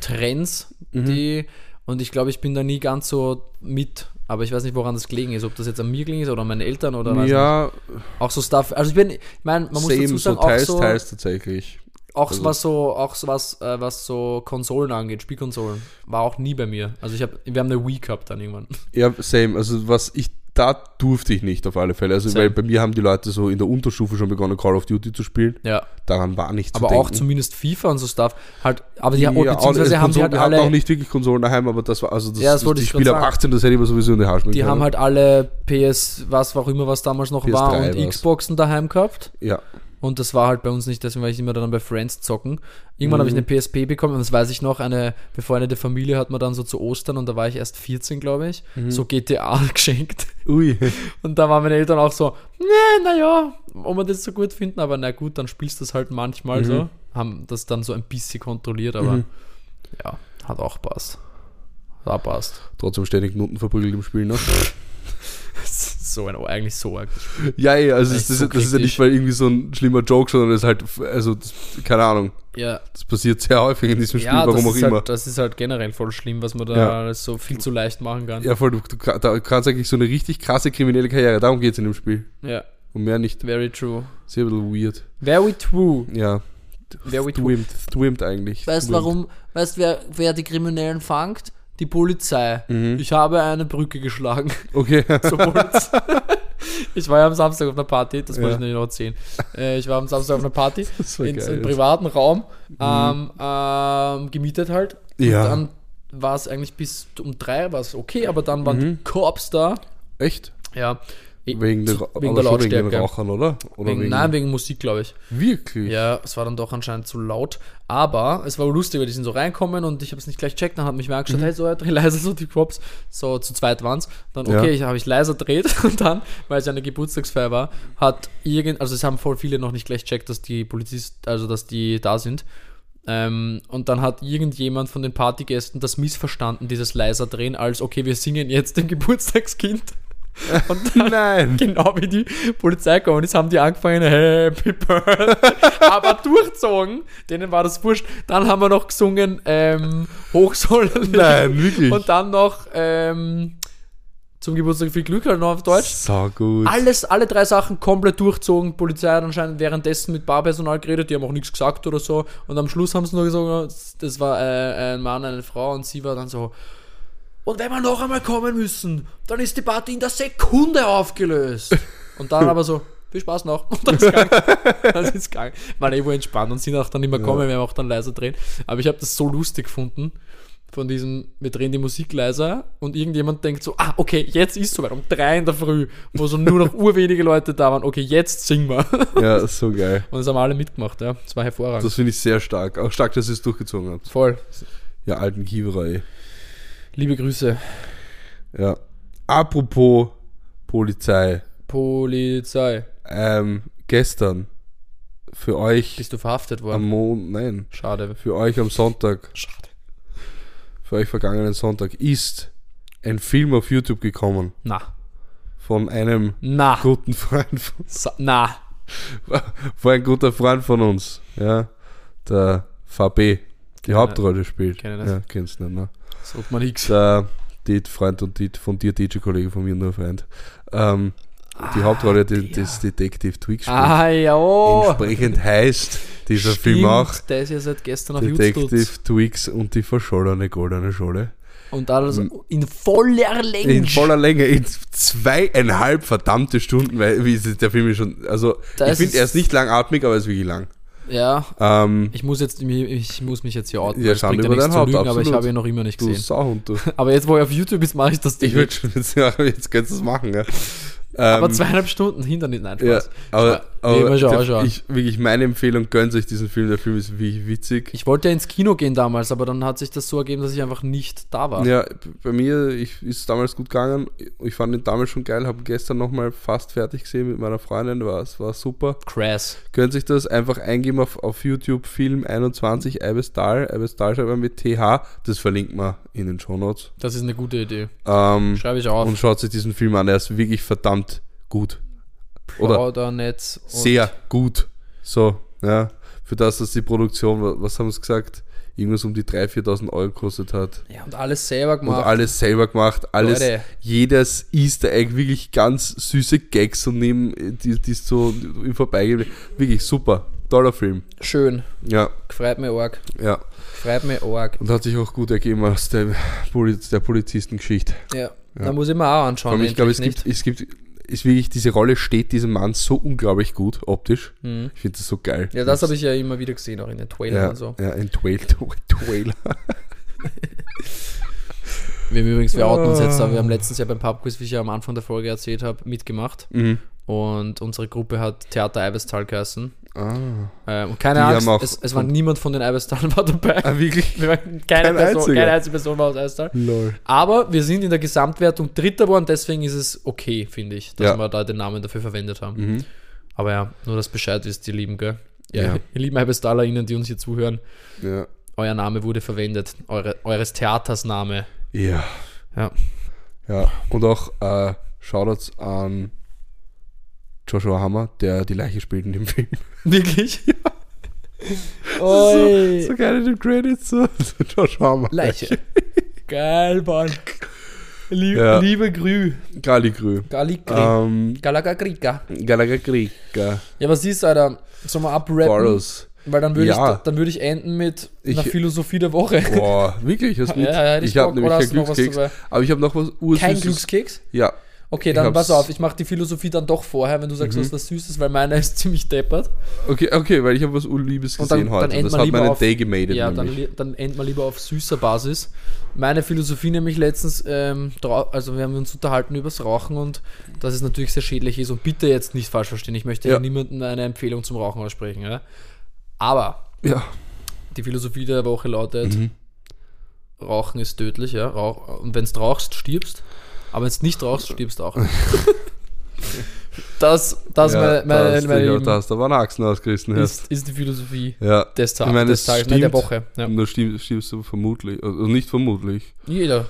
[SPEAKER 1] Trends,
[SPEAKER 2] Mhm.
[SPEAKER 1] die, und ich glaube, ich bin da nie ganz so mit. Aber ich weiß nicht, woran das gelegen ist. Ob das jetzt an mir gelegen ist oder an meinen Eltern oder weiß
[SPEAKER 2] Ja,
[SPEAKER 1] nicht. auch so Stuff. Also ich bin, ich meine, man muss
[SPEAKER 2] same,
[SPEAKER 1] dazu sagen,
[SPEAKER 2] so teils,
[SPEAKER 1] auch so,
[SPEAKER 2] teils tatsächlich.
[SPEAKER 1] Auch
[SPEAKER 2] Also-
[SPEAKER 1] was so, auch was, äh, was so Konsolen angeht, Spielkonsolen, war auch nie bei mir. Also ich habe, wir haben eine Wii gehabt dann irgendwann.
[SPEAKER 2] Ja, same. Also was ich, da durfte ich nicht auf alle Fälle. Also
[SPEAKER 1] Same.
[SPEAKER 2] weil bei mir haben die Leute so in der Unterstufe schon begonnen, Call of Duty zu spielen.
[SPEAKER 1] Ja,
[SPEAKER 2] Daran war nicht
[SPEAKER 1] aber
[SPEAKER 2] zu
[SPEAKER 1] auch
[SPEAKER 2] denken.
[SPEAKER 1] zumindest FIFA und so Stuff. Halt, aber die,
[SPEAKER 2] ja,
[SPEAKER 1] beziehungsweise
[SPEAKER 2] auch,
[SPEAKER 1] haben die halt
[SPEAKER 2] Konsolen, hatten
[SPEAKER 1] alle,
[SPEAKER 2] auch nicht wirklich Konsolen daheim, aber das war, also das,
[SPEAKER 1] Ja, das
[SPEAKER 2] das die Spiele ab
[SPEAKER 1] sagen.
[SPEAKER 2] 18, das hätte ich mir sowieso in die Haare schmecken
[SPEAKER 1] die haben halt alle PS, was auch immer, was damals noch
[SPEAKER 2] PS3
[SPEAKER 1] war, und
[SPEAKER 2] war's.
[SPEAKER 1] Xboxen daheim gehabt.
[SPEAKER 2] Ja,
[SPEAKER 1] Und das war halt bei uns nicht, deswegen war ich immer dann bei Friends zocken. Irgendwann
[SPEAKER 2] Mhm.
[SPEAKER 1] habe ich eine PSP bekommen und das weiß ich noch, eine befreundete Familie hat mir dann so zu Ostern und da war ich erst 14, glaube ich,
[SPEAKER 2] Mhm.
[SPEAKER 1] so GTA geschenkt.
[SPEAKER 2] ui.
[SPEAKER 1] Und da waren meine Eltern auch so, nee, naja, ob wir das so gut finden, aber na gut, dann spielst du es halt manchmal so. Haben das dann so ein bisschen kontrolliert, aber
[SPEAKER 2] Mhm.
[SPEAKER 1] ja, hat auch passt. Hat auch passt.
[SPEAKER 2] Trotzdem ständig Noten verprügelt im Spiel, ne?
[SPEAKER 1] so ein, eigentlich so arg.
[SPEAKER 2] ja, ja, also
[SPEAKER 1] Echt
[SPEAKER 2] das,
[SPEAKER 1] so
[SPEAKER 2] ist, das ist ja nicht mal irgendwie so ein schlimmer Joke, sondern es ist halt, also, das, keine Ahnung,
[SPEAKER 1] Ja,
[SPEAKER 2] das passiert sehr häufig in diesem Spiel,
[SPEAKER 1] ja
[SPEAKER 2] warum
[SPEAKER 1] das,
[SPEAKER 2] auch
[SPEAKER 1] ist
[SPEAKER 2] immer.
[SPEAKER 1] halt, das ist halt generell voll schlimm, was man da
[SPEAKER 2] Ja.
[SPEAKER 1] alles so viel zu leicht machen kann.
[SPEAKER 2] Ja, voll, du, du, da kannst eigentlich so eine richtig krasse kriminelle Karriere, darum geht es in dem Spiel.
[SPEAKER 1] Ja,
[SPEAKER 2] Und mehr nicht.
[SPEAKER 1] very true.
[SPEAKER 2] Sehr ein bisschen weird.
[SPEAKER 1] Very true.
[SPEAKER 2] Ja.
[SPEAKER 1] Very true.
[SPEAKER 2] Twimmt, twimmt eigentlich.
[SPEAKER 3] Weißt du warum? Weißt du, wer, wer die Kriminellen fangt?
[SPEAKER 1] Die Polizei.
[SPEAKER 2] Mhm.
[SPEAKER 1] Ich habe eine Brücke geschlagen.
[SPEAKER 2] Okay.
[SPEAKER 1] Ich war ja am Samstag auf einer Party, das wollte
[SPEAKER 2] Ja.
[SPEAKER 1] ich nämlich noch erzählen. Äh, ich war am Samstag auf einer Party, in einem privaten Raum, ähm, ähm, gemietet halt.
[SPEAKER 2] Ja.
[SPEAKER 1] Und dann war es eigentlich bis um drei war es okay, aber dann waren
[SPEAKER 2] Mhm.
[SPEAKER 1] die Cops da.
[SPEAKER 2] Echt?
[SPEAKER 1] Ja.
[SPEAKER 2] Wegen der,
[SPEAKER 1] wegen der
[SPEAKER 2] schon wegen den
[SPEAKER 1] Lautstärke.
[SPEAKER 2] Rauchern, oder? oder
[SPEAKER 1] Wegen,
[SPEAKER 2] wegen,
[SPEAKER 1] nein, wegen Musik, glaube ich.
[SPEAKER 2] Wirklich?
[SPEAKER 1] Ja, es war dann doch anscheinend zu laut. Aber es war lustig, weil die sind so reinkommen und ich habe es nicht gleich checkt. Dann hat mich
[SPEAKER 2] Mhm.
[SPEAKER 1] angeschaut, hey, so dreh leise so die Props. So zu zweit waren es. Dann,
[SPEAKER 2] Ja.
[SPEAKER 1] okay, ich habe ich leiser dreht und dann, weil es ja eine Geburtstagsfeier war, hat irgend, also es haben voll viele noch nicht gleich checkt, dass die Polizist, also dass die da sind. Ähm, und dann hat irgendjemand von den Partygästen das missverstanden, dieses leiser drehen, als okay, wir singen jetzt dem Geburtstagskind. Und dann,
[SPEAKER 2] Nein.
[SPEAKER 1] Genau wie die Polizei gekommen ist, haben die angefangen, Happy Birthday, aber durchzogen. Denen war das wurscht. Dann haben wir noch gesungen, ähm, Hochsoll.
[SPEAKER 2] Nein, wirklich.
[SPEAKER 1] Und dann noch, ähm, zum Geburtstag viel Glück, halt noch auf Deutsch.
[SPEAKER 2] So gut.
[SPEAKER 1] Alles, alle drei Sachen komplett durchzogen. Polizei hat anscheinend währenddessen mit Barpersonal geredet, die haben auch nichts gesagt oder so. Und am Schluss haben sie nur gesagt, das war äh, ein Mann, eine Frau und sie war dann so. Und wenn wir noch einmal kommen müssen, dann ist die Party in der Sekunde aufgelöst. Und dann aber so, viel Spaß noch. Und dann ist gegangen. dann ist gegangen. Waren eh wohl entspannt und sind auch dann nicht mehr gekommen, wir haben auch dann leiser drehen. Aber ich habe das so lustig gefunden. Von diesem, wir drehen die Musik leiser und irgendjemand denkt so, ah, okay, jetzt ist soweit, um drei in der Früh, wo so nur noch urwenige Leute da waren, okay, jetzt singen wir.
[SPEAKER 2] Ja, so geil.
[SPEAKER 1] Und das haben alle mitgemacht, ja. Das war hervorragend.
[SPEAKER 2] Das finde ich sehr stark. Auch stark, dass ihr es durchgezogen habt.
[SPEAKER 1] Voll.
[SPEAKER 2] Ja, alten Kiewerer, ey.
[SPEAKER 1] Liebe Grüße.
[SPEAKER 2] Ja. Apropos Polizei.
[SPEAKER 1] Polizei.
[SPEAKER 2] Ähm, gestern für euch
[SPEAKER 1] Bist du verhaftet
[SPEAKER 2] am
[SPEAKER 1] worden?
[SPEAKER 2] Mon nein,
[SPEAKER 1] Schade.
[SPEAKER 2] für euch am Sonntag,
[SPEAKER 1] Schade.
[SPEAKER 2] für euch vergangenen Sonntag ist ein Film auf YouTube gekommen
[SPEAKER 1] Na.
[SPEAKER 2] von einem
[SPEAKER 1] Na.
[SPEAKER 2] guten Freund von,
[SPEAKER 1] Sa na.
[SPEAKER 2] von ein guter Freund von uns, ja, der VB, die Hauptrolle spielt.
[SPEAKER 1] Kenn ich nicht.
[SPEAKER 2] Ja, kennst du nicht, ne?
[SPEAKER 1] Sagt man nix.
[SPEAKER 2] Der Freund und Dit, von dir, DJ-Kollege, von mir nur Freund. Ähm, die Hauptrolle die, des Detective Twig spielt.
[SPEAKER 1] Ah, ja. oh.
[SPEAKER 2] Entsprechend heißt dieser
[SPEAKER 1] Stimmt,
[SPEAKER 2] Film auch
[SPEAKER 1] Der ist ja seit gestern auf.
[SPEAKER 2] Detective Twigs und die verschollene goldene Schole.
[SPEAKER 1] Und alles in voller Länge.
[SPEAKER 2] In voller Länge, in zweieinhalb verdammte Stunden, weil wie ist der Film ist schon, also
[SPEAKER 1] Das
[SPEAKER 2] ich finde, er ist
[SPEAKER 1] ist-
[SPEAKER 2] nicht langatmig, aber er ist wirklich lang.
[SPEAKER 1] Ja,
[SPEAKER 2] Ähm,
[SPEAKER 1] ich muss jetzt, ich muss mich jetzt hier outen.
[SPEAKER 2] Ja, Schande über
[SPEAKER 1] nichts
[SPEAKER 2] dein Haupt,
[SPEAKER 1] aber ich habe ihn noch immer nicht
[SPEAKER 2] du
[SPEAKER 1] gesehen.
[SPEAKER 2] Sauhund, du.
[SPEAKER 1] Aber jetzt, wo er auf YouTube ist, mache ich das Ding.
[SPEAKER 2] Ich würde schon jetzt, ja, jetzt könntest du es machen, ja. Ähm,
[SPEAKER 1] aber zweieinhalb Stunden Hindernis, nein,
[SPEAKER 2] ja,
[SPEAKER 1] Spaß.
[SPEAKER 2] Aber,
[SPEAKER 1] Nee, schauen,
[SPEAKER 2] der,
[SPEAKER 1] schauen.
[SPEAKER 2] ich, wirklich meine Empfehlung, gönnt euch diesen Film, der Film ist wirklich witzig.
[SPEAKER 1] Ich wollte ja ins Kino gehen damals, aber dann hat sich das so ergeben, dass ich einfach nicht da war.
[SPEAKER 2] Ja, bei mir ich, ist es damals gut gegangen. Ich fand ihn damals schon geil, habe gestern nochmal fast fertig gesehen mit meiner Freundin, war, es war super.
[SPEAKER 1] Crass.
[SPEAKER 2] Könnt sich das einfach eingeben auf, auf YouTube, Film 21, Ibis Dahl, Ibis Dahl schreibt man mit TH, das verlinkt man in den Shownotes.
[SPEAKER 1] Das ist eine gute Idee.
[SPEAKER 2] Ähm,
[SPEAKER 1] Schreibe ich auf.
[SPEAKER 2] und schaut sich diesen Film an, er ist wirklich verdammt gut.
[SPEAKER 1] Plaudernetz. und-
[SPEAKER 2] sehr gut. So, ja. Für das, dass die Produktion, wa- was haben sie gesagt, irgendwas um die 3.000, 4.000 Euro gekostet hat.
[SPEAKER 1] Ja, und alles selber
[SPEAKER 2] Und
[SPEAKER 1] gemacht.
[SPEAKER 2] alles selber gemacht, alles,
[SPEAKER 1] Leute.
[SPEAKER 2] jedes Easter Egg, wirklich ganz süße Gags und neben, die, die so im Vorbeigehen, wirklich super. toller Film.
[SPEAKER 1] Schön.
[SPEAKER 2] Ja,
[SPEAKER 1] Gefreut mich arg.
[SPEAKER 2] ja.
[SPEAKER 1] Gefreut mich arg.
[SPEAKER 2] Und hat sich auch gut ergeben aus der, Poliz der Polizistengeschichte.
[SPEAKER 1] Ja. Da muss ich mir auch anschauen.
[SPEAKER 2] ich glaube, es
[SPEAKER 1] endlich
[SPEAKER 2] gibt, es gibt, ist wirklich, diese Rolle steht diesem Mann so unglaublich gut, optisch.
[SPEAKER 1] Mhm.
[SPEAKER 2] Ich finde das so geil.
[SPEAKER 1] Ja, das habe ich ja immer wieder gesehen, auch in den Trailern
[SPEAKER 2] ja,
[SPEAKER 1] und so.
[SPEAKER 2] ja, ein Twail, Twail.
[SPEAKER 1] Wir haben übrigens, wir outen uns jetzt,
[SPEAKER 2] Ah.
[SPEAKER 1] aber wir haben letztens ja beim Pubquiz, wie ich ja am Anfang der Folge erzählt habe, mitgemacht.
[SPEAKER 2] Mhm.
[SPEAKER 1] Und unsere Gruppe hat Theater Eibestal geheißen.
[SPEAKER 2] Ah.
[SPEAKER 1] Ähm, und keine
[SPEAKER 2] Die
[SPEAKER 1] Angst,
[SPEAKER 2] auch
[SPEAKER 1] es, es war niemand von den Eibestalen war dabei.
[SPEAKER 2] ah, wirklich?
[SPEAKER 1] Wir waren keine,
[SPEAKER 2] Kein
[SPEAKER 1] Person,
[SPEAKER 2] einziger.
[SPEAKER 1] keine einzige Person war aus Eibestal.
[SPEAKER 2] Lol.
[SPEAKER 1] Aber wir sind in der Gesamtwertung Dritter geworden, deswegen ist es okay, finde ich, dass
[SPEAKER 2] Ja.
[SPEAKER 1] wir da den Namen dafür verwendet haben.
[SPEAKER 2] Mhm.
[SPEAKER 1] Aber ja, nur dass Bescheid ist, ihr Lieben, gell? Ja,
[SPEAKER 2] Ja.
[SPEAKER 1] ihr lieben EibestalerInnen, die uns hier zuhören,
[SPEAKER 2] Ja.
[SPEAKER 1] euer Name wurde verwendet, eure, eures Theaters Name.
[SPEAKER 2] Ja.
[SPEAKER 1] Ja.
[SPEAKER 2] Ja. Und auch äh, Shoutouts an Joshua Hammer, der die Leiche spielt in dem Film.
[SPEAKER 1] Wirklich? Oi.
[SPEAKER 2] So geil in den Credits. So. Joshua Hammer.
[SPEAKER 1] Leiche. Geil, Mann. Lie
[SPEAKER 2] Ja.
[SPEAKER 1] Liebe Grü.
[SPEAKER 2] Galigrü.
[SPEAKER 1] Galikri.
[SPEAKER 2] Ähm,
[SPEAKER 1] Galagagrika.
[SPEAKER 2] Galagagrika.
[SPEAKER 1] Ja, was ist, Alter? Sollen wir abrappen?
[SPEAKER 2] Boros.
[SPEAKER 1] Weil dann würde
[SPEAKER 2] Ja.
[SPEAKER 1] ich, dann würde ich enden mit
[SPEAKER 2] Ich-
[SPEAKER 1] einer Philosophie der Woche.
[SPEAKER 2] Boah, wirklich? Hast du
[SPEAKER 1] Ja, ja,
[SPEAKER 2] ich habe nämlich keinen Glückskeks. Aber ich habe noch was ursüßes.
[SPEAKER 1] Kein Glückskeks?
[SPEAKER 2] Ja.
[SPEAKER 1] Okay, dann pass auf, ich mache die Philosophie dann doch vorher, wenn du sagst,
[SPEAKER 2] Mhm.
[SPEAKER 1] was was Süßes, weil meiner ist ziemlich deppert.
[SPEAKER 2] Okay, okay, weil ich habe was
[SPEAKER 1] dann-
[SPEAKER 2] gesehen
[SPEAKER 1] dann
[SPEAKER 2] heute.
[SPEAKER 1] endet
[SPEAKER 2] das hat
[SPEAKER 1] lieber
[SPEAKER 2] meinen
[SPEAKER 1] auf-
[SPEAKER 2] Day gemadet.
[SPEAKER 1] Ja, dann,
[SPEAKER 2] nämlich.
[SPEAKER 1] dann endet man lieber auf süßer Basis. Meine Philosophie nämlich letztens, ähm, also wir haben uns unterhalten übers Rauchen und dass es natürlich sehr schädlich ist und bitte jetzt nicht falsch verstehen, ich möchte
[SPEAKER 2] Ja.
[SPEAKER 1] niemandem eine Empfehlung zum Rauchen aussprechen. Ja? Aber
[SPEAKER 2] Ja.
[SPEAKER 1] die Philosophie der Woche lautet,
[SPEAKER 2] Mhm.
[SPEAKER 1] Rauchen ist tödlich, ja. Rauch, und wenn du rauchst, stirbst. Aber wenn du nicht rauchst, stirbst auch. das das
[SPEAKER 2] ja,
[SPEAKER 1] meine, meine,
[SPEAKER 2] da du-
[SPEAKER 1] meine Lieben,
[SPEAKER 2] da du aber einen Achsen ausgerissen.
[SPEAKER 1] ist, ist die Philosophie
[SPEAKER 2] Ja.
[SPEAKER 1] des, Ta
[SPEAKER 2] Ich meine,
[SPEAKER 1] des
[SPEAKER 2] es
[SPEAKER 1] Tages, nein, der
[SPEAKER 2] stimmt.
[SPEAKER 1] Woche. Ja.
[SPEAKER 2] Und da stirbst, stirbst du vermutlich, also nicht vermutlich,
[SPEAKER 1] Jeder.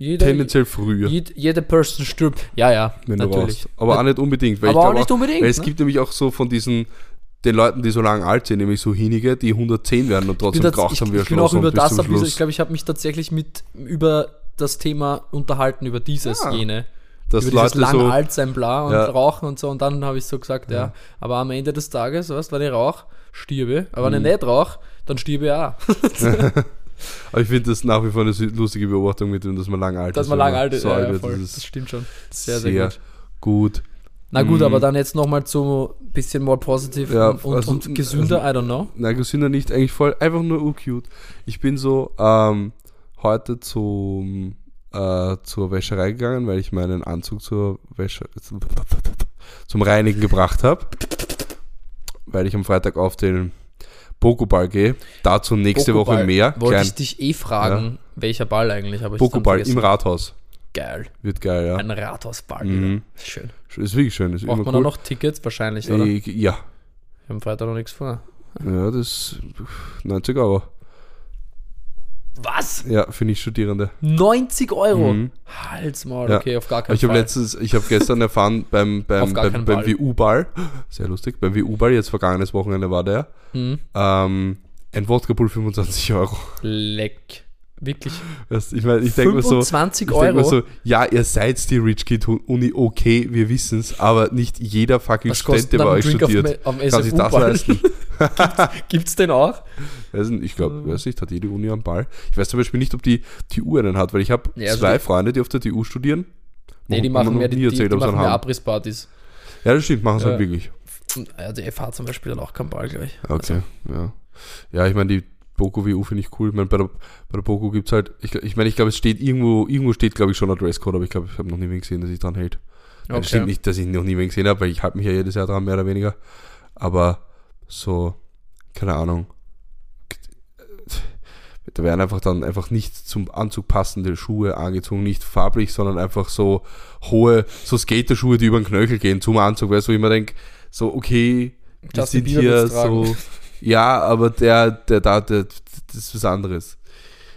[SPEAKER 1] Jeder,
[SPEAKER 2] tendenziell früher,
[SPEAKER 1] jed, jede Person stirbt. Ja, ja,
[SPEAKER 2] wenn du
[SPEAKER 1] natürlich.
[SPEAKER 2] Aber auch nicht unbedingt. Weil
[SPEAKER 1] Aber auch
[SPEAKER 2] glaub
[SPEAKER 1] nicht unbedingt,
[SPEAKER 2] Weil es
[SPEAKER 1] ne?
[SPEAKER 2] gibt nämlich auch so von diesen, den Leuten, die so lange alt sind, nämlich so hinige, die 110 werden und trotzdem geraucht haben wir
[SPEAKER 1] ich bin auch über das, bisschen- ich glaube, ich habe mich tatsächlich mit über das Thema unterhalten, über dieses,
[SPEAKER 2] Ah.
[SPEAKER 1] jene.
[SPEAKER 2] dass
[SPEAKER 1] über dieses
[SPEAKER 2] Leute
[SPEAKER 1] lang
[SPEAKER 2] so,
[SPEAKER 1] alt sein, bla und
[SPEAKER 2] Ja.
[SPEAKER 1] rauchen und so. Und dann habe ich so gesagt, ja. aber am Ende des Tages, weißt, wenn ich rauche, stirbe. Aber
[SPEAKER 2] Mhm.
[SPEAKER 1] wenn ich nicht rauche, dann stirbe ich auch.
[SPEAKER 2] aber ich finde das nach wie vor eine lustige Beobachtung mit dem, dass man lang alt
[SPEAKER 1] Dass
[SPEAKER 2] ist.
[SPEAKER 1] man
[SPEAKER 2] wenn
[SPEAKER 1] lang alt ist.
[SPEAKER 2] So
[SPEAKER 1] Ja,
[SPEAKER 2] alt
[SPEAKER 1] ja, voll.
[SPEAKER 2] das
[SPEAKER 1] Das stimmt schon. Sehr,
[SPEAKER 2] sehr,
[SPEAKER 1] sehr, gut.
[SPEAKER 2] gut.
[SPEAKER 1] Na gut,
[SPEAKER 2] Mm.
[SPEAKER 1] aber dann jetzt nochmal zu bisschen more positive
[SPEAKER 2] Ja,
[SPEAKER 1] und,
[SPEAKER 2] also-
[SPEAKER 1] und gesünder, I don't know.
[SPEAKER 2] Nein, gesünder nicht, eigentlich voll, einfach nur urcute. Ich bin so ähm, heute zum, äh, zur Wäscherei gegangen, weil ich meinen Anzug zur Wäsche, zum Reinigen gebracht habe. Weil ich am Freitag auf den Pokéball gehe. Dazu nächste
[SPEAKER 1] Pokéball.
[SPEAKER 2] Woche mehr.
[SPEAKER 1] Wollte
[SPEAKER 2] Klein
[SPEAKER 1] ich dich eh fragen, welcher Ball eigentlich, aber
[SPEAKER 2] Pokéball im. Rathaus.
[SPEAKER 1] Geil.
[SPEAKER 2] Wird geil, ja.
[SPEAKER 1] Ein Rathausball.
[SPEAKER 2] Mhm.
[SPEAKER 1] Schön.
[SPEAKER 2] Ist wirklich schön. Ist
[SPEAKER 1] Braucht man
[SPEAKER 2] cool.
[SPEAKER 1] auch noch Tickets? Wahrscheinlich, oder?
[SPEAKER 2] Ich, ja.
[SPEAKER 1] Wir haben Freitag noch nichts vor.
[SPEAKER 2] Ja, das 90 Euro.
[SPEAKER 1] Was?
[SPEAKER 2] Ja, für Nicht-Studierende.
[SPEAKER 1] 90 Euro?
[SPEAKER 2] Mhm.
[SPEAKER 1] Halsmaul,
[SPEAKER 2] Ja.
[SPEAKER 1] okay, auf gar keinen
[SPEAKER 2] Ich habe
[SPEAKER 1] Fall.
[SPEAKER 2] letztens, ich habe gestern erfahren beim, beim, beim, beim
[SPEAKER 1] Ball.
[SPEAKER 2] WU-Ball, sehr lustig, beim WU-Ball, jetzt vergangenes Wochenende war der,
[SPEAKER 1] Mhm.
[SPEAKER 2] ähm, ein Wodka Bull 25 Euro.
[SPEAKER 1] Leck. Wirklich.
[SPEAKER 2] Weißt, ich meine, ich denke mir so,
[SPEAKER 1] 25
[SPEAKER 2] ich denk mir
[SPEAKER 1] Euro?
[SPEAKER 2] so, ja, ihr seid die Rich Kid Uni, okay, wir wissen's, aber nicht jeder fucking
[SPEAKER 1] Was
[SPEAKER 2] Student, der
[SPEAKER 1] dann
[SPEAKER 2] bei euch
[SPEAKER 1] Drink auf
[SPEAKER 2] studiert,
[SPEAKER 1] auf
[SPEAKER 2] kann sich das leisten.
[SPEAKER 1] Gibt's den auch?
[SPEAKER 2] Weiß nicht, ich glaube, weiß nicht, hat jede Uni einen Ball. Ich weiß zum Beispiel nicht, ob die TU einen hat, weil ich habe
[SPEAKER 1] Ja, also
[SPEAKER 2] zwei
[SPEAKER 1] die-
[SPEAKER 2] Freunde, die auf der TU studieren.
[SPEAKER 1] Nee, die machen mehr, die, die,
[SPEAKER 2] erzählt,
[SPEAKER 1] die
[SPEAKER 2] sie
[SPEAKER 1] machen mehr
[SPEAKER 2] haben.
[SPEAKER 1] Abrisspartys.
[SPEAKER 2] Ja, das stimmt, machen sie
[SPEAKER 1] Ja.
[SPEAKER 2] halt wirklich.
[SPEAKER 1] Ja, die FH zum Beispiel hat auch keinen Ball, glaube ich.
[SPEAKER 2] Okay, ja. Ja, ich meine, die Boko WU finde ich cool. Ich meine, bei der, bei der Boko gibt es halt, ich, ich meine, ich glaube, es steht irgendwo, irgendwo steht, glaube ich, schon ein Dresscode, aber ich glaube, ich habe noch nie wen gesehen, der sich dran hält.
[SPEAKER 1] Okay.
[SPEAKER 2] Das stimmt nicht, dass ich noch nie wen gesehen habe, weil ich halte mich ja jedes Jahr dran, mehr oder weniger. Aber so, keine Ahnung. Da werden einfach dann einfach nicht zum Anzug passende Schuhe angezogen, nicht farblich, sondern einfach so hohe, so Skaterschuhe, die über den Knöchel gehen zum Anzug, weißt du, wo ich mir denke, so, okay, wir
[SPEAKER 1] Justin
[SPEAKER 2] sind hier so, ja, aber der, der da, der, das ist was anderes.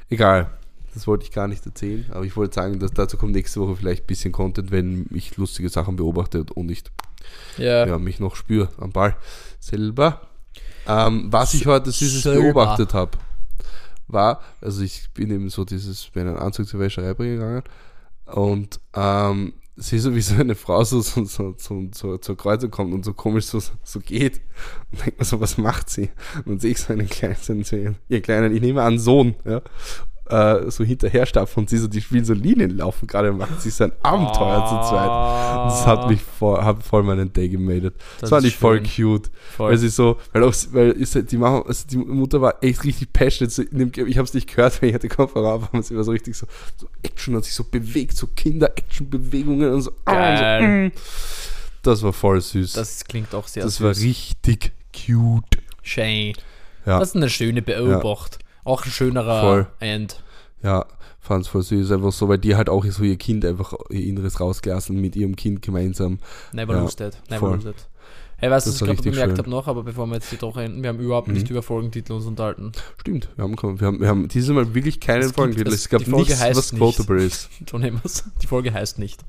[SPEAKER 2] Egal. Das wollte ich gar nicht erzählen, aber ich wollte sagen, dass dazu kommt nächste Woche vielleicht ein bisschen Content, wenn ich lustige Sachen beobachte und nicht
[SPEAKER 1] Ja.
[SPEAKER 2] ja, mich noch spüre am Ball selber. Ähm, was ich heute dieses beobachtet habe, war, also ich bin eben so dieses, bin einen Anzug zur Wäscherei bringen gegangen und ähm, sehe so, wie so eine Frau so, so, so, so, so zur Kreuzung kommt und so komisch so, so geht. Und denke mir so, was macht sie? Und dann sehe ich so einen kleinen, so ihren, ihren kleinen, ich nehme an, Sohn, ja, äh, so hinterher stapfen und sie so, die spielen so Linien laufen gerade und machen sich so ein Abenteuer zu zweit. Das hat mich voll, hat voll meinen Day gemadet. Das,
[SPEAKER 1] Das
[SPEAKER 2] fand ich voll cute.
[SPEAKER 1] Voll.
[SPEAKER 2] Weil sie so, weil auch, weil die, Mama, also die Mutter war echt richtig passionate. So dem, ich habe es nicht gehört, weil ich hatte Kopfhörer auf, aber sie war so richtig so, so Action hat sich so bewegt, so Kinder-Action-Bewegungen und so. ah, und so
[SPEAKER 1] Geil.
[SPEAKER 2] mm. Das war voll süß. Das,
[SPEAKER 1] Das klingt auch sehr
[SPEAKER 2] war
[SPEAKER 1] süß.
[SPEAKER 2] richtig cute.
[SPEAKER 1] Schön.
[SPEAKER 2] Ja.
[SPEAKER 1] Das ist eine schöne Beobacht. Auch ein schönerer
[SPEAKER 2] Voll.
[SPEAKER 1] End.
[SPEAKER 2] Ja, fand's voll süß. Einfach so, weil die halt auch so ihr Kind einfach ihr Inneres rausgelassen mit ihrem Kind gemeinsam.
[SPEAKER 1] Never
[SPEAKER 2] Ja,
[SPEAKER 1] lose that. Never
[SPEAKER 2] voll.
[SPEAKER 1] lose that. Hey, weißt du, was ich gerade bemerkt habe noch, aber bevor wir jetzt die Woche enden, wir haben überhaupt nicht
[SPEAKER 2] Mhm.
[SPEAKER 1] über Folgentitel uns unterhalten.
[SPEAKER 2] Stimmt, wir haben, wir haben, wir haben dieses Mal wirklich keinen
[SPEAKER 1] Es gibt-
[SPEAKER 2] Folgentitel.
[SPEAKER 1] es-
[SPEAKER 2] Es gab nichts, was
[SPEAKER 1] nicht.
[SPEAKER 2] quotable ist.
[SPEAKER 1] Schon immer so. Die Folge heißt nicht.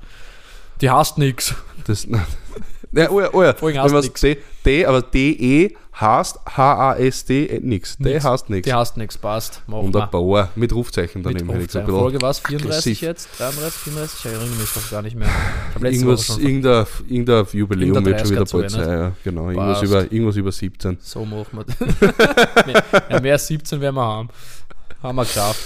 [SPEAKER 1] Die heißt nix.
[SPEAKER 2] Das, ja, oh ja, oh ja.
[SPEAKER 1] Heißt
[SPEAKER 2] man's
[SPEAKER 1] nix.
[SPEAKER 2] D, D, aber D-E heißt H-A-S-D, äh, nix. D
[SPEAKER 1] Nix.
[SPEAKER 2] heißt nix.
[SPEAKER 1] Die heißt nix. Passt. Machen
[SPEAKER 2] Und ein
[SPEAKER 1] wir.
[SPEAKER 2] Bauer mit Rufzeichen
[SPEAKER 1] Mit
[SPEAKER 2] daneben. hätte ich
[SPEAKER 1] Rufzeichen. Folge was? 34
[SPEAKER 2] aggressiv.
[SPEAKER 1] jetzt? 33, 34? Ich erinnere mich doch gar nicht mehr.
[SPEAKER 2] Irgendwas, irgendein, irgendein Jubiläum
[SPEAKER 1] Irgendein
[SPEAKER 2] wird schon wieder
[SPEAKER 1] 30er
[SPEAKER 2] bald sein. Ja, genau. Irgendwas
[SPEAKER 1] Passt.
[SPEAKER 2] über, irgendwas über 17.
[SPEAKER 1] So machen wir mehr, ja, mehr als 17 werden wir haben. Haben wir geschafft.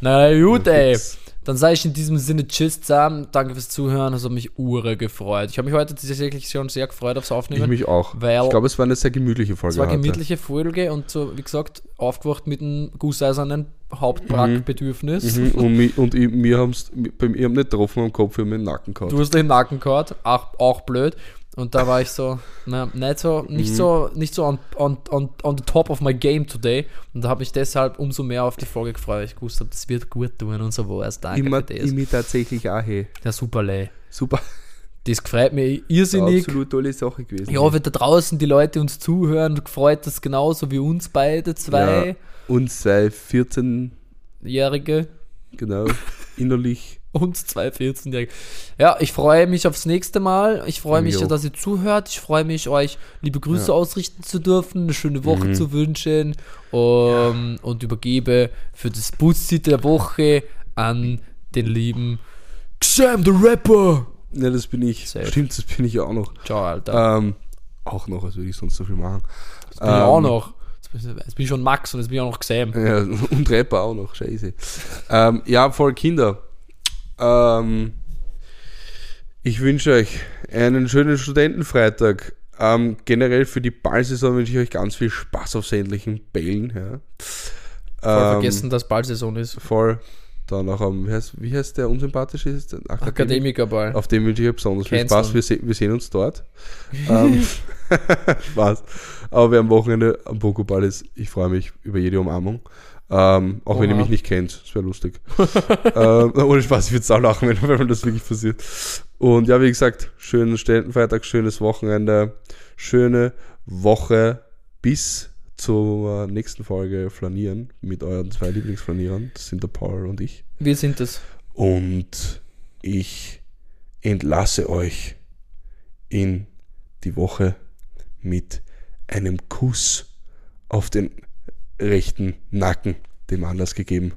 [SPEAKER 1] Na gut, ey. Dann sage ich in diesem Sinne Tschüss zusammen. Danke fürs Zuhören. Es hat mich ure gefreut. Ich habe mich heute tatsächlich schon sehr gefreut aufs
[SPEAKER 2] Ich
[SPEAKER 1] Aufnehmen.
[SPEAKER 2] mich auch.
[SPEAKER 1] Weil-
[SPEAKER 2] ich glaube, es war eine sehr gemütliche Folge.
[SPEAKER 1] es war eine gemütliche Folge und so, wie gesagt, aufgewacht mit einem gusseisernen Hauptbrackbedürfnis.
[SPEAKER 2] Mhm, und mi- und ich, wir haben es bei mir haben nicht getroffen am Kopf, wir haben den Nacken gehabt.
[SPEAKER 1] Du hast den Nacken gehabt, auch, auch blöd. Und da war ich so, na, nicht so, nicht
[SPEAKER 2] Mhm.
[SPEAKER 1] so, nicht so on, on, on, on the top of my game today. Und da habe ich deshalb umso mehr auf die Folge gefreut, weil ich gewusst habe, das wird gut tun und so was. Danke
[SPEAKER 2] Immer,
[SPEAKER 1] für das.
[SPEAKER 2] immer tatsächlich auch, hey.
[SPEAKER 1] Ja, super, lei.
[SPEAKER 2] Super.
[SPEAKER 1] Das gefreut mich irrsinnig.
[SPEAKER 2] Absolut tolle Sache gewesen.
[SPEAKER 1] Ich hoffe, da draußen die Leute uns zuhören, gefreut das genauso wie uns beide, zwei
[SPEAKER 2] Ja. Und zwei 14,
[SPEAKER 1] Jährige
[SPEAKER 2] genau, innerlich.
[SPEAKER 1] Und zwei 14-Jährige. Ja, ich freue mich aufs nächste Mal. Ich freue mich,
[SPEAKER 2] Jo.
[SPEAKER 1] dass ihr zuhört. Ich freue mich, euch liebe Grüße ausrichten zu dürfen, eine schöne Woche
[SPEAKER 2] Mhm.
[SPEAKER 1] zu wünschen um, und übergebe für das Bussi der Woche an den lieben Sam, the Rapper.
[SPEAKER 2] Ja, das bin ich.
[SPEAKER 1] Safe.
[SPEAKER 2] Stimmt, das bin ich auch noch.
[SPEAKER 1] Ciao, Alter.
[SPEAKER 2] Ähm, auch noch, als würde ich sonst so viel machen.
[SPEAKER 1] Jetzt bin ich auch
[SPEAKER 2] ähm,
[SPEAKER 1] noch. Jetzt bin, ich schon Max und jetzt bin ich auch noch Sam.
[SPEAKER 2] Ja, und Rapper auch noch, scheiße. ähm, ja, voll Kinder. Ähm, ich wünsche euch einen schönen Studentenfreitag. Ähm, generell für die Ballsaison wünsche ich euch ganz viel Spaß auf sämtlichen Bällen. Ja.
[SPEAKER 1] Voll
[SPEAKER 2] Ähm,
[SPEAKER 1] vergessen, dass Ballsaison ist.
[SPEAKER 2] Voll. Dann auch am, wie heißt, wie heißt der unsympathische? Ist Akademik-
[SPEAKER 1] Akademikerball.
[SPEAKER 2] Auf dem wünsche ich euch besonders viel. Spaß. Wir, se wir sehen uns dort. ähm, Spaß. Aber wer am Wochenende am Pokéball ist, ich freue mich über jede Umarmung. Ähm, auch wenn ihr
[SPEAKER 1] Oha.
[SPEAKER 2] mich nicht kennt, das wäre lustig. ähm, ohne Spaß, ich würde sau lachen, wenn, wenn das wirklich passiert. Und ja, wie gesagt, schönen Studentenfeiertag, schönes Wochenende, schöne Woche bis zur nächsten Folge Flanieren mit euren zwei Lieblingsflanierern. Das sind der Paul und ich.
[SPEAKER 1] Wir sind es.
[SPEAKER 2] Und ich entlasse euch in die Woche mit einem Kuss auf den rechten Nacken, dem Anlass gegeben